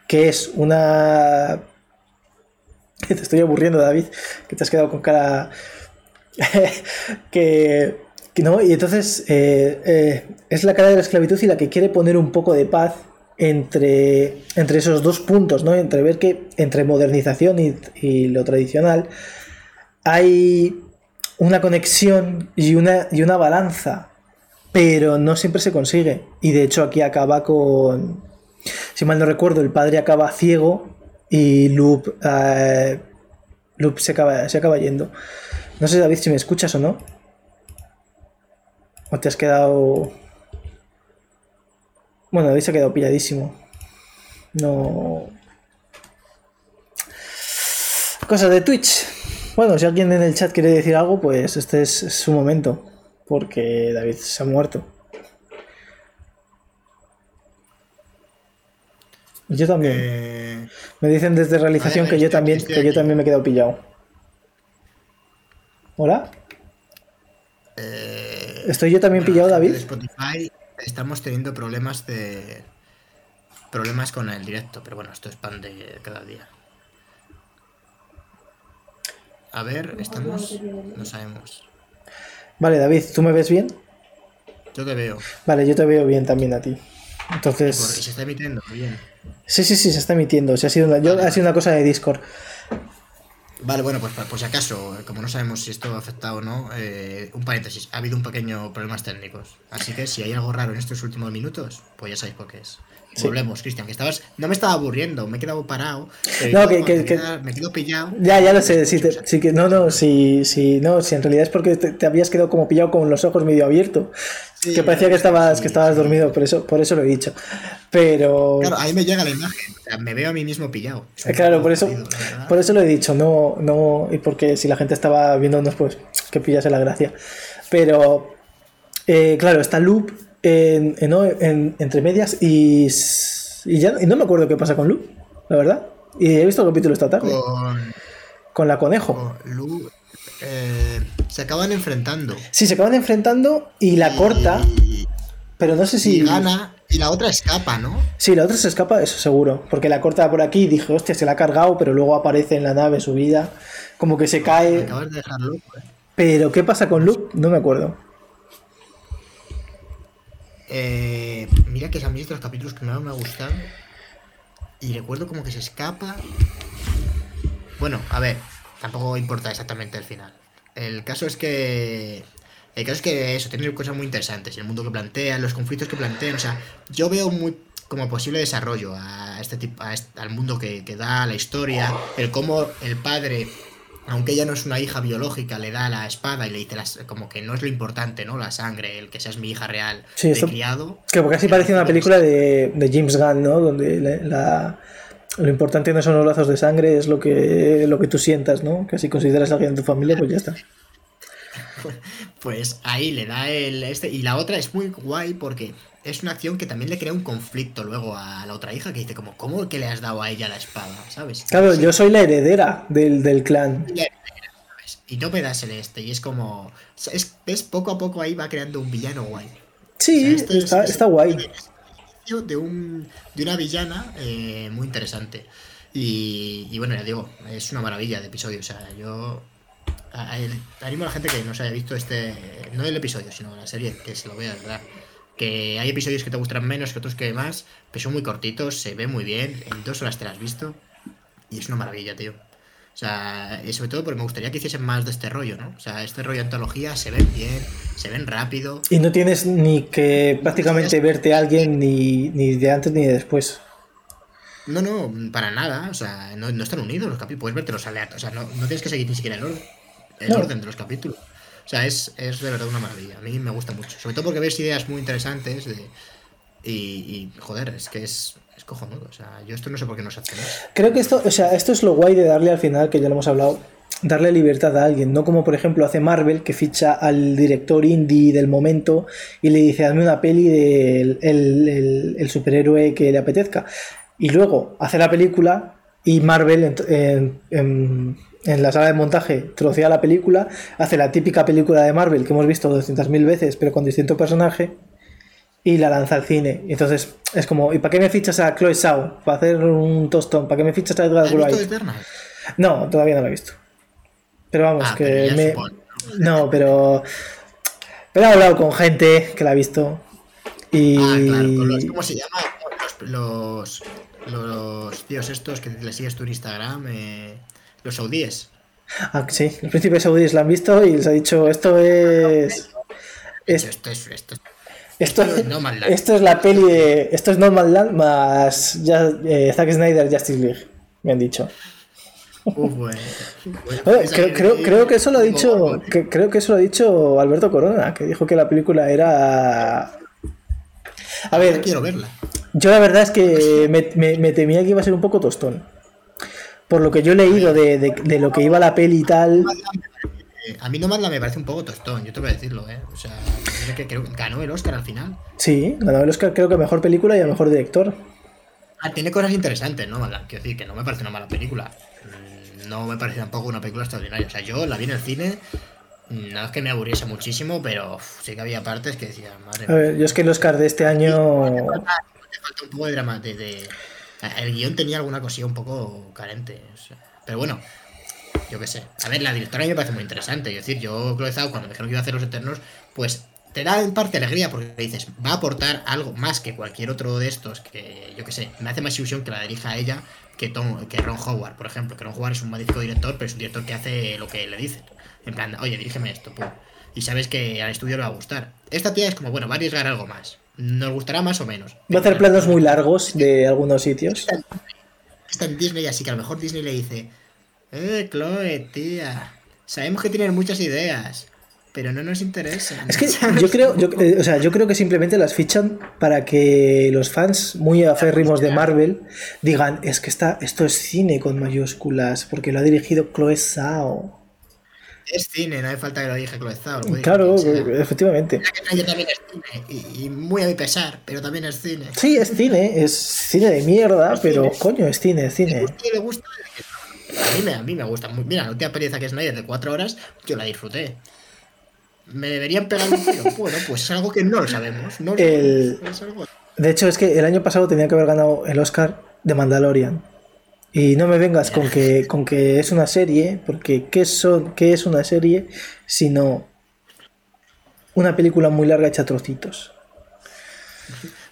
que es una... Te estoy aburriendo, David, que te has quedado con cara... que, ¿no? Y entonces eh, eh, es la cara de la esclavitud y la que quiere poner un poco de paz entre, entre esos dos puntos, ¿no? Entre ver que entre modernización y, y lo tradicional hay una conexión y una, y una balanza, pero no siempre se consigue. Y de hecho aquí acaba con, si mal no recuerdo, el padre acaba ciego y Loop, eh, Loop se, acaba, se acaba yendo. No sé, David, si me escuchas o no. ¿O te has quedado...? Bueno, David se ha quedado pilladísimo. No... Cosas de Twitch. Bueno, si alguien en el chat quiere decir algo, pues este es su momento. Porque David se ha muerto. Yo también. Eh, Me dicen desde realización que yo también, que yo también me he quedado pillado. ¿Hola? eh, ¿Estoy yo también pillado, David? Spotify estamos teniendo problemas de. Problemas con el directo, pero bueno, esto es pan de cada día. A ver, estamos. No sabemos. Vale, David, ¿tú me ves bien? Yo te veo. Vale, yo te veo bien también a ti. Porque Entonces, se está emitiendo bien. sí, sí, sí, se está emitiendo. Si ha, sido una, yo- ha sido una cosa de Discord. Vale, bueno, pues por si acaso, como no sabemos si esto ha afectado o no, eh, un paréntesis, ha habido un pequeño problemas técnicos. Así que si hay algo raro en estos últimos minutos, pues ya sabéis por qué es. Sí. Volvemos, Cristian, que estabas. No me estaba aburriendo, me he quedado parado. No, que- me que- queda- Me quedo pillado. Ya, ya lo sé, sí, te- sí que, no, no, sí, sí, no, si en realidad es porque te, te habías quedado como pillado con los ojos medio abiertos. Sí, que parecía que estabas, sí, que estabas sí. dormido, por eso, por eso lo he dicho. Pero Claro, ahí me llega la imagen. O sea, me veo a mí mismo pillado. Eh, Claro, por eso, por eso lo he dicho, no, no, y porque si la gente estaba viéndonos, pues que pillase la gracia. Pero, eh, claro, está Loop en, en- en- entre medias y, y ya y no me acuerdo qué pasa con Loop, la verdad. Y he visto el capítulo esta tarde, con, Con, la conejo. con Lu, eh, se acaban enfrentando. Sí, se acaban enfrentando y la corta, Y, pero no sé y si... gana. Y la otra escapa, ¿no? Sí, la otra se escapa, eso seguro. Porque la corta por aquí y dije, hostia, se la ha cargado, pero luego aparece en la nave subida, como que se cae. acabas de dejar eh. Pero, ¿qué pasa con Loop? No me acuerdo. Eh, mira que a mí es de los capítulos que más me ha gustado. Y recuerdo como que se escapa. Bueno, a ver, tampoco importa exactamente el final. El caso es que. El caso es que eso, tiene cosas muy interesantes. El mundo que plantean, los conflictos que plantean. O sea, yo veo muy como posible desarrollo a este tipo, a al mundo que, que da la historia. El cómo el padre aunque ella no es una hija biológica, le da la espada y le dice las, como que no es lo importante, ¿no? La sangre, el que seas mi hija real Sí, de esto- criado. Que casi parece una película de, de James Gunn, ¿no? Donde la, la- lo importante no son los lazos de sangre, es lo que, lo que tú sientas, ¿no? Que si consideras a alguien de tu familia, pues ya está. Pues ahí le da el este. Y la otra es muy guay porque es una acción que también le crea un conflicto luego a la otra hija que dice como, ¿cómo que le has dado a ella la espada? ¿Sabes? Claro, Sí, yo soy la heredera del, del clan. ¿sabes? Y no me das el este. Y es como. Es, es poco a poco ahí va creando un villano guay. Sí, O sea, este es- está, es- está guay. es de un de una villana eh, muy interesante y, y bueno ya digo es una maravilla de episodio o sea yo a- a- animo a la gente que no se haya visto este no el episodio sino la serie que se lo vea de verdad que hay episodios que te gustarán menos que otros que más pero son muy cortitos se ve muy bien en dos horas te las has visto y es una maravilla tío o sea, y sobre todo porque me gustaría que hiciesen más de este rollo, ¿no? O sea, este rollo de antología se ven bien, se ven rápido, Y no tienes ni que prácticamente verte a alguien ni, ni de antes ni de después. No, no, para nada. O sea, no, no están unidos los capítulos. Puedes verte los aleatorios. O sea, no, no tienes que seguir ni siquiera el orden, el No. orden de los capítulos. O sea, es, es de verdad una maravilla. A mí me gusta mucho. Sobre todo porque ves ideas muy interesantes de, y, y, joder, es que es, es cojonudo. O sea, yo esto no sé por qué no se hace más. Creo que esto, o sea, esto es lo guay de darle al final, que ya lo hemos hablado, darle libertad a alguien, no como por ejemplo hace Marvel, que ficha al director indie del momento y le dice, hazme una peli del el, superhéroe que le apetezca. Y luego hace la película y Marvel en- en la sala de montaje trocea la película, hace la típica película de Marvel que hemos visto 200.000 veces, pero con distinto personaje, y la lanza al cine. Entonces es como, ¿y para qué me fichas a Chloe Zhao? ¿Para hacer un tostón? ¿Para qué me fichas a Edgar ¿Has visto Wright? No, todavía no lo he visto. Pero vamos, Ah, que pero me... No, pero... Pero he hablado con gente que la ha visto. Y... Ah, claro. con los- ¿Cómo se llama? Los los, los tíos estos que le sigues tú en Instagram, eh, los saudíes. Ah, sí, los príncipes saudíes la han visto y les ha dicho esto es... es esto es... Esto es esto, esto es la peli de. Esto es Normal Land más ya, eh, Zack Snyder Justice League. Me han dicho. Uf, bueno. creo, creo, creo, que eso lo ha dicho. Que, creo que eso lo ha dicho Alberto Corona, que dijo que la película era. A ver. Quiero verla. Yo la verdad es que me, me, me, temía que iba a ser un poco tostón. Por lo que yo he leído de, de, de lo que iba la peli y tal. A mí Nomadland me parece un poco tostón, yo tengo que decirlo, ¿eh? O sea, que creo que ganó el Oscar al final. Sí, ganó el Oscar creo que mejor película y a mejor director. Ah, tiene cosas interesantes, ¿no? Quiero decir que no me parece una mala película. No me parece tampoco una película extraordinaria. O sea, yo la vi en el cine, no es que me aburriese muchísimo, pero sí que había partes que decía, madre A ver, yo es que el Oscar de este año... Me falta, un poco de drama. De, El guion tenía alguna cosilla un poco carente. pero bueno, yo qué sé. A ver, la directora me parece muy interesante. Es decir, yo, Chloe Zhao, cuando me dijeron que iba a hacer Los Eternos, pues te da en parte alegría porque dices, va a aportar algo más que cualquier otro de estos que, yo qué sé, me hace más ilusión que la dirija a ella que, Tom, que Ron Howard, por ejemplo. Que Ron Howard es un magnífico director, pero es un director que hace lo que le dicen. En plan, oye, dirígeme esto, pum. Y sabes que al estudio le va a gustar. Esta tía es como, bueno, va a arriesgar algo más. Nos gustará más o menos. Va a hacer planos muy largos de algunos sitios. Está en Disney, así que a lo mejor Disney le dice, eh, Chloe, tía. Sabemos que tienes muchas ideas, pero no nos interesa. Es que yo creo, yo, eh, o sea, yo creo que simplemente las fichan para que los fans muy aférrimos de Marvel digan, es que está, esto es cine con mayúsculas, porque lo ha dirigido Chloe Zhao. Es cine, no hace falta que lo dirija Chloe Zhao. Claro, efectivamente. también es cine, y, muy a mi pesar, pero también es cine. Sí, es cine, es cine de mierda, pero coño, es cine, es cine. le gusta a mí, me, a mí me gusta muy. Mira, la última experiencia que es Snyder de 4 horas, yo la disfruté. ¿Me deberían pegar un tiro? Bueno, pues es algo que no lo sabemos. No el... De hecho, es que el año pasado tenía que haber ganado el Oscar de Mandalorian. Y no me vengas con que, con que es una serie, porque ¿qué, son, ¿qué es una serie sino una película muy larga hecha trocitos?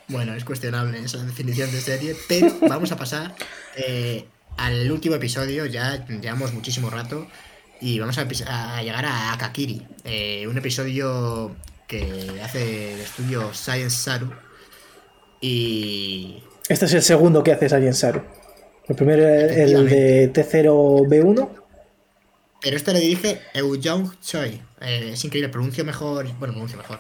Bueno, es cuestionable esa definición de serie, pero vamos a pasar eh, al último episodio, ya llevamos muchísimo rato y vamos a, llegar a Akakiri, eh, un episodio que hace el estudio Science Saru y... Este es el segundo que hace Science Saru. El primero es el de T0B1. Pero este le dirige Eujong Choi. Eh, es increíble, pronuncio mejor. Bueno, pronuncio mejor.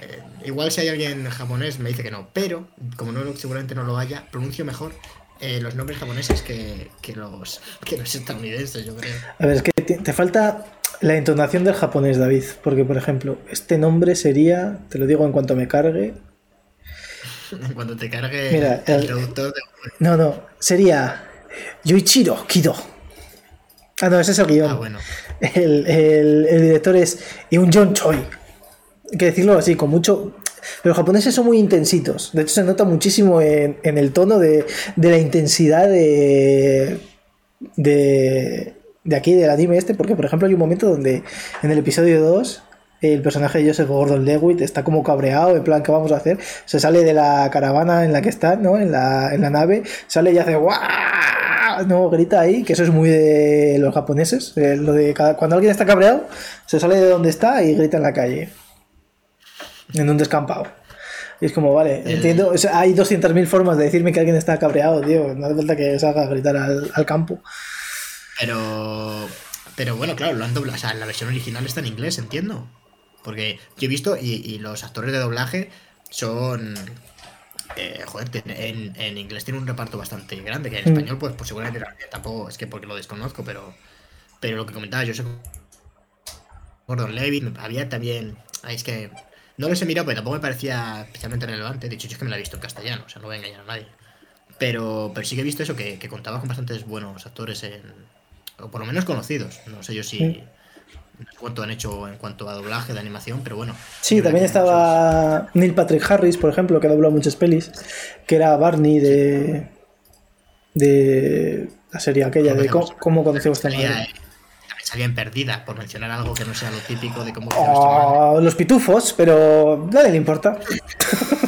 Eh, igual si hay alguien japonés me dice que no, pero como no seguramente no lo haya, pronuncio mejor eh, los nombres japoneses que, los, que los estadounidenses, yo creo. A ver, es que te, falta la entonación del japonés, David. Porque, por ejemplo, este nombre sería, te lo digo en cuanto me cargue. en cuanto te cargue Mira, el, traductor de... No, no, sería Yuichiro Kido. Ah, no, ese es el guion. Ah, bueno. El, el, el director es Yoon John Choi. Hay que decirlo así, con mucho, pero los japoneses son muy intensitos. De hecho, se nota muchísimo en, el tono de, la intensidad de, de, aquí, del anime este. Porque, por ejemplo, hay un momento donde en el episodio 2 el personaje de Joseph Gordon Lewitt está como cabreado, en plan, ¿qué vamos a hacer? Se sale de la caravana en la que está, ¿no? En la, nave, sale y hace ¡guau! No, grita ahí, que eso es muy de los japoneses. Eh, lo de cuando alguien está cabreado, se sale de donde está y grita en la calle en un descampado. Y es como, vale, entiendo. hay 200.000 formas de decirme que alguien está cabreado, tío. No hace falta que salga a gritar al, campo. Pero. Pero bueno, claro, lo han doblado. O sea, la versión original está en inglés, entiendo. Porque yo he visto, y, los actores de doblaje son. Eh, joder, en, en, inglés tiene un reparto bastante grande, que en mm. español, pues, pues seguramente tampoco es que porque lo desconozco, pero. Pero lo que comentaba, yo sé. Gordon Levy, había también. Es que no los he mirado, pero tampoco me parecía especialmente relevante. De hecho, yo es que me la he visto en castellano, o sea, no voy a engañar a nadie. Pero, pero sí que he visto eso, que, contaba con bastantes buenos actores, en, o por lo menos conocidos. No sé yo si. Cuánto han hecho en cuanto a doblaje de animación, pero bueno. Sí, también estaba Neil Patrick Harris, por ejemplo, que ha doblado muchas pelis, que era Barney de. de la serie aquella, de cómo, conocemos también salían perdida, por mencionar algo que no sea lo típico de cómo oh, Los pitufos, pero nadie le importa.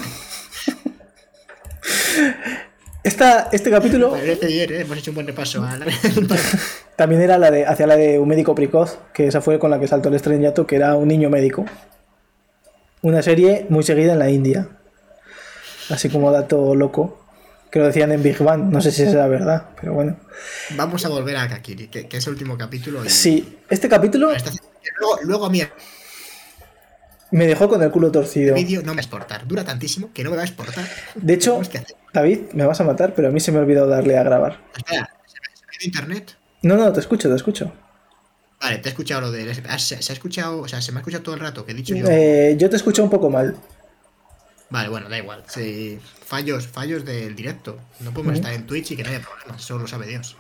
esta, este capítulo. Parece bien, ¿eh? hemos hecho un buen repaso. A la... También era la de, hacia la de un médico precoz, que esa fue con la que saltó el estrellato, que era un niño médico. Una serie muy seguida en la India. Así como dato loco. Que lo decían en Big Bang. No sé si es la verdad, pero bueno. Vamos a volver a Kakiri, que, que es el último capítulo. y- Sí, este capítulo Luego, luego a mí me dejó con el culo torcido. vídeo no me va a exportar. Dura tantísimo que no me va a exportar. De hecho, David, me vas a matar, pero a mí se me ha olvidado darle a grabar. Espera, ¿se me- internet? No, no, te escucho, te escucho. Vale, te he escuchado lo de. Se, ha escuchado, o sea, se me ha escuchado todo el rato que he dicho yo. Eh, yo te escucho un poco mal. Vale, bueno, da igual. Sí, fallos, fallos del directo. No podemos estar en Twitch y que no haya problemas, eso lo sabe Dios.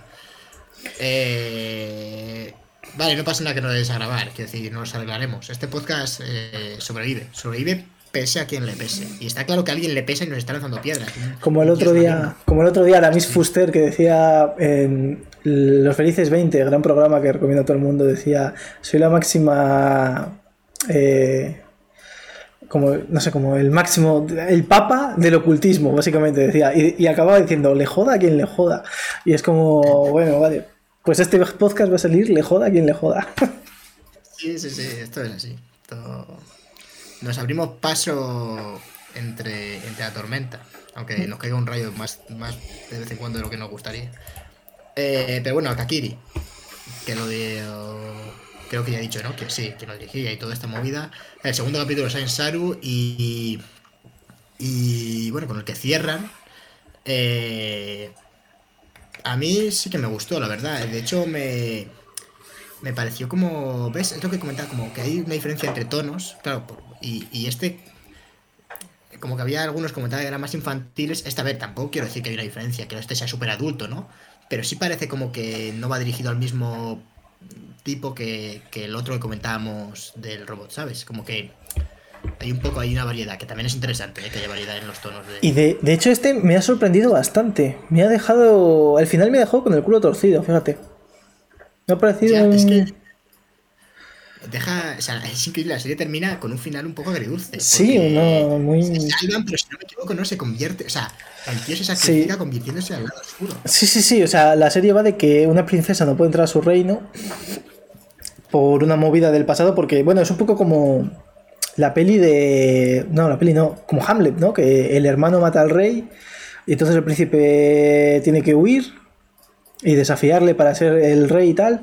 Eh, vale, no pasa nada que no des a grabar, quiero decir, nos arreglaremos. Este podcast eh, sobrevive, sobrevive pese a quien le pese. Y está claro que a alguien le pesa y nos está lanzando piedras. Como el otro día, como el otro día la Miss Fuster que decía en Los Felices 20, gran programa que recomiendo a todo el mundo, decía, soy la máxima eh, como, no sé, como el máximo, el papa del ocultismo, básicamente decía, y, y acababa diciendo, le joda a quien le joda. Y es como, bueno, vale, pues este podcast va a salir, le joda a quien le joda. Sí, sí, sí, esto es así. Nos abrimos paso entre, entre la tormenta, aunque nos caiga un rayo más, más de vez en cuando de lo que nos gustaría. Eh, pero bueno, Kakiri, que lo de... Creo que ya he dicho, ¿no? Que sí, que lo dirigía y toda esta movida. El segundo capítulo es en Saru y... Y bueno, con el que cierran. eh, a mí sí que me gustó, la verdad. De hecho, me, me pareció como. ¿Ves? Es lo que comentaba, como que hay una diferencia entre tonos. Claro, y, y este. Como que había algunos comentarios que eran más infantiles. Esta vez tampoco quiero decir que hay una diferencia, que este sea súper adulto, ¿no? Pero sí parece como que no va dirigido al mismo tipo que, que el otro que comentábamos del robot, ¿sabes? Como que hay un poco, hay una variedad, que también es interesante, ¿eh? que haya variedad en los tonos de. Y de, de hecho este me ha sorprendido bastante. Me ha dejado, al final me ha dejado con el culo torcido, fíjate. Me ha parecido... Ya, es que deja, o sea, es increíble, la serie termina con un final un poco agridulce. Sí, no, muy... Se salvan, pero si no me equivoco no se convierte, o sea, el tío se sacrifica Sí. convirtiéndose al lado oscuro. Sí, sí, sí, o sea, la serie va de que una princesa no puede entrar a su reino por una movida del pasado, porque, bueno, es un poco como la peli de... No, la peli no, como Hamlet, ¿no? Que el hermano mata al rey y entonces el príncipe tiene que huir y desafiarle para ser el rey y tal.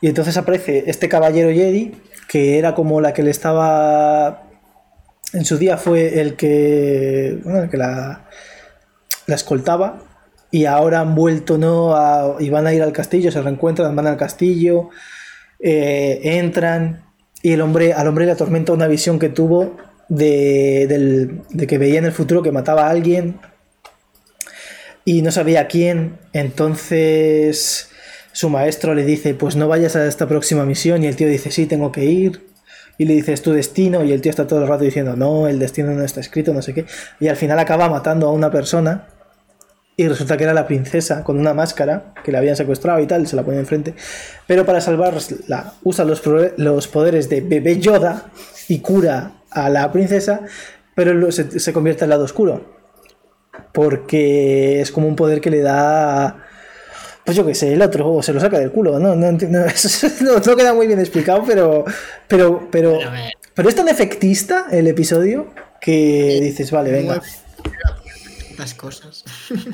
Y entonces aparece este caballero Jedi, que era como la que le estaba... En su día fue el que... Bueno, el que la, la escoltaba. Y ahora han vuelto, ¿no? A- y van a ir al castillo, se reencuentran, van al castillo, eh, entran. Y el hombre, al hombre le atormenta una visión que tuvo de, del- de que veía en el futuro que mataba a alguien y no sabía quién. Entonces su maestro le dice, pues no vayas a esta próxima misión. Y el tío dice, sí, tengo que ir. Y le dice, es tu destino. Y el tío está todo el rato diciendo, no, el destino no está escrito, no sé qué. Y al final acaba matando a una persona. Y resulta que era la princesa con una máscara que la habían secuestrado y tal, se la pone enfrente. Pero para salvarla, usa los, los poderes de bebé Yoda y cura a la princesa, pero se, se convierte al lado oscuro. Porque es como un poder que le da. Pues yo qué sé, el otro o se lo saca del culo, ¿no? No, no, no queda muy bien explicado, pero. Pero, pero, pero es tan efectista el episodio que dices, vale, venga. Tantas cosas.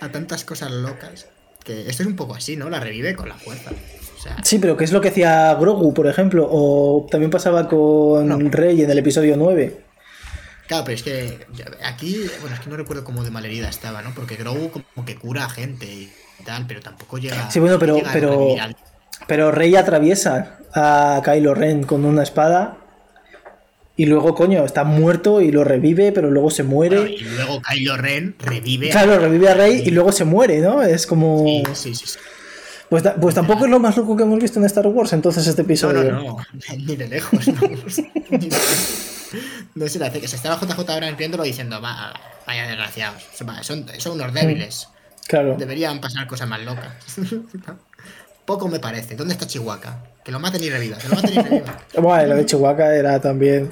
a tantas cosas locas. Que esto es un poco así, ¿no? La revive con la fuerza. O sea, Sí, pero ¿qué es lo que hacía Grogu, por ejemplo? O también pasaba con No. Rey en el episodio 9. claro, pero es que aquí, bueno, es que no recuerdo cómo de malherida estaba, ¿no? Porque Grogu como que cura a gente y tal, pero tampoco llega. Sí, bueno, pero- a pero- Pero Rey atraviesa a Kylo Ren con una espada. Y luego, coño, está muerto y lo revive, pero luego se Bueno, muere. y luego Kylo Ren revive. a- Claro, revive a Rey y luego se muere, ¿no? Es como. Sí, sí, sí, sí. Pues, pues tampoco es lo más loco que hemos visto en Star Wars, entonces este No, episodio. no, no, ni de lejos, vamos. Ni de lejos. No se le hace que se estaba JJ ahora viéndolo diciendo, va, vaya desgraciados, son, son unos débiles, Claro. deberían pasar cosas más locas. Poco me parece, ¿dónde está Chihuahua? Que lo maten y reviva, que lo maten y reviva. Bueno, lo de Chihuahua era también.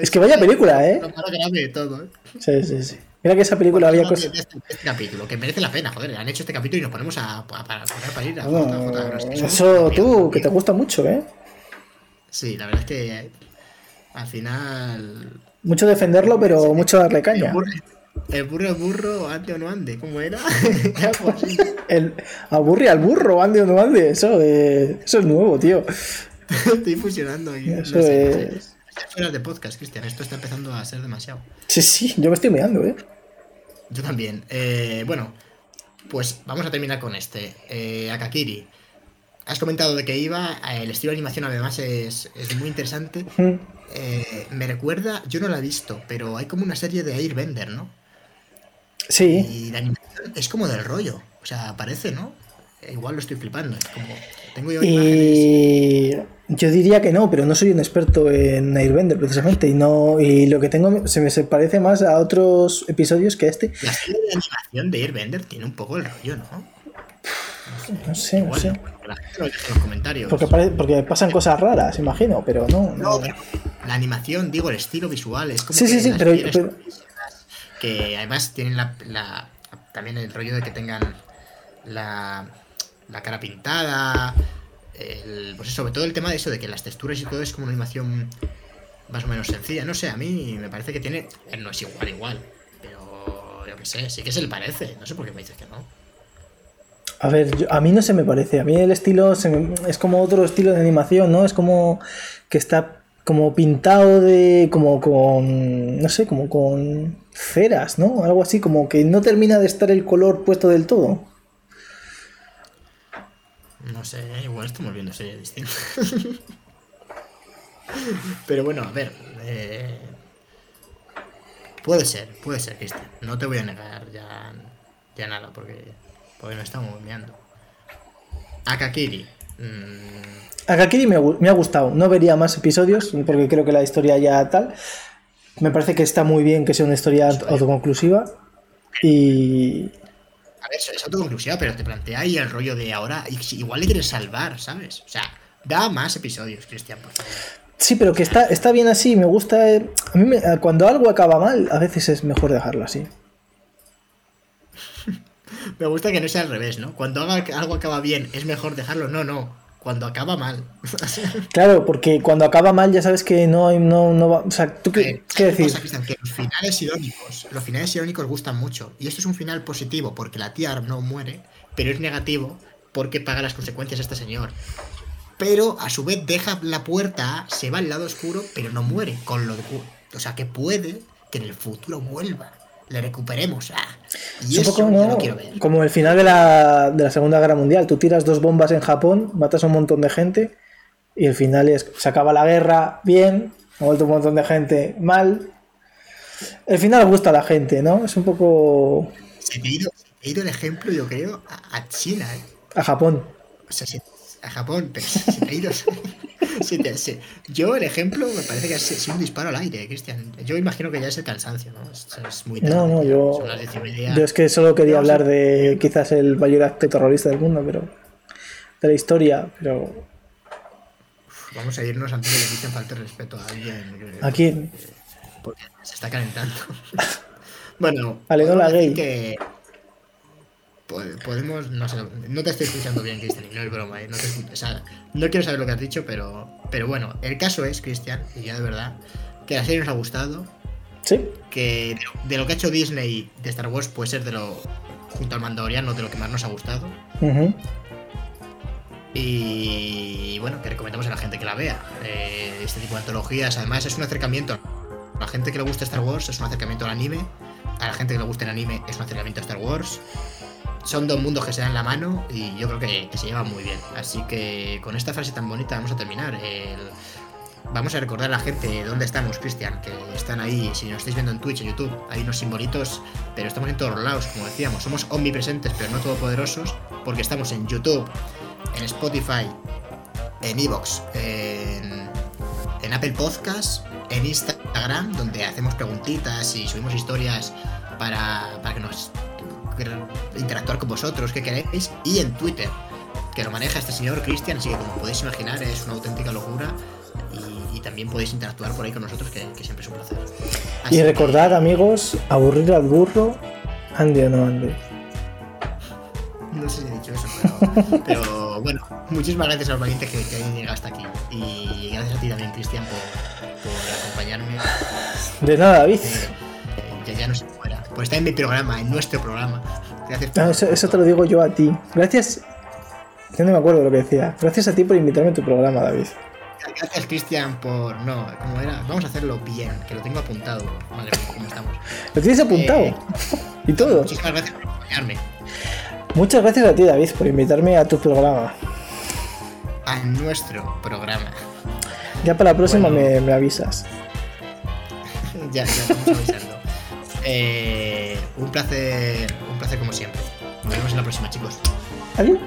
Es que vaya película, ¿eh? Lo más grave de todo, ¿eh? Sí, sí, sí. Mira que esa película había cosas. Este, este, capítulo, que merece la pena, joder. Han hecho este capítulo y nos ponemos a, a, a, para ir a Eso tú, que te gusta mucho, ¿eh? Sí, la verdad es que al final. Mucho defenderlo, pero mucho darle caña. El burro es burro, ande o no ande, ¿cómo era? el aburre al burro, ande o no ande, eso, eh, eso es nuevo, tío. Estoy fusionando aquí. Eso es... fuera de podcast, Cristian, esto está empezando a ser demasiado. Sí, sí, yo me estoy meando, ¿eh? Yo también. Eh, bueno, pues vamos a terminar con este. Eh, Akakiri. Has comentado de que iba, el estilo de animación además es, es muy interesante. Eh, me recuerda, yo no la he visto, pero hay como una serie de Airbender, ¿no? Sí. Y la animación es como del rollo. O sea, parece, ¿no? Igual lo estoy flipando. como, tengo yo y... Yo diría que no, pero no soy un experto en Airbender precisamente. Y no y lo que tengo se me parece más a otros episodios que a este. La serie de animación de Airbender tiene un poco el rollo, ¿no? No sé, no sé. La gente lo en los comentarios. Porque, porque, pasan cosas raras, imagino, pero no. No, la animación, digo, el estilo visual es como. Sí, sí, sí, pero, Que además tienen la, también el rollo de que tengan la, la cara pintada. Pues sobre todo el tema de eso, de que las texturas y todo es como una animación más o menos sencilla. No sé, a mí me parece que tiene. No es igual, igual. Pero yo qué sé, sí que se le parece. No sé por qué me dices que no. A ver, a mí no se me parece. A mí el estilo es como otro estilo de animación, ¿no? Es como que está como pintado de. como con. no sé, como con ceras, ¿no? Algo así, como que no termina de estar el color puesto del todo. No sé, igual estamos viendo series distintas. Pero bueno, a ver. Eh, puede ser, puede ser, Cristian. No te voy a negar ya, ya nada, porque porque no estamos mirando. Akakiri. Mm. Akakiri me, me, ha gustado. No vería más episodios porque creo que la historia ya tal. Me parece que está muy bien que sea una historia autoconclusiva. Y. A ver, es autoconclusiva, pero te plantea ahí el rollo de ahora. Igual le quieres salvar, ¿sabes? O sea, da más episodios, Cristian, por favor. Sí, pero que está, está bien así. Me gusta. Eh, a mí, cuando algo acaba mal, a veces es mejor dejarlo así. Me gusta que no sea al revés, ¿no? Cuando algo acaba bien, es mejor dejarlo. No, no. Cuando acaba mal. claro, porque cuando acaba mal ya sabes que no, no, no va. O sea, ¿tú qué, qué decir? que los finales irónicos, los finales irónicos gustan mucho. Y esto es un final positivo porque la tía no muere, pero es negativo porque paga las consecuencias a este señor. Pero a su vez deja la puerta, se va al lado oscuro, pero no muere. Con lo de, o sea, que puede que en el futuro vuelva le recuperemos. Ah. Y eso como, quiero ver. como el final de la, de la, Segunda Guerra Mundial. Tú tiras dos bombas en Japón, matas a un montón de gente y el final es se acaba la guerra bien, ha vuelto un montón de gente mal. El final gusta a la gente, ¿no? Es un poco... Se te he ido, el ejemplo, yo creo, a, China. ¿eh? A Japón. O sea, a Japón, pero se te ha ido... Yo, el ejemplo, me parece que es, un disparo al aire, Cristian. Yo imagino que ya es el cansancio, ¿no? Es, muy no, no, yo, yo es que solo quería hablar de quizás el mayor acto terrorista del mundo, pero. de la historia, pero. Vamos a irnos antes de que Cristian falte respeto a alguien. ¿A quién? Porque se está calentando. bueno, vale, no la gay. Que podemos, no sé, no te estoy escuchando bien, Cristian, no es broma, ¿eh? no, no quiero saber lo que has dicho, pero, pero bueno, el caso es, Cristian, y ya de verdad, que la serie nos ha gustado. Sí. Que de lo que ha hecho Disney de Star Wars puede ser de lo, junto al Mandaloriano, de lo que más nos ha gustado. Y bueno, que recomendamos a la gente que la vea. Eh, este tipo de antologías, además, es un acercamiento. A la gente que le gusta Star Wars es un acercamiento al anime. A la gente que le gusta el anime es un acercamiento a Star Wars son dos mundos que se dan la mano y yo creo que, se llevan muy bien. Así que con esta frase tan bonita vamos a terminar. Vamos a recordar a la gente dónde estamos, Cristian, que están ahí, si nos estáis viendo en Twitch, en YouTube, hay unos simbolitos, pero estamos en todos lados, como decíamos, somos omnipresentes, pero no todopoderosos, porque estamos en YouTube, en Spotify, en Evox, en, en Apple Podcasts, en Instagram, donde hacemos preguntitas y subimos historias para, para que nos interactuar con vosotros, que queréis, y en Twitter, que lo maneja este señor Cristian, así que como podéis imaginar es una auténtica locura. y también podéis interactuar por ahí con nosotros, que, que siempre es un placer. Y Así recordad, que- amigos, aburrir al burro, ande o no ande. No sé si he dicho eso, pero, pero bueno, muchísimas gracias a los valientes que, que hayan llegado hasta aquí. Y gracias a ti también, Cristian, por, por acompañarme. De nada, David. Eh, ya, ya no se Por estar en mi programa, en nuestro programa. Gracias No, eso, eso te lo digo yo a ti. Gracias. Ya no me acuerdo lo que decía. Gracias a ti por invitarme a tu programa, David. Gracias, Cristian, por. No, ¿cómo era? Vamos a hacerlo bien, que lo tengo apuntado. Madre mía, ¿cómo estamos? Lo tienes apuntado. Eh, y todo. Muchísimas gracias por acompañarme Muchas gracias a ti, David, por invitarme a tu programa. a nuestro programa. Ya para la próxima Bueno. me, me avisas. ya, ya estamos avisando. Eh, un placer, un placer como siempre. Nos vemos en la próxima, chicos. Adiós.